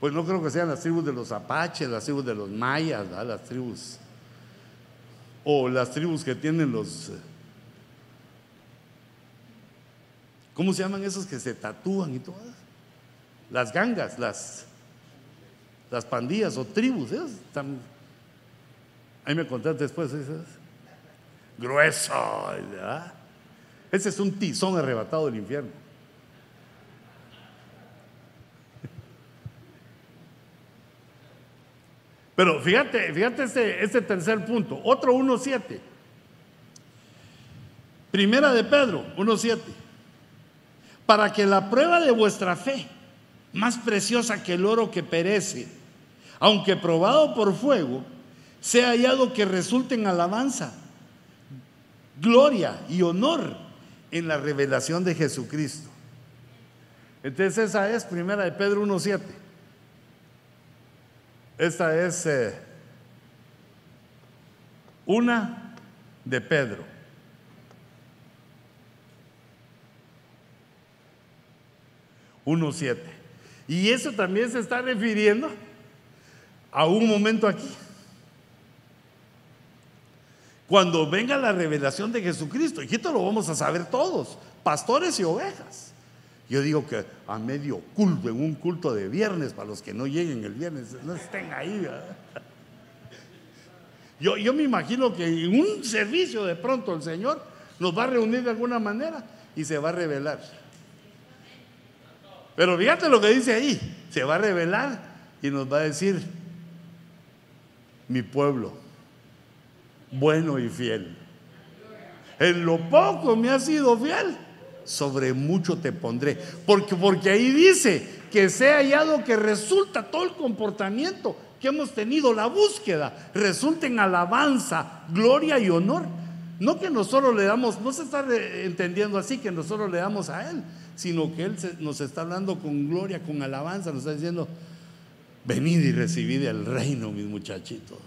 Pues no creo que sean las tribus de los apaches, las tribus de los mayas, las tribus. O las tribus que tienen los. ¿Cómo se llaman esos que se tatúan y todas? Las gangas, las las pandillas o tribus. ¿eh? ahí me contaste después. ¿eh? Grueso. Ese es un tizón arrebatado del infierno. Pero fíjate, fíjate este, este tercer punto. Otro 1.7. Primera de Pedro, 1.7. para que la prueba de vuestra fe, más preciosa que el oro que perece, aunque probado por fuego, sea hallado que resulte en alabanza, gloria y honor en la revelación de Jesucristo. Entonces esa es primera de Pedro 1.7. Esta es eh, una de Pedro. Uno siete. Y eso también se está refiriendo a un momento aquí. Cuando venga la revelación de Jesucristo, esto lo vamos a saber todos, pastores y ovejas. Yo digo que a medio culto, en un culto de viernes, para los que no lleguen el viernes, no estén ahí. Yo, yo me imagino que en un servicio de pronto el Señor nos va a reunir de alguna manera y se va a revelar. Pero fíjate lo que dice ahí, se va a revelar y nos va a decir, mi pueblo, bueno y fiel. En lo poco me ha sido fiel, sobre mucho te pondré. Porque, porque ahí dice que sea hallado que resulta todo el comportamiento que hemos tenido, la búsqueda, resulta en alabanza, gloria y honor. No que nosotros le damos, no se está entendiendo así que nosotros le damos a Él, sino que Él nos está hablando con gloria, con alabanza, nos está diciendo, venid y recibid el reino, mis muchachitos.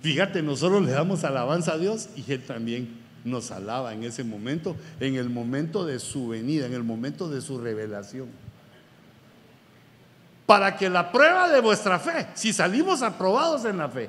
Fíjate, nosotros le damos alabanza a Dios y Él también nos alaba en ese momento, en el momento de su venida, en el momento de su revelación. Para que la prueba de vuestra fe, si salimos aprobados en la fe,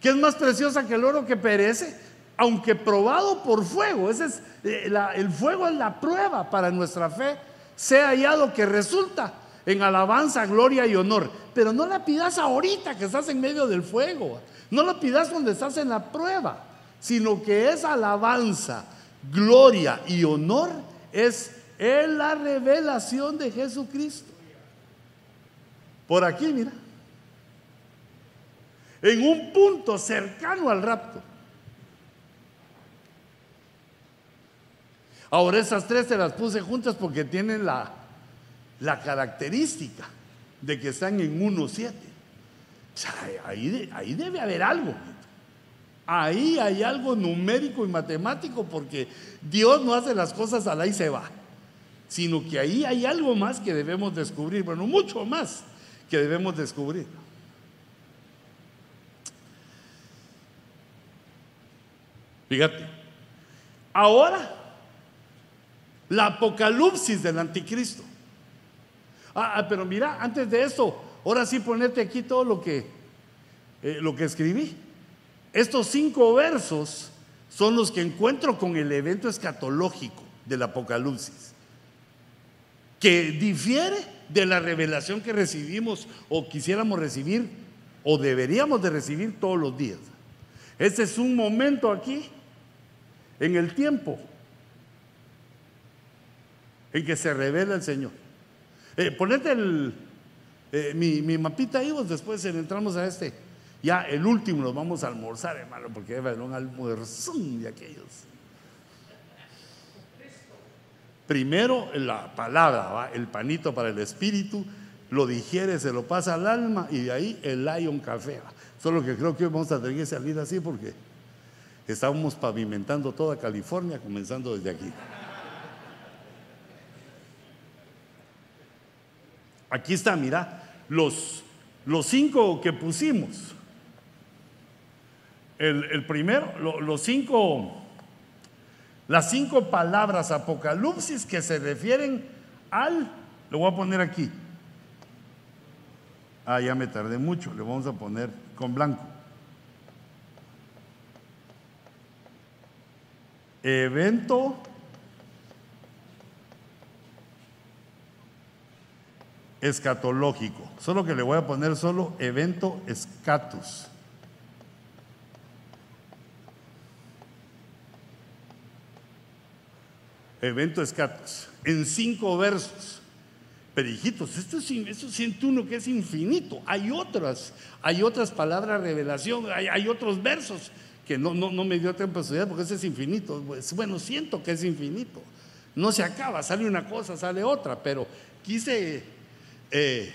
que es más preciosa que el oro que perece, aunque probado por fuego, ese es, eh, el fuego es la prueba para nuestra fe, sea hallado que resulta en alabanza, gloria y honor. Pero no la pidas ahorita que estás en medio del fuego. No la pidas cuando estás en la prueba, sino que esa alabanza, gloria y honor es en la revelación de Jesucristo. Por aquí, mira. En un punto cercano al rapto. Ahora esas tres te las puse juntas porque tienen la, la característica de que están en 1.7. ahí, ahí debe haber algo. Ahí hay algo numérico y matemático porque Dios no hace las cosas a la y se va, sino que ahí hay algo más que debemos descubrir, bueno, mucho más que debemos descubrir. Fíjate, ahora la apocalipsis del anticristo. Ah, ah, pero mira, antes de eso, ahora sí ponete aquí todo lo que, eh, lo que escribí. Estos cinco versos son los que encuentro con el evento escatológico del Apocalipsis, que difiere de la revelación que recibimos o quisiéramos recibir o deberíamos de recibir todos los días. Este es un momento aquí, en el tiempo, en que se revela el Señor. Eh, ponete el, eh, mi, mapita ahí, pues después entramos a este. Ya el último nos vamos a almorzar, hermano, porque va a un almuerzón de aquellos. Primero la palabra, el panito para el espíritu, lo digiere, se lo pasa al alma y de ahí el Lion Café. Solo que creo que vamos a tener que salir así porque estamos pavimentando toda California, comenzando desde aquí. Aquí está, mira, los, los cinco que pusimos. El, primero, los cinco, las cinco palabras apocalipsis que se refieren al, lo voy a poner aquí. Ah, ya me tardé mucho, le vamos a poner con blanco. Evento escatológico. Solo que le voy a poner solo evento escatus. Evento escatus. En cinco versos. Pero hijitos, esto, es, esto siente uno que es infinito. Hay otras, hay otras palabras revelación, hay, otros versos que no, no, no, me dio tiempo a estudiar porque ese es infinito. Pues, bueno, siento que es infinito. No se acaba, sale una cosa, sale otra, pero quise eh,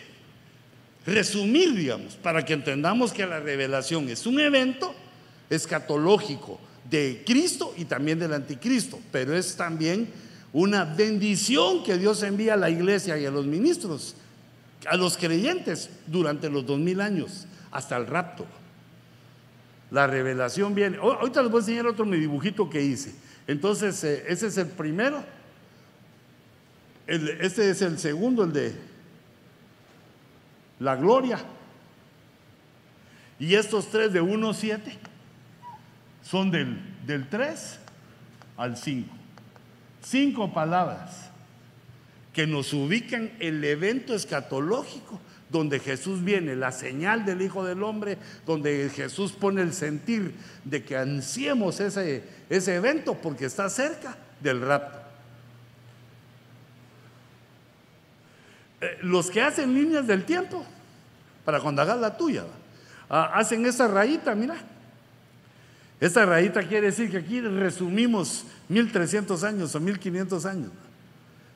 resumir, digamos, para que entendamos que la revelación es un evento escatológico de Cristo y también del anticristo, pero es también una bendición que Dios envía a la iglesia y a los ministros, a los creyentes durante los dos mil años, hasta el rapto. La revelación viene. Ahorita les voy a enseñar otro mi dibujito que hice. Entonces, eh, ese es el primero. este es el segundo, el de la gloria. Y estos tres de 1 7 son del, del 3 al 5. Cinco palabras que nos ubican el evento escatológico donde Jesús viene, la señal del Hijo del Hombre, donde Jesús pone el sentir de que ansiemos ese, ese evento porque está cerca del rapto. Eh, los que hacen líneas del tiempo, para cuando hagas la tuya, ah, hacen esa rayita, mira. Esta rayita quiere decir que aquí resumimos 1300 años o 1500 años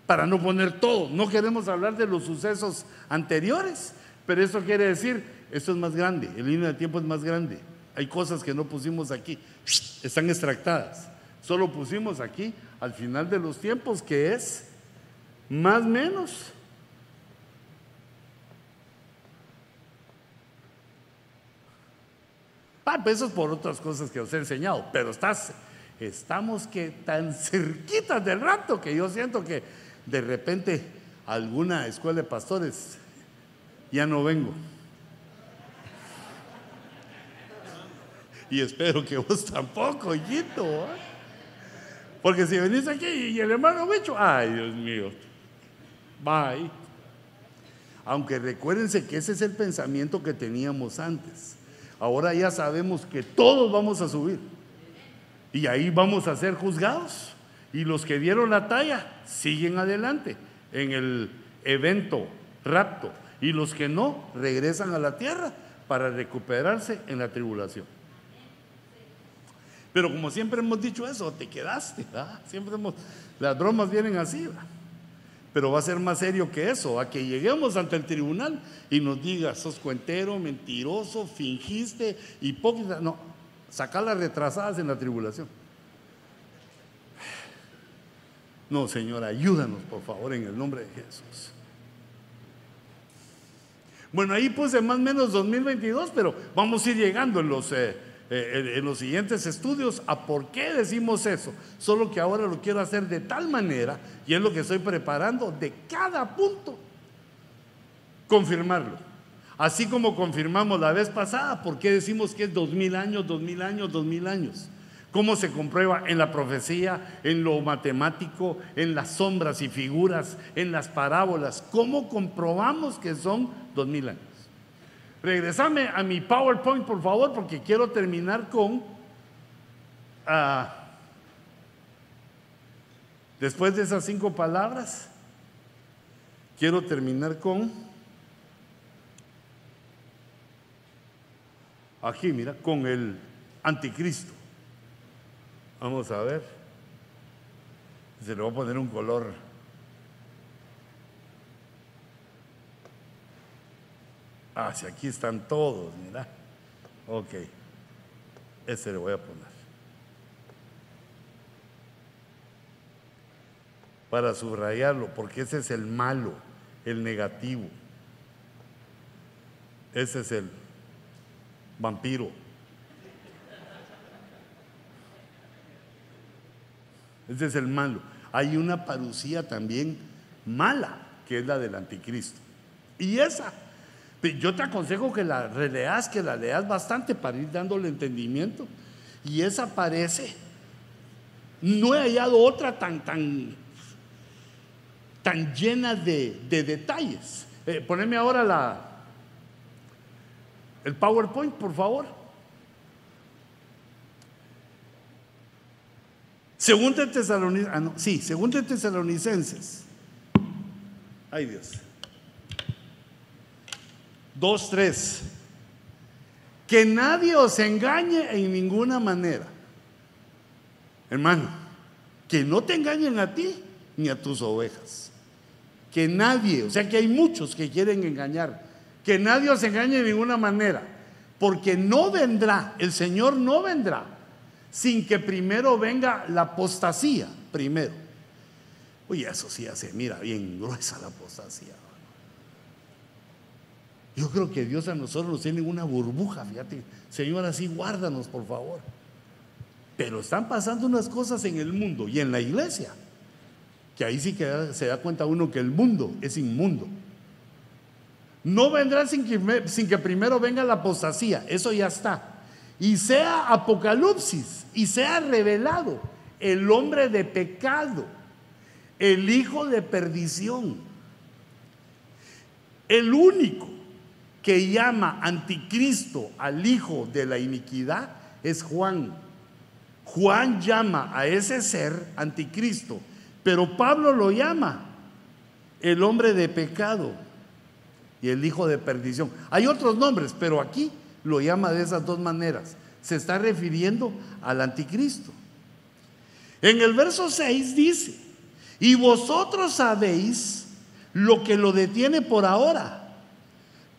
para no poner todo. No queremos hablar de los sucesos anteriores, pero eso quiere decir, esto es más grande, el línea de tiempo es más grande. Hay cosas que no pusimos aquí, están extractadas. Solo pusimos aquí al final de los tiempos, que es más menos. Pues eso es por otras cosas que os he enseñado, pero estás, estamos que tan cerquitas del rato que yo siento que de repente alguna escuela de pastores, ya no vengo. Y espero que vos tampoco, hijito. ¿eh? Porque si venís aquí y el hermano Bicho, ay Dios mío, bye. Aunque recuérdense que ese es el pensamiento que teníamos antes. Ahora ya sabemos que todos vamos a subir. Y ahí vamos a ser juzgados. Y los que dieron la talla siguen adelante en el evento rapto. Y los que no regresan a la tierra para recuperarse en la tribulación. Pero como siempre hemos dicho eso, te quedaste. Siempre hemos, las bromas vienen así. Pero va a ser más serio que eso, a que lleguemos ante el tribunal y nos diga, sos cuentero, mentiroso, fingiste, hipócrita. No, sacar las retrasadas en la tribulación. No, Señor, ayúdanos, por favor, en el nombre de Jesús. Bueno, ahí puse más o menos 2022, pero vamos a ir llegando en los, eh, eh, en los siguientes estudios a por qué decimos eso. Solo que ahora lo quiero hacer de tal manera, y es lo que estoy preparando, de cada punto, confirmarlo. Así como confirmamos la vez pasada, ¿por qué decimos que es dos mil años, dos mil años, dos mil años? ¿Cómo se comprueba? En la profecía, en lo matemático, en las sombras y figuras, en las parábolas. ¿Cómo comprobamos que son dos mil años? Regresame a mi PowerPoint, por favor, porque quiero terminar con... Ah, después de esas cinco palabras, quiero terminar con... Aquí, mira, con el anticristo. Vamos a ver. Se le va a poner un color. Ah, si aquí están todos, mira. Ok. Ese le voy a poner. Para subrayarlo, porque ese es el malo, el negativo. Ese es el vampiro. Ese es el malo. Hay una parucía también mala, que es la del anticristo. Y esa, yo te aconsejo que la releas, que la leas bastante para ir dándole entendimiento. Y esa parece, no he hallado otra tan, tan, tan llena de, detalles. Eh, poneme ahora la, el PowerPoint, por favor. Según de Tesalonicenses, ah, sí, según de Tesalonicenses. Ay Dios. Dos, tres. Que nadie os engañe en ninguna manera. Hermano, que no te engañen a ti, ni a tus ovejas. Que nadie, o sea que hay muchos que quieren engañar, que nadie os engañe de ninguna manera, porque no vendrá, el Señor no vendrá sin que primero venga la apostasía, primero. Oye, eso sí hace, mira, bien gruesa la apostasía. Yo creo que Dios a nosotros nos tiene una burbuja, fíjate. Señor, así guárdanos, por favor. Pero están pasando unas cosas en el mundo y en la iglesia, que ahí sí que se da cuenta uno que el mundo es inmundo. No vendrá sin que, sin que primero venga la apostasía, eso ya está. Y sea apocalipsis y sea revelado el hombre de pecado, el hijo de perdición, el único que llama anticristo al hijo de la iniquidad es Juan. Juan llama a ese ser anticristo, pero Pablo lo llama el hombre de pecado y el hijo de perdición. Hay otros nombres, pero aquí lo llama de esas dos maneras. Se está refiriendo al anticristo. En el verso 6 dice, y vosotros sabéis lo que lo detiene por ahora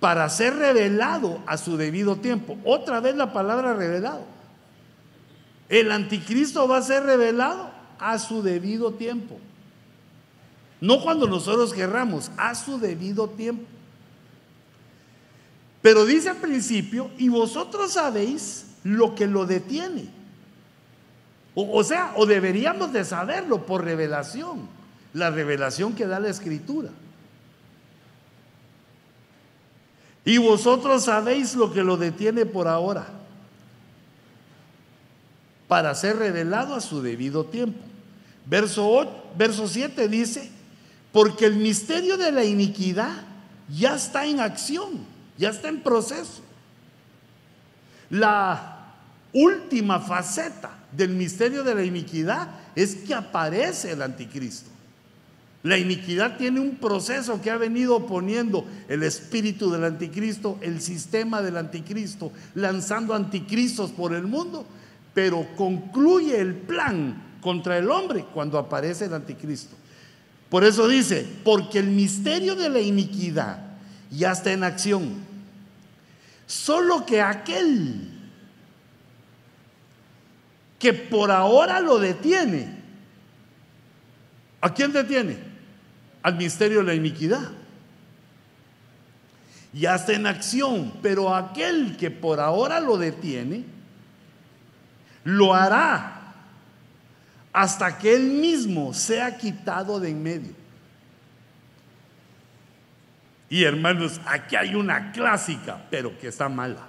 para ser revelado a su debido tiempo. Otra vez la palabra revelado. El anticristo va a ser revelado a su debido tiempo. No cuando nosotros querramos, a su debido tiempo. Pero dice al principio, y vosotros sabéis lo que lo detiene. O, o, sea, o deberíamos de saberlo por revelación, la revelación que da la escritura. Y vosotros sabéis lo que lo detiene por ahora, para ser revelado a su debido tiempo. Verso, verso 7 dice, porque el misterio de la iniquidad ya está en acción, ya está en proceso. La última faceta del misterio de la iniquidad es que aparece el anticristo. La iniquidad tiene un proceso que ha venido poniendo el espíritu del anticristo, el sistema del anticristo, lanzando anticristos por el mundo, pero concluye el plan contra el hombre cuando aparece el anticristo. Por eso dice, porque el misterio de la iniquidad ya está en acción. Solo que aquel que por ahora lo detiene, ¿a quién detiene? Al misterio de la iniquidad. Ya está en acción, pero aquel que por ahora lo detiene, lo hará hasta que él mismo sea quitado de en medio. Y hermanos, aquí hay una clásica, pero que está mala.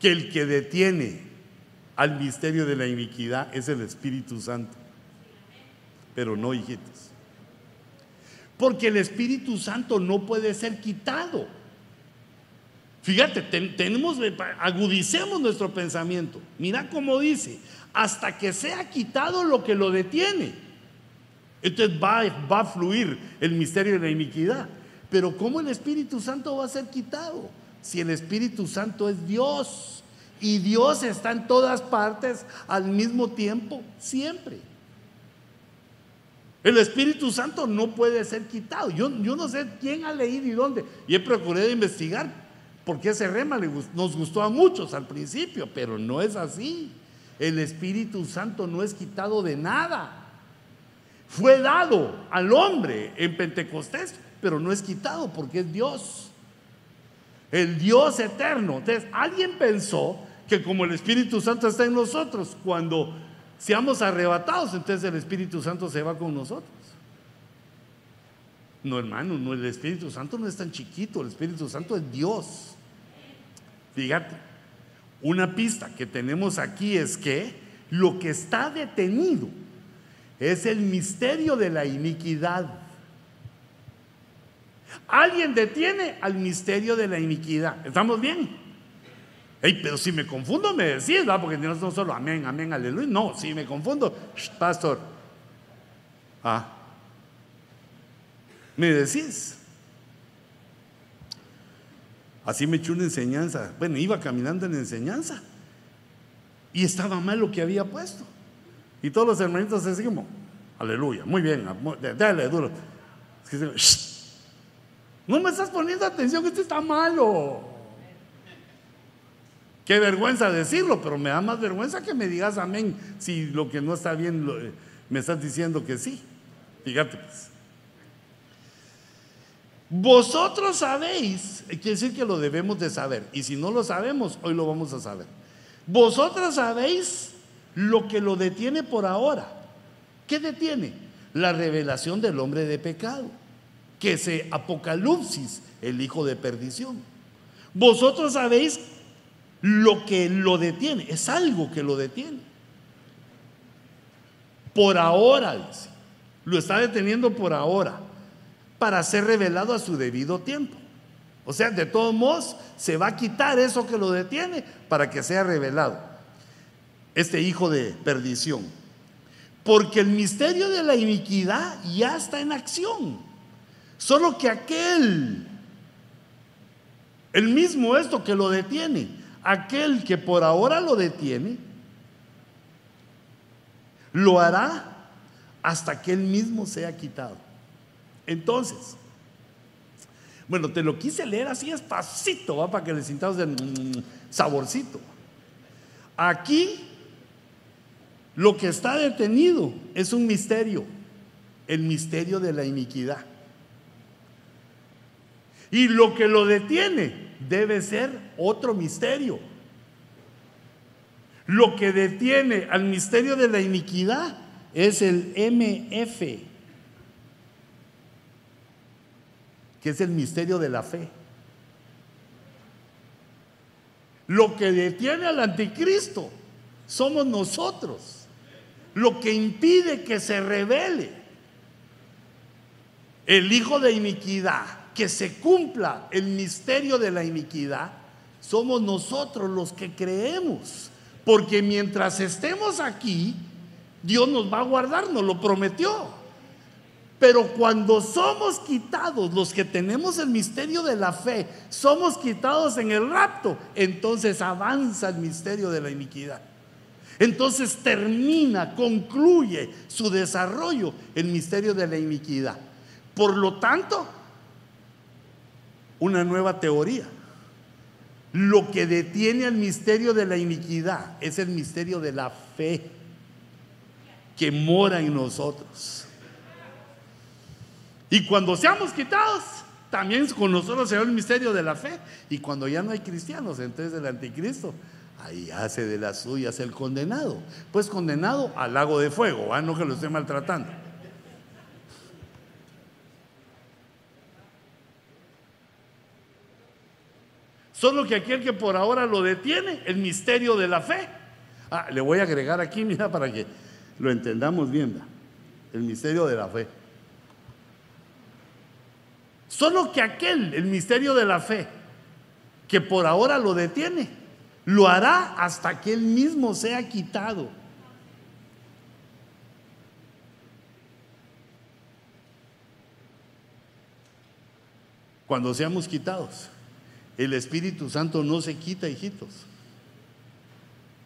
Que el que detiene al misterio de la iniquidad es el Espíritu Santo. Pero no, hijitos. Porque el Espíritu Santo no puede ser quitado. Fíjate, tenemos, agudicemos nuestro pensamiento. Mira cómo dice, hasta que sea quitado lo que lo detiene. Entonces va, va a fluir el misterio de la iniquidad. Pero ¿cómo el Espíritu Santo va a ser quitado? Si el Espíritu Santo es Dios y Dios está en todas partes al mismo tiempo, siempre. El Espíritu Santo no puede ser quitado. Yo, yo no sé quién ha leído y dónde. Y he procurado investigar porque ese rema nos gustó a muchos al principio, pero no es así. El Espíritu Santo no es quitado de nada. Fue dado al hombre en Pentecostés, pero no es quitado porque es Dios. El Dios eterno. Entonces, alguien pensó que como el Espíritu Santo está en nosotros, cuando seamos arrebatados, entonces el Espíritu Santo se va con nosotros. No, hermano, no, el Espíritu Santo no es tan chiquito, el Espíritu Santo es Dios. Fíjate, una pista que tenemos aquí es que lo que está detenido es el misterio de la iniquidad. Alguien detiene al misterio de la iniquidad. ¿Estamos bien? Pero si me confundo, me decís, ¿verdad? Porque no son solo amén, amén, aleluya. No, si me confundo, pastor. Ah, me decís. Así me echó una enseñanza. Bueno, iba caminando en enseñanza. Y estaba mal lo que había puesto. Y todos los hermanitos así como, Aleluya. Muy bien. Dale duro. No me estás poniendo atención que esto está malo. Qué vergüenza decirlo, pero me da más vergüenza que me digas amén si lo que no está bien eh, me estás diciendo que sí. Fíjate pues. Vosotros sabéis, quiere decir que lo debemos de saber. Y si no lo sabemos, hoy lo vamos a saber. Vosotros sabéis lo que lo detiene por ahora. ¿Qué detiene? La revelación del hombre de pecado, que es Apocalipsis, el hijo de perdición. Vosotros sabéis lo que lo detiene, es algo que lo detiene. Por ahora, dice, lo está deteniendo por ahora para ser revelado a su debido tiempo. O sea, de todos modos, se va a quitar eso que lo detiene para que sea revelado. Este hijo de perdición. Porque el misterio de la iniquidad ya está en acción. Solo que aquel, el mismo esto que lo detiene, aquel que por ahora lo detiene, lo hará hasta que él mismo sea quitado. Entonces, bueno, te lo quise leer así despacito, ¿va? para que le sintamos de saborcito. Aquí lo que está detenido es un misterio, el misterio de la iniquidad. Y lo que lo detiene debe ser otro misterio. Lo que detiene al misterio de la iniquidad es el MF, que es el misterio de la fe. Lo que detiene al anticristo somos nosotros. Lo que impide que se revele el hijo de iniquidad, que se cumpla el misterio de la iniquidad, somos nosotros los que creemos. Porque mientras estemos aquí, Dios nos va a guardar, nos lo prometió. Pero cuando somos quitados, los que tenemos el misterio de la fe, somos quitados en el rapto, entonces avanza el misterio de la iniquidad. Entonces termina, concluye su desarrollo el misterio de la iniquidad. Por lo tanto, una nueva teoría. Lo que detiene al misterio de la iniquidad es el misterio de la fe que mora en nosotros. Y cuando seamos quitados, también con nosotros será el misterio de la fe. Y cuando ya no hay cristianos, entonces el anticristo, ahí hace de las suyas el condenado. Pues condenado al lago de fuego, ¿ah? no que lo esté maltratando. Solo que aquel que por ahora lo detiene, el misterio de la fe. Ah, le voy a agregar aquí, mira, para que lo entendamos bien. El misterio de la fe. Solo que aquel, el misterio de la fe, que por ahora lo detiene, lo hará hasta que él mismo sea quitado. Cuando seamos quitados, el Espíritu Santo no se quita, hijitos.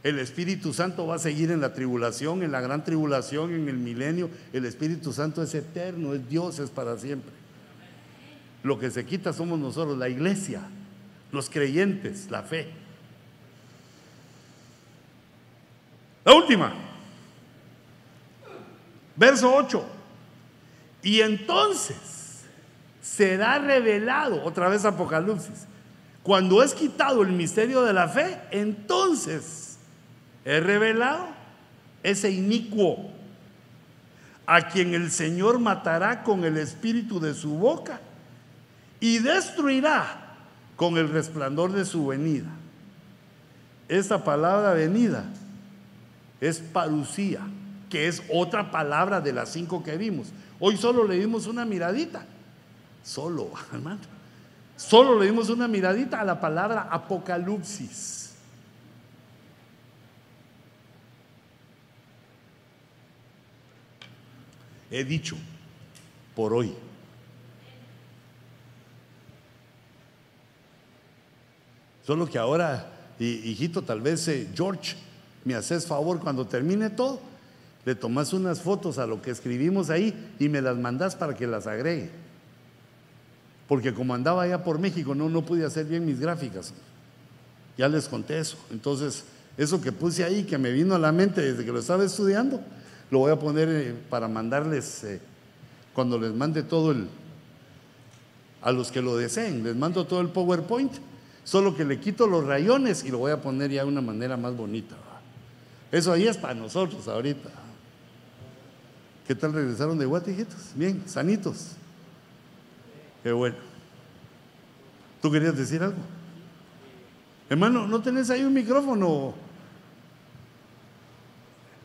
El Espíritu Santo va a seguir en la tribulación, en la gran tribulación, en el milenio. El Espíritu Santo es eterno, es Dios, es para siempre. Lo que se quita somos nosotros, la iglesia, los creyentes, la fe. La última, verso 8. Y entonces será revelado, otra vez Apocalipsis, cuando es quitado el misterio de la fe, entonces es revelado ese inicuo a quien el Señor matará con el espíritu de su boca y destruirá con el resplandor de su venida. Esta palabra venida es parucía, que es otra palabra de las cinco que vimos. Hoy solo le dimos una miradita, solo, hermano, solo le dimos una miradita a la palabra apocalipsis. He dicho por hoy. Solo que ahora, hijito, tal vez, eh, George, me haces favor cuando termine todo, le tomas unas fotos a lo que escribimos ahí y me las mandas para que las agregue. Porque como andaba allá por México, no, no pude hacer bien mis gráficas. Ya les conté eso. Entonces, eso que puse ahí, que me vino a la mente desde que lo estaba estudiando, lo voy a poner eh, para mandarles, eh, cuando les mande todo el, a los que lo deseen, les mando todo el PowerPoint, solo que le quito los rayones y lo voy a poner ya de una manera más bonita. Eso ahí es para nosotros ahorita. ¿Qué tal regresaron de Guate, Bien, sanitos. Qué bueno. ¿Tú querías decir algo? Hermano, ¿no tenés ahí un micrófono?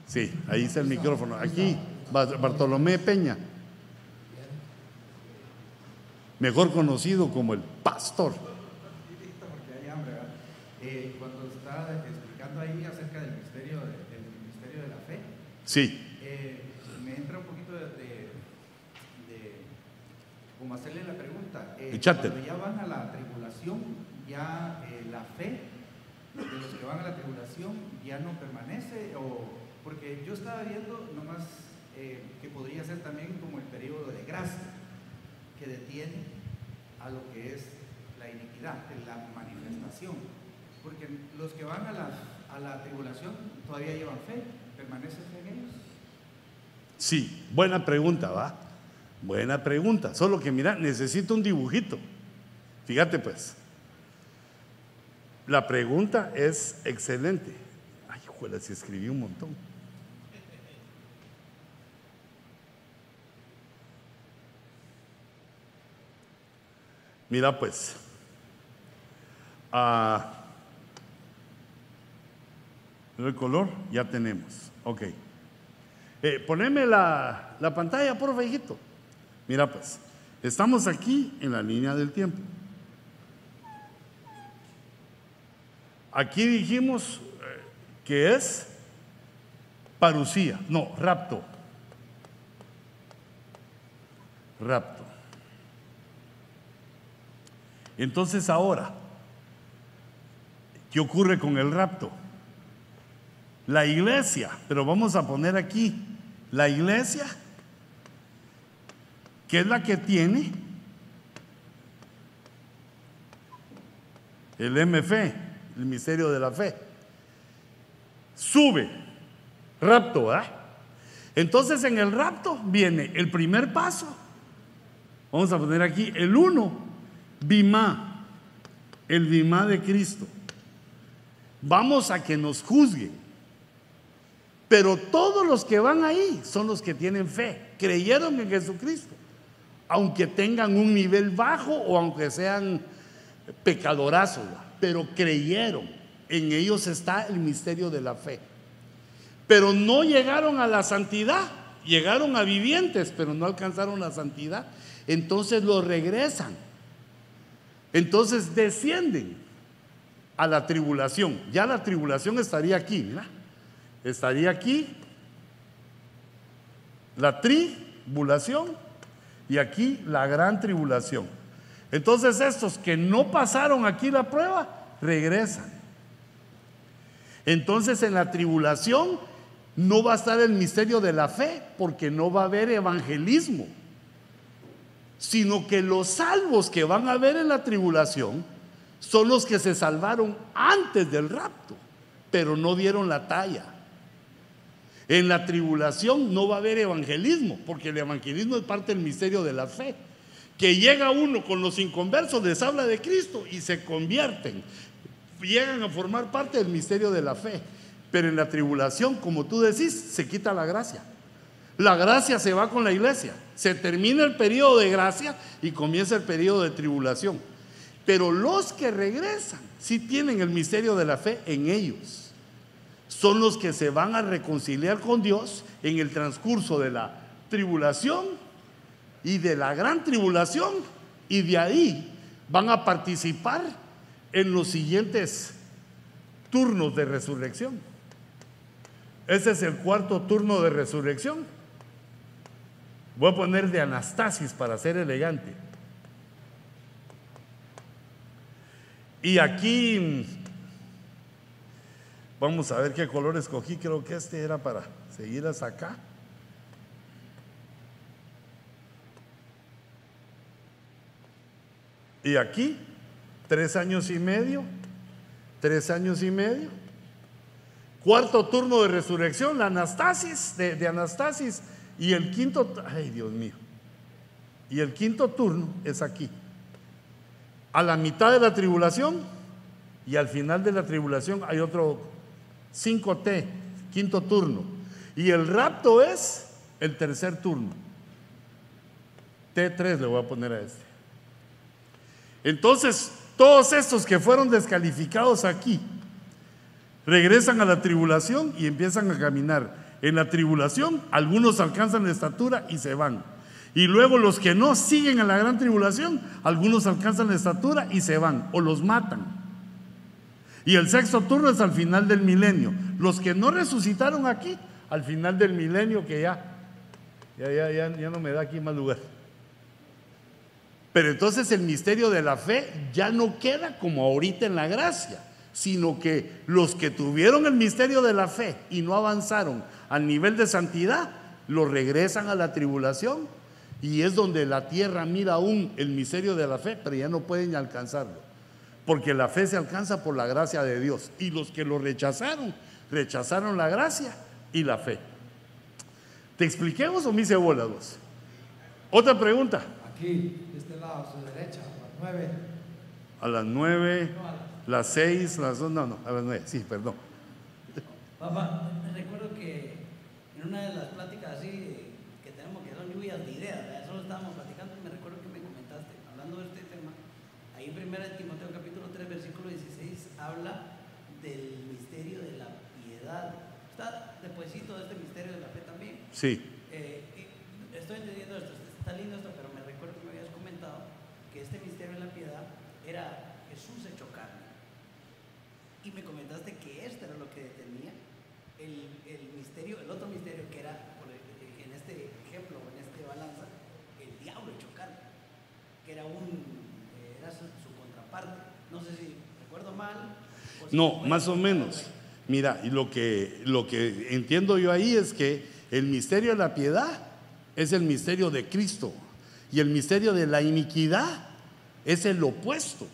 Sí, ahí está el micrófono. Aquí, Bartolomé Peña. Mejor conocido como el pastor. Eh, cuando está explicando ahí acerca del misterio, del misterio de la fe. Sí. Eh, me entra un poquito de, de, como hacerle la pregunta. Eh, cuando ya van a la tribulación, ya la fe de los que van a la tribulación ya no permanece o porque yo estaba viendo nomás eh, que podría ser también como el periodo de gracia que detiene a lo que es la iniquidad, la manifestación. Porque los que van a la, a la tribulación todavía llevan fe, ¿permanece fe en ellos? Sí, buena pregunta, ¿va? Buena pregunta. Solo que mira, necesito un dibujito. Fíjate pues. La pregunta es excelente. Ay, juela, si escribí un montón. Mira pues, ah, el color ya tenemos, ok. Eh, poneme la, la pantalla, por hijito. Mira pues, estamos aquí en la línea del tiempo. Aquí dijimos eh, que es parucía, no, rapto. Rapto. Entonces ahora, ¿qué ocurre con el rapto? La iglesia, pero vamos a poner aquí, la iglesia, que es la que tiene el MF, el misterio de la fe, sube, rapto, ¿ah? Entonces en el rapto viene el primer paso, vamos a poner aquí el uno, Bimá, el Bimá de Cristo. Vamos a que nos juzguen. Pero todos los que van ahí son los que tienen fe, creyeron en Jesucristo, aunque tengan un nivel bajo o aunque sean pecadorazos, pero creyeron. En ellos está el misterio de la fe. Pero no llegaron a la santidad, llegaron a vivientes, pero no alcanzaron la santidad. Entonces lo regresan entonces descienden a la tribulación. Ya la tribulación estaría aquí. Estaría aquí la tribulación y aquí la gran tribulación. Entonces estos que no pasaron aquí la prueba, regresan. Entonces en la tribulación no va a estar el misterio de la fe porque no va a haber evangelismo sino que los salvos que van a ver en la tribulación son los que se salvaron antes del rapto, pero no dieron la talla. En la tribulación no va a haber evangelismo, porque el evangelismo es parte del misterio de la fe. Que llega uno con los inconversos, les habla de Cristo y se convierten, llegan a formar parte del misterio de la fe. Pero en la tribulación, como tú decís, se quita la gracia. La gracia se va con la iglesia. Se termina el periodo de gracia y comienza el periodo de tribulación. Pero los que regresan sí tienen el misterio de la fe en ellos. Son los que se van a reconciliar con Dios en el transcurso de la tribulación y de la gran tribulación. Y de ahí van a participar en los siguientes turnos de resurrección. Ese es el cuarto turno de resurrección. Voy a poner de Anastasis para ser elegante. Y aquí Vamos a ver qué color escogí. Creo que este era para seguir hasta acá. Y aquí, tres años y medio, tres años y medio. Cuarto turno de resurrección, la Anastasis, de, Anastasis. Y el quinto, ay Dios mío. Y el quinto turno es aquí. A la mitad de la tribulación y al final de la tribulación hay otro 5T, quinto turno. Y el rapto es el tercer turno. T3 le voy a poner a este. Entonces, todos estos que fueron descalificados aquí, regresan a la tribulación y empiezan a caminar. En la tribulación, algunos alcanzan la estatura y se van. Y luego los que no siguen en la gran tribulación, algunos alcanzan la estatura y se van o los matan. Y el sexto turno es al final del milenio. Los que no resucitaron aquí, al final del milenio, que ya, ya, ya, ya, ya no me da aquí más lugar. Pero entonces el misterio de la fe ya no queda como ahorita en la gracia, sino que los que tuvieron el misterio de la fe y no avanzaron al nivel de santidad, lo regresan a la tribulación y es donde la tierra mira aún el misterio de la fe, pero ya no pueden alcanzarlo. Porque la fe se alcanza por la gracia de Dios. Y los que lo rechazaron, rechazaron la gracia y la fe. ¿Te expliquemos o me hice bolas vos? Otra pregunta. Aquí, de este lado, a su derecha, a las nueve. A las nueve, las seis, las dos, no, no, a las nueve, sí, perdón. Papá, recuerdo que en una de las pláticas así que tenemos que son lluvias de ideas, solo estábamos platicando, me recuerdo que me comentaste, hablando de este tema, ahí en 1 Timoteo capítulo 3, versículo 16, habla del misterio de la piedad. Está despuésito de este misterio de la fe también. Sí, Eh, estoy entendiendo esto, está lindo esto, pero me recuerdo que me habías comentado que este misterio de la piedad era Jesús hecho carne. Y me comentaste que este era lo que detenía el, el misterio, el otro misterio que era, en este ejemplo, en este balanza, el diablo hecho carne, que era un, era su, su contraparte. No sé si recuerdo mal. No, más o menos. Mira, lo que, lo que entiendo yo ahí es que el misterio de la piedad es el misterio de Cristo y el misterio de la iniquidad es el opuesto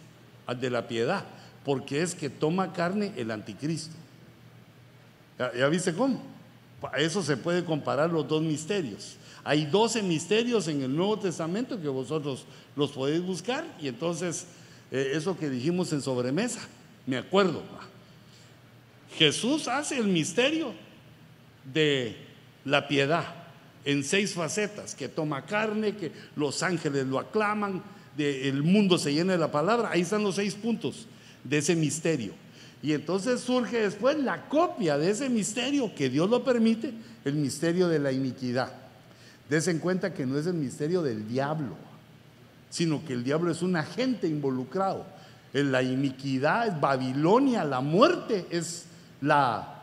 al de la piedad, porque es que toma carne el anticristo. ¿Ya, viste cómo? Eso se puede comparar los dos misterios. Hay 12 misterios en el Nuevo Testamento que vosotros los podéis buscar y entonces eh, eso que dijimos en sobremesa, me acuerdo. Jesús hace el misterio de la piedad en seis facetas, que toma carne, que los ángeles lo aclaman, el mundo se llena de la palabra, ahí están los seis puntos de ese misterio. Y entonces surge después la copia de ese misterio, que Dios lo permite, el misterio de la iniquidad. Desen cuenta que no es el misterio del diablo, sino que el diablo es un agente involucrado. En la iniquidad es Babilonia, la muerte es la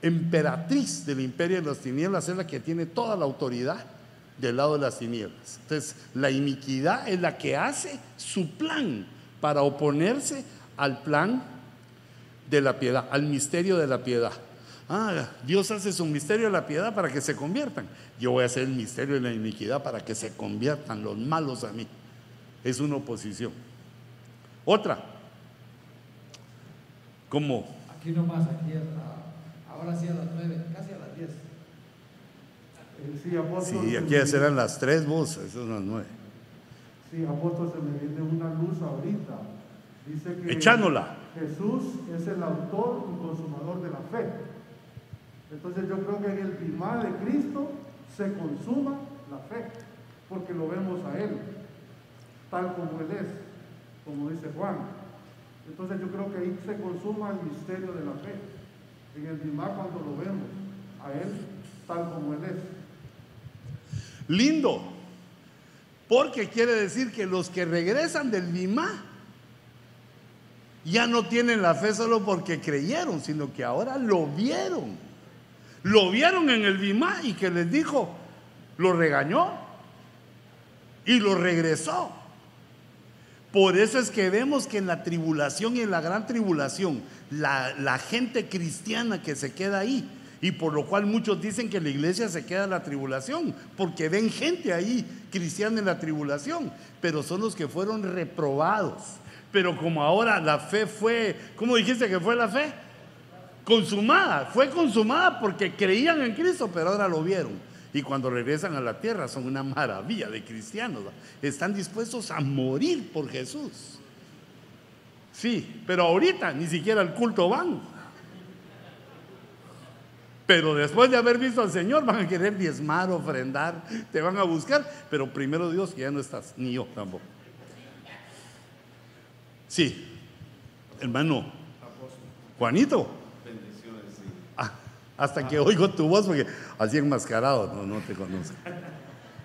emperatriz del imperio de las tinieblas, es la que tiene toda la autoridad del lado de las tinieblas. Entonces, la iniquidad es la que hace su plan para oponerse al plan de la piedad, al misterio de la piedad. Ah, Dios hace su misterio de la piedad para que se conviertan. Yo voy a hacer el misterio de la iniquidad para que se conviertan los malos a mí. Es una oposición. Otra, como Aquí nomás, aquí, a- ahora sí a las nueve, casi a las diez. Eh, Sí, apóstol. Sí, aquí me serán las tres voces, esas son las nueve. Sí, apóstol, se me viene una luz ahorita. Dice que Echándola. Jesús es el autor y consumador de la fe. Entonces yo creo que en el primar de Cristo se consuma la fe, porque lo vemos a Él, tal como Él es, como dice Juan. Entonces yo creo que ahí se consuma el misterio de la fe. En el primar cuando lo vemos a Él, tal como Él es. Lindo, porque quiere decir que los que regresan del Bimá ya no tienen la fe solo porque creyeron, sino que ahora lo vieron. Lo vieron en el Bimá y que les dijo, lo regañó y lo regresó. Por eso es que vemos que en la tribulación y en la gran tribulación, la, gente cristiana que se queda ahí. Y por lo cual muchos dicen que la iglesia se queda en la tribulación, porque ven gente ahí cristiana en la tribulación, pero son los que fueron reprobados. Pero como ahora la fe fue, ¿cómo dijiste que fue la fe? Consumada, fue consumada porque creían en Cristo, pero ahora lo vieron. Y cuando regresan a la tierra son una maravilla de cristianos. Están dispuestos a morir por Jesús. Sí, pero ahorita ni siquiera al culto van. Pero después de haber visto al Señor van a querer diezmar, ofrendar, te van a buscar, pero primero Dios que ya no estás, ni yo tampoco. Sí, hermano Juanito. Hasta que oigo tu voz porque así enmascarado, no, no te conozco.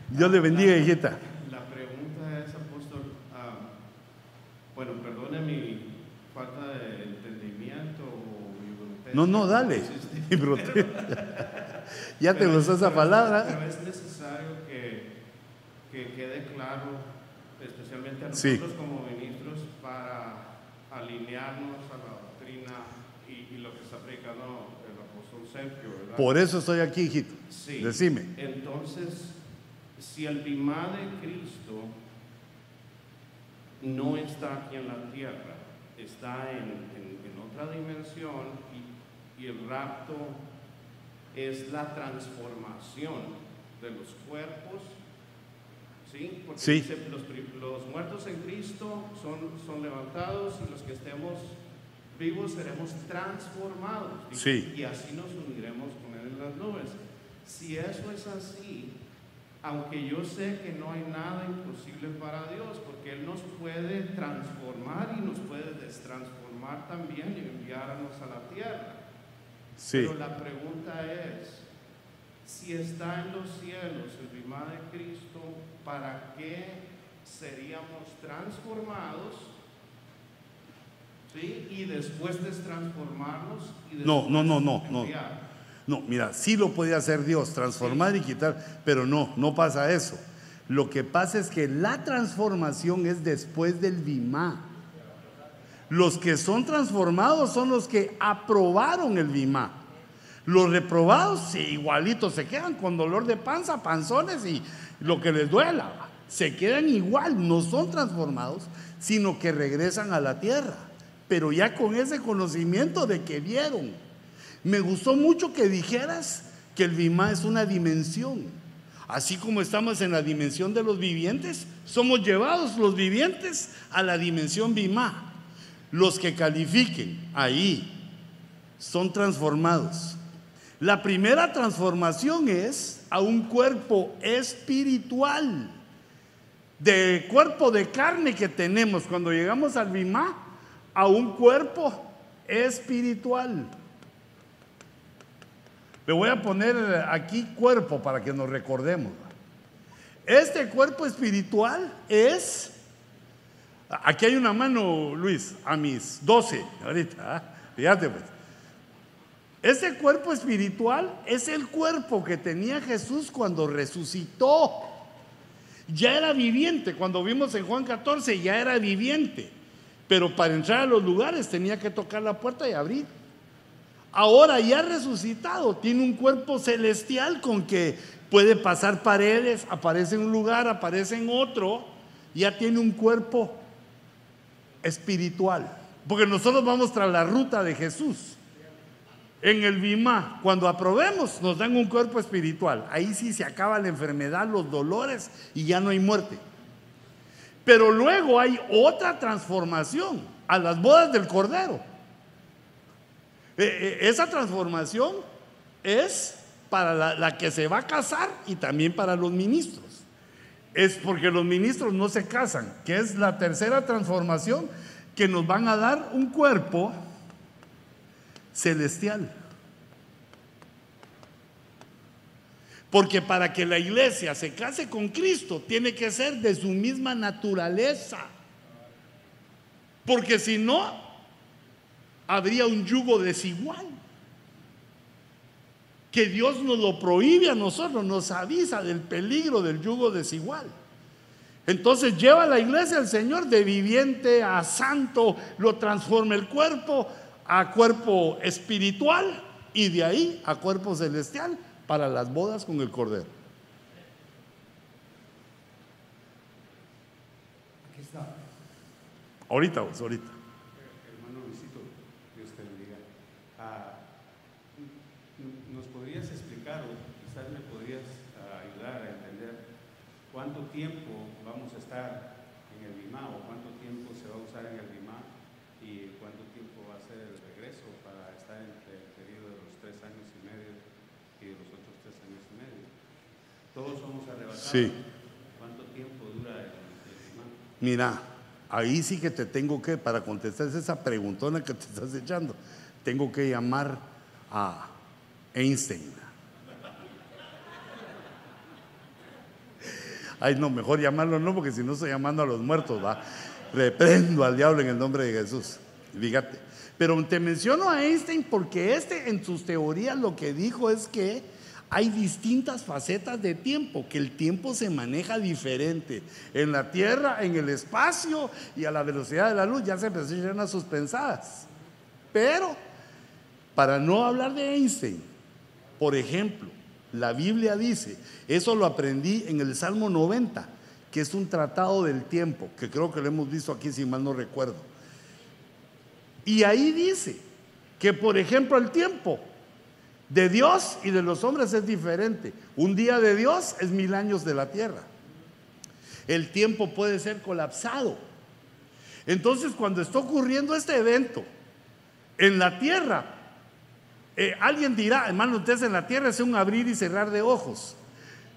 Dios le bendiga, hijita. La pregunta es, apóstol, ah, bueno, perdone mi falta de entendimiento o mi brutalidad. No, no, dale. Mi. ¿Ya te gustó es- esa palabra? Pero es necesario que, que quede claro, especialmente a Sí. nosotros como ministros, para alinearnos a la doctrina y, y lo que está predicando Por eso estoy aquí, hijito. Sí. Decime. Entonces, si el bimá de Cristo no está aquí en la tierra, está en, en- en otra dimensión y, y el rapto es la transformación de los cuerpos, ¿sí? Porque Sí. dice, los, pri- los muertos en Cristo son, son levantados y los que estemos vivos seremos transformados. Sí. Y así nos uniremos con Él en las nubes. Si eso es así, aunque yo sé que no hay nada imposible para Dios, porque Él nos puede transformar y nos puede destransformar también y enviarnos a la tierra. Sí. Pero la pregunta es, si está en los cielos el bimá de Cristo, ¿para qué seríamos transformados? ¿Sí? Y después de transformarnos y No, después no, no, no, no. No, mira, sí lo puede hacer Dios, transformar y quitar, pero no, no pasa eso. Lo que pasa es que la transformación es después del bimá. Los que son transformados son los que aprobaron el bimá. Los reprobados, sí, igualitos, se quedan con dolor de panza, panzones y lo que les duela. Se quedan igual, no son transformados, sino que regresan a la tierra. Pero ya con ese conocimiento de que vieron. Me gustó mucho que dijeras que el bimá es una dimensión. Así como estamos en la dimensión de los vivientes, somos llevados los vivientes a la dimensión bimá. Los que califiquen ahí son transformados. La primera transformación es a un cuerpo espiritual. De cuerpo de carne que tenemos cuando llegamos al bimá a un cuerpo espiritual. Le voy a poner aquí cuerpo para que nos recordemos. Este cuerpo espiritual es, aquí hay una mano, Luis, a mis 12, ahorita, ¿ah? fíjate pues. Este cuerpo espiritual es el cuerpo que tenía Jesús cuando resucitó. Ya era viviente, cuando vimos en Juan 14, ya era viviente. Pero para entrar a los lugares tenía que tocar la puerta y abrir. Ahora ya resucitado, tiene un cuerpo celestial con que puede pasar paredes, aparece en un lugar, aparece en otro, ya tiene un cuerpo espiritual. Porque nosotros vamos tras la ruta de Jesús. En el Bimá, cuando aprobemos, nos dan un cuerpo espiritual. Ahí sí se acaba la enfermedad, los dolores y ya no hay muerte. Pero luego hay otra transformación a las bodas del Cordero. Eh, eh, esa transformación es para la, la que se va a casar y también para los ministros. Es porque los ministros no se casan, que es la tercera transformación que nos van a dar un cuerpo celestial. Porque para que la iglesia se case con Cristo tiene que ser de su misma naturaleza. Porque si no, habría un yugo desigual. Que Dios nos lo prohíbe a nosotros, nos avisa del peligro del yugo desigual. Entonces lleva a la iglesia al Señor de viviente a santo, lo transforma el cuerpo, a cuerpo espiritual y de ahí a cuerpo celestial para las bodas con el Cordero. Aquí está. Ahorita vos, ahorita. Hermano Luisito, Dios te bendiga. Ah, ¿Nos podrías explicar o quizás me podrías ah, ayudar a entender cuánto tiempo vamos a estar en el BIMA o cuánto tiempo se va a usar en el BIMA y cuánto tiempo va a ser el regreso para estar entre el periodo de los tres años y medio y de los otros tres años y medio? Todos somos arrebatados. Sí. ¿Cuánto tiempo dura el, el? Mira, ahí sí que te tengo que, para contestar esa preguntona que te estás echando, tengo que llamar a Einstein. Ay, no, mejor llamarlo no, porque si no estoy llamando a los muertos, va. Reprendo al diablo en el nombre de Jesús. Fíjate. Pero te menciono a Einstein porque este en sus teorías lo que dijo es que hay distintas facetas de tiempo, que el tiempo se maneja diferente. En la Tierra, en el espacio y a la velocidad de la luz ya se presentan a sus pensadas. Pero, para no hablar de Einstein, por ejemplo, la Biblia dice, eso lo aprendí en el Salmo 90, que es un tratado del tiempo, que creo que lo hemos visto aquí si mal no recuerdo. Y ahí dice que, por ejemplo, el tiempo de Dios y de los hombres es diferente. Un día de Dios es mil años de la tierra. El tiempo puede ser colapsado. Entonces, cuando está ocurriendo este evento en la tierra, eh, alguien dirá, hermano, ustedes en la tierra es un abrir y cerrar de ojos.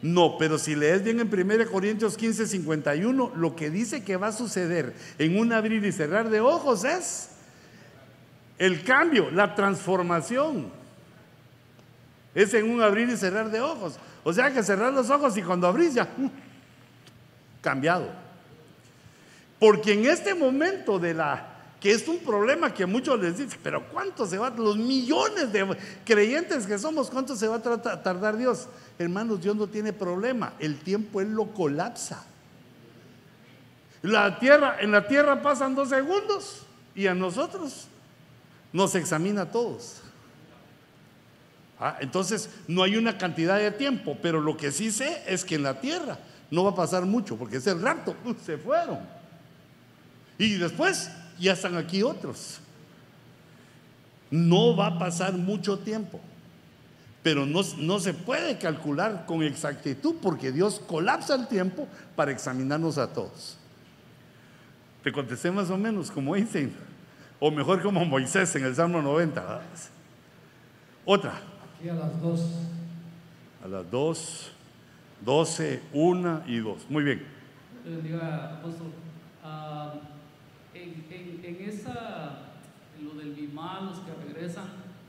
No, pero si lees bien en 1 Corintios 15, 51, lo que dice que va a suceder en un abrir y cerrar de ojos es el cambio, la transformación. Es en un abrir y cerrar de ojos. O sea que cerrar los ojos y cuando abrís ya, cambiado. Porque en este momento de la, que es un problema que muchos les dicen, pero ¿cuánto se va, los millones de creyentes que somos, cuánto se va a tardar Dios? Hermanos, Dios no tiene problema, el tiempo Él lo colapsa. La tierra, en la tierra pasan dos segundos y a nosotros nos examina a todos. Ah, entonces, no hay una cantidad de tiempo, pero lo que sí sé es que en la tierra no va a pasar mucho, porque es el rapto, se fueron. Y después ya están aquí otros. No va a pasar mucho tiempo, pero no, no se puede calcular con exactitud, porque Dios colapsa el tiempo para examinarnos a todos. Te contesté más o menos como dicen, o mejor como Moisés en el Salmo 90. ¿verdad? Otra. Aquí a las dos. A las 2, 12, 1 y 2. Muy bien. Bendiga, apóstol. Ah, en, en, en esa, en lo del BIMA, los que regresan,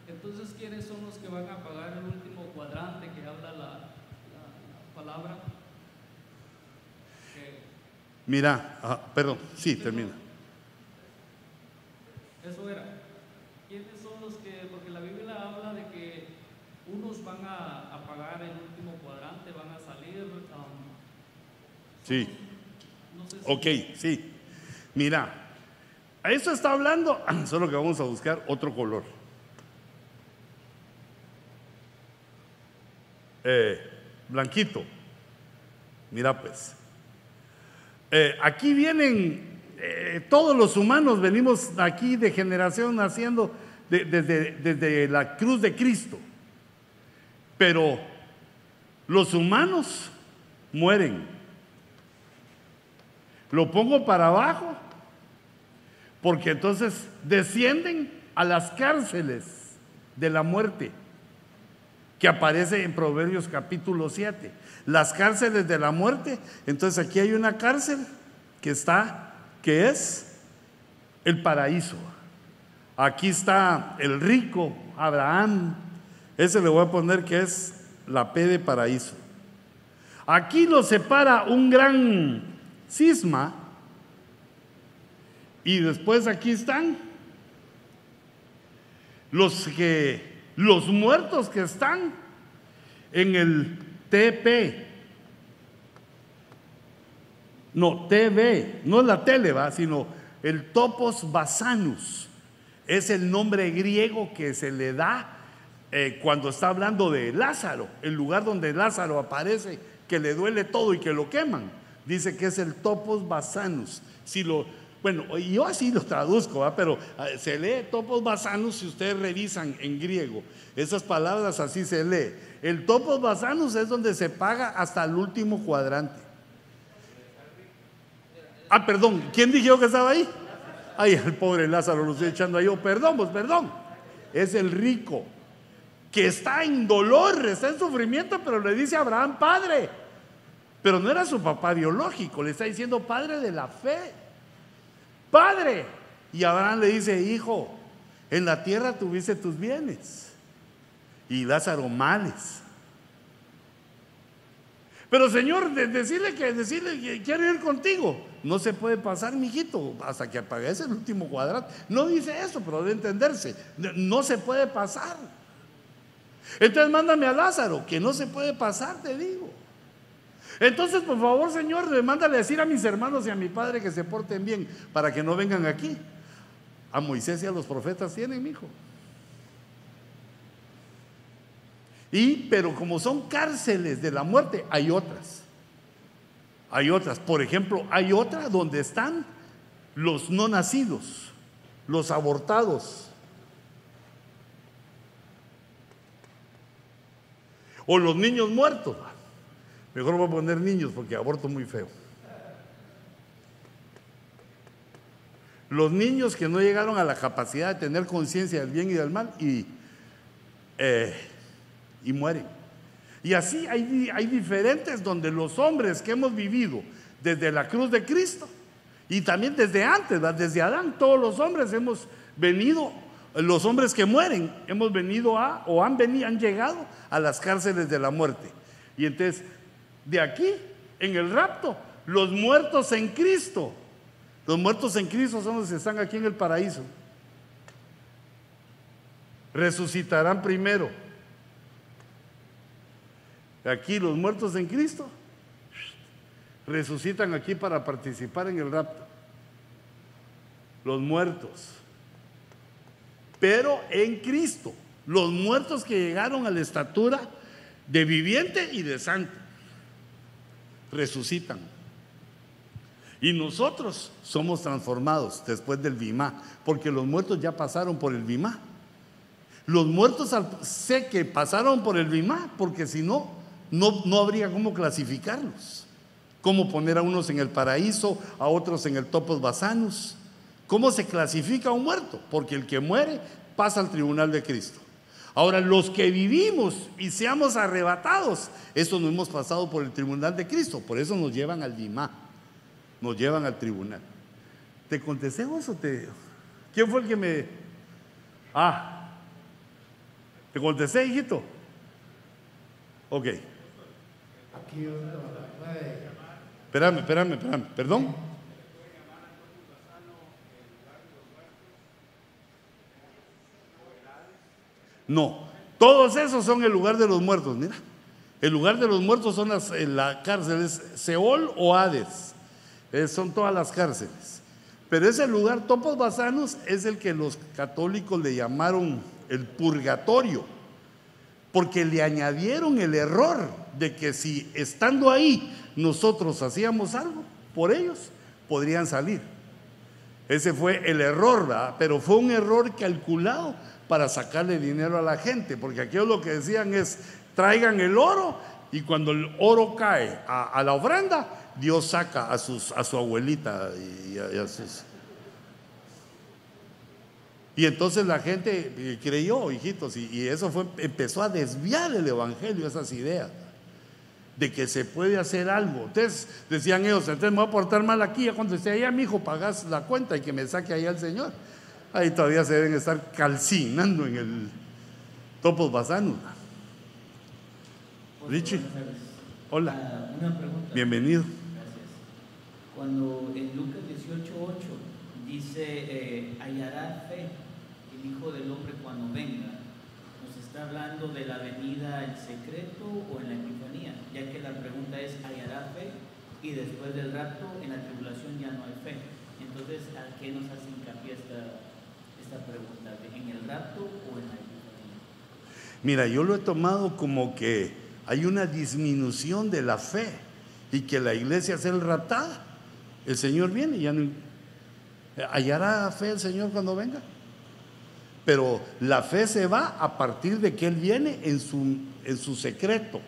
entonces, ¿quiénes son los que van a pagar el último cuadrante que habla la, la- la palabra? Que Mira, ah, perdón, sí, termina. Eso era. ¿Quiénes son los que, porque la Biblia habla de que unos van a, a pagar el último cuadrante, van a salir. um, Sí, no sé si- ok, sí. Mira, a eso está hablando, solo que vamos a buscar otro color. Eh, blanquito. Mira pues. Eh, aquí vienen, eh, todos los humanos venimos aquí de generación naciendo de- desde, desde la cruz de Cristo. Pero los humanos mueren. Lo pongo para abajo porque entonces descienden a las cárceles de la muerte que aparece en Proverbios capítulo 7. Las cárceles de la muerte. Entonces aquí hay una cárcel que está, que es el paraíso. Aquí está el rico Abraham. Ese le voy a poner que es la P de paraíso. Aquí lo separa un gran cisma. Y después aquí están los que los muertos que están en el TP. No, TV, no la tele, va, sino el topos basanus. es el nombre griego que se le da eh, cuando está hablando de Lázaro, el lugar donde Lázaro aparece, que le duele todo y que lo queman. Dice que es el topos basanus. Si lo, bueno, yo así lo traduzco, pero ah, se lee topos basanus si ustedes revisan en griego. Esas palabras así se lee. El topos basanus es donde se paga hasta el último cuadrante. Ah, perdón, ¿quién dijo que estaba ahí? Ay, el pobre Lázaro lo estoy echando ahí. Oh, perdón, pues perdón. Es el rico que está en dolor, está en sufrimiento, pero le dice a Abraham, padre. Pero no era su papá biológico, le está diciendo padre de la fe. Padre. Y Abraham le dice, hijo, en la tierra tuviste tus bienes y Lázaro males. Pero Señor, decirle que decirle quiero ir contigo. No se puede pasar, mijito, hasta que apagues el último cuadrante. No dice eso, pero debe entenderse. No se puede pasar. Entonces mándame a Lázaro, que no se puede pasar, te digo. Entonces, por favor, Señor, mándale decir a mis hermanos y a mi padre que se porten bien para que no vengan aquí. A Moisés y a los profetas tienen, hijo. Y, pero como son cárceles de la muerte, hay otras. Hay otras. Por ejemplo, hay otra donde están los no nacidos, los abortados. O los niños muertos. Mejor voy a poner niños porque aborto muy feo. Los niños que no llegaron a la capacidad de tener conciencia del bien y del mal y, eh, y mueren. Y así hay, hay diferentes donde los hombres que hemos vivido desde la cruz de Cristo y también desde antes, desde Adán, todos los hombres hemos venido, los hombres que mueren, hemos venido a o han venido, han llegado a las cárceles de la muerte. Y entonces de aquí, en el rapto, los muertos en Cristo. Los muertos en Cristo son los que están aquí en el paraíso. Resucitarán primero. Aquí los muertos en Cristo resucitan aquí para participar en el rapto. Los muertos. Pero en Cristo. Los muertos que llegaron a la estatura de viviente y de santo resucitan. Y nosotros somos transformados después del Bimá, porque los muertos ya pasaron por el Bimá. Los muertos sé que pasaron por el Bimá, porque si no, no, no habría cómo clasificarlos. Cómo poner a unos en el paraíso, a otros en el topos basanos. ¿Cómo se clasifica un muerto? Porque el que muere pasa al tribunal de Cristo. Ahora, los que vivimos y seamos arrebatados, eso no hemos pasado por el tribunal de Cristo, por eso nos llevan al Dimá, nos llevan al tribunal. ¿Te contesté o te.? ¿Quién fue el que me.? Ah, ¿te contesté, hijito? Ok. Espérame, espérame, espérame. ¿Perdón? No, todos esos son el lugar de los muertos, mira. El lugar de los muertos son las, la cárcel, es Seol o Hades. son todas las cárceles. Pero ese lugar, Topos Basanos, es el que los católicos le llamaron el purgatorio. Porque le añadieron el error de que si estando ahí nosotros hacíamos algo por ellos, podrían salir. Ese fue el error, ¿verdad? Pero fue un error calculado para sacarle dinero a la gente, porque aquellos lo que decían es, traigan el oro y cuando el oro cae a, la ofrenda, Dios saca a, su abuelita y, a, sus... Y entonces la gente eh, creyó, hijitos, y, eso fue, empezó a desviar el evangelio, esas ideas de que se puede hacer algo. Entonces decían ellos, entonces me voy a portar mal aquí, cuando esté allá, mi hijo, pagas la cuenta y que me saque ahí al Señor. Ahí todavía se deben estar calcinando en el Topos Basano. Richie, hola. Ah, una pregunta. Bienvenido. Gracias. Cuando en Lucas 18:8 dice, eh, hallará fe Hijo del Hombre cuando venga, ¿nos está hablando de la venida en secreto o en la epifanía? Ya que la pregunta es, ¿hallará fe? Y después del rapto, en la tribulación ya no hay fe. Entonces, ¿a qué nos hace hincapié esta esta pregunta, ¿en el rapto o en la Mira, yo lo he tomado como que hay una disminución de la fe y que la iglesia es el raptada. El Señor viene y ya no... ¿Hallará fe el Señor cuando venga? Pero la fe se va a partir de que Él viene en su, en su secreto,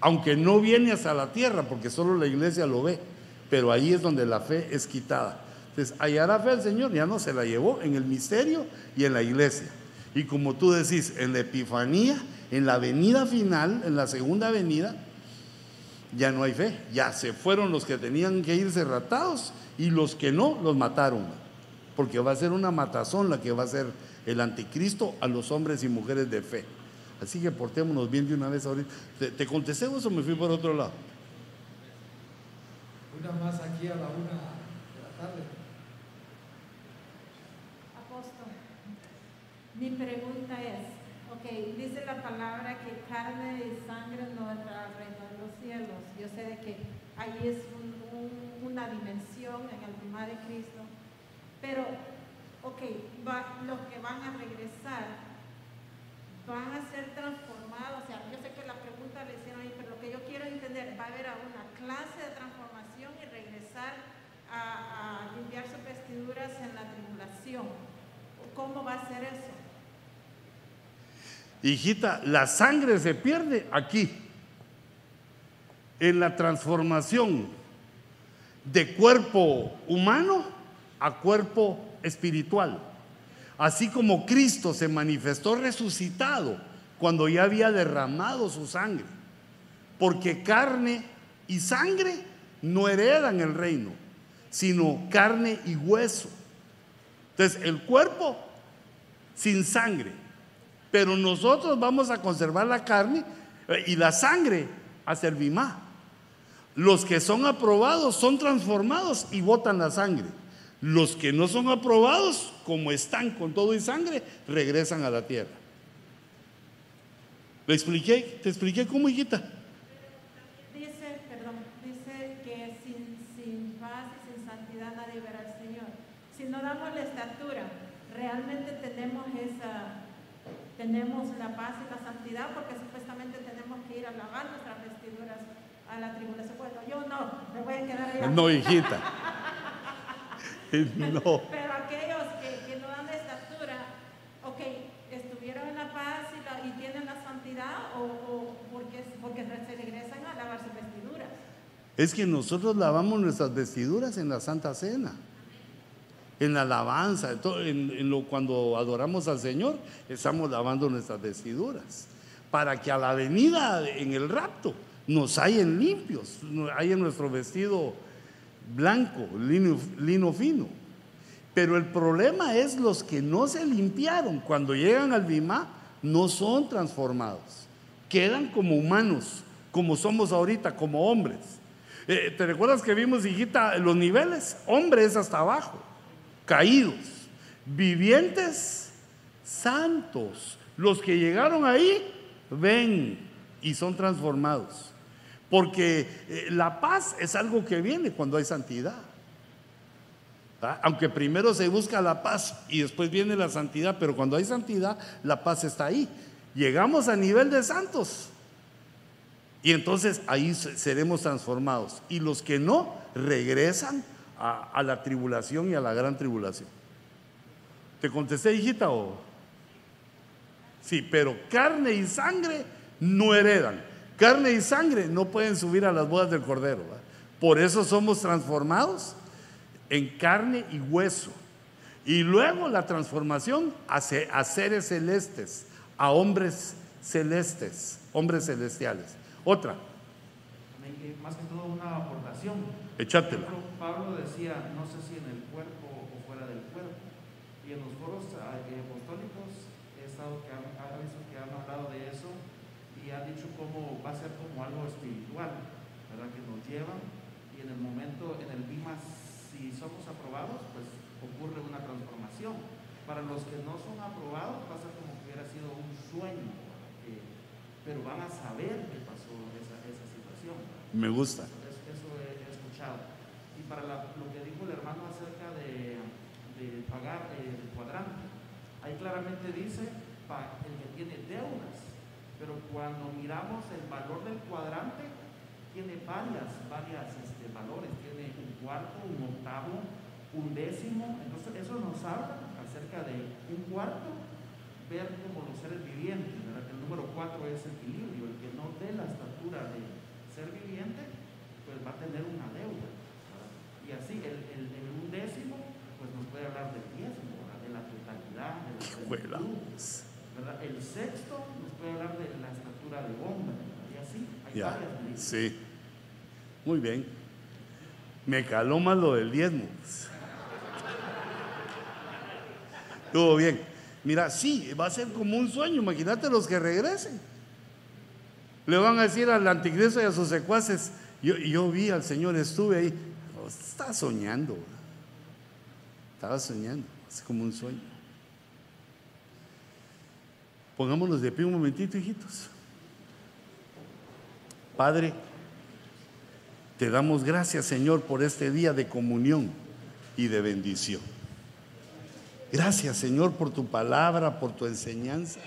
aunque no viene hasta la tierra, porque solo la iglesia lo ve, pero ahí es donde la fe es quitada. Entonces, hallará fe el Señor, ya no se la llevó en el misterio y en la iglesia. Y como tú decís, en la Epifanía, en la venida final, en la segunda venida, ya no hay fe. Ya se fueron los que tenían que irse ratados y los que no, los mataron. Porque va a ser una matazón la que va a ser el anticristo a los hombres y mujeres de fe. Así que portémonos bien de una vez ahorita. ¿Te, te contesté o me fui por otro lado? Una más aquí a la una de la tarde. Apóstol, mi pregunta es, ok, dice la palabra que carne y sangre no entra al reino de los cielos. Yo sé de que ahí es un- un- una dimensión en el primer de Cristo, pero, ok, los que van a regresar van a ser transformados. O sea, yo sé que la pregunta le hicieron ahí, pero lo que yo quiero entender, va a haber una clase de transformación y regresar a, a limpiar sus vestiduras en la tribulación. ¿Cómo va a ser eso? Hijita, la sangre se pierde aquí, en la transformación de cuerpo humano a cuerpo espiritual. Así como Cristo se manifestó resucitado cuando ya había derramado su sangre. Porque carne y sangre no heredan el reino, sino carne y hueso. Entonces, el cuerpo sin sangre, pero nosotros vamos a conservar la carne eh, y la sangre a servimá. Los que son aprobados son transformados y botan la sangre. Los que no son aprobados, como están con todo y sangre, regresan a la tierra. ¿Le expliqué? ¿Te expliqué cómo, hijita? Dice, perdón, dice que sin, sin paz y sin santidad nadie verá al Señor. Si no damos la estatura, realmente tenemos esa, tenemos la paz y la santidad porque supuestamente tenemos que ir a lavar nuestras vestiduras a la tribulación. Bueno, yo no, me voy a quedar allá. No, hijita. No. Pero aquellos que, que no dan la estatura, ok, estuvieron en la paz y, la- y tienen la santidad o, o porque, porque se regresan a lavar sus vestiduras. Es que nosotros lavamos nuestras vestiduras en la Santa Cena, en la alabanza, en lo, cuando adoramos al Señor, estamos lavando nuestras vestiduras, para que a la venida en el rapto nos hayan limpios, hayan nuestro vestido blanco, lino, fino. Pero el problema es los que no se limpiaron, cuando llegan al Bimá, no son transformados, quedan como humanos, como somos ahorita, como hombres. Eh, ¿Te recuerdas que vimos, hijita, los niveles? Hombres hasta abajo, caídos, vivientes, santos. Los que llegaron ahí ven y son transformados. Porque eh, la paz es algo que viene cuando hay santidad. Aunque primero se busca la paz y después viene la santidad, pero cuando hay santidad, la paz está ahí. Llegamos a nivel de santos. Y entonces ahí se- seremos transformados. Y los que no, regresan a, a la tribulación y a la gran tribulación. ¿Te contesté, hijita? O? Sí, pero carne y sangre no heredan. Carne y sangre no pueden subir a las bodas del Cordero. Por eso somos transformados en carne y hueso. Y luego la transformación a, se- a seres celestes, a hombres celestes, hombres celestiales. Otra, Más que todo una aportación. Échatela. Pablo decía, no sé si en el cuerpo o fuera del cuerpo. Y en los foros ah, eh, apostólicos he estado que han, que han hablado de eso y han dicho cómo va a ser como algo espiritual, ¿verdad? Que nos llevan y en el momento, en el Bima, si somos aprobados, pues ocurre una transformación. Para los que no son aprobados, pasa como que hubiera sido un sueño, eh, pero van a saber que pasó esa, esa situación. me gusta. Es- Eso he, he escuchado. Y para la- lo que dijo el hermano acerca de, de pagar el cuadrante, claramente dice para el que tiene deudas, pero cuando miramos el valor del cuadrante, tiene varias, varias este, valores, tiene un cuarto, un octavo, un décimo, entonces eso nos habla acerca de un cuarto, ver como los seres vivientes, ¿verdad? el número cuatro es equilibrio, el que no dé la estatura de ser viviente, pues va a tener una deuda. ¿verdad? Y así, el, el, el un décimo, pues nos puede hablar del diezmo, ¿verdad? de la totalidad, de la plenitud. El sexto puede hablar de la estatura de hombre, y así, hay Ya, varias medidas. sí. Muy bien. Me caló más lo del diezmo. Estuvo bien. Mira, sí, va a ser como un sueño. Imagínate los que regresen. Le van a decir al anticristo y a sus secuaces, yo, yo vi al Señor, estuve ahí. Oh, estaba soñando. Estaba soñando. Es como un sueño. Pongámonos de pie un momentito, hijitos. Padre, te damos gracias, Señor, por este día de comunión y de bendición. Gracias, Señor, por tu palabra, por tu enseñanza.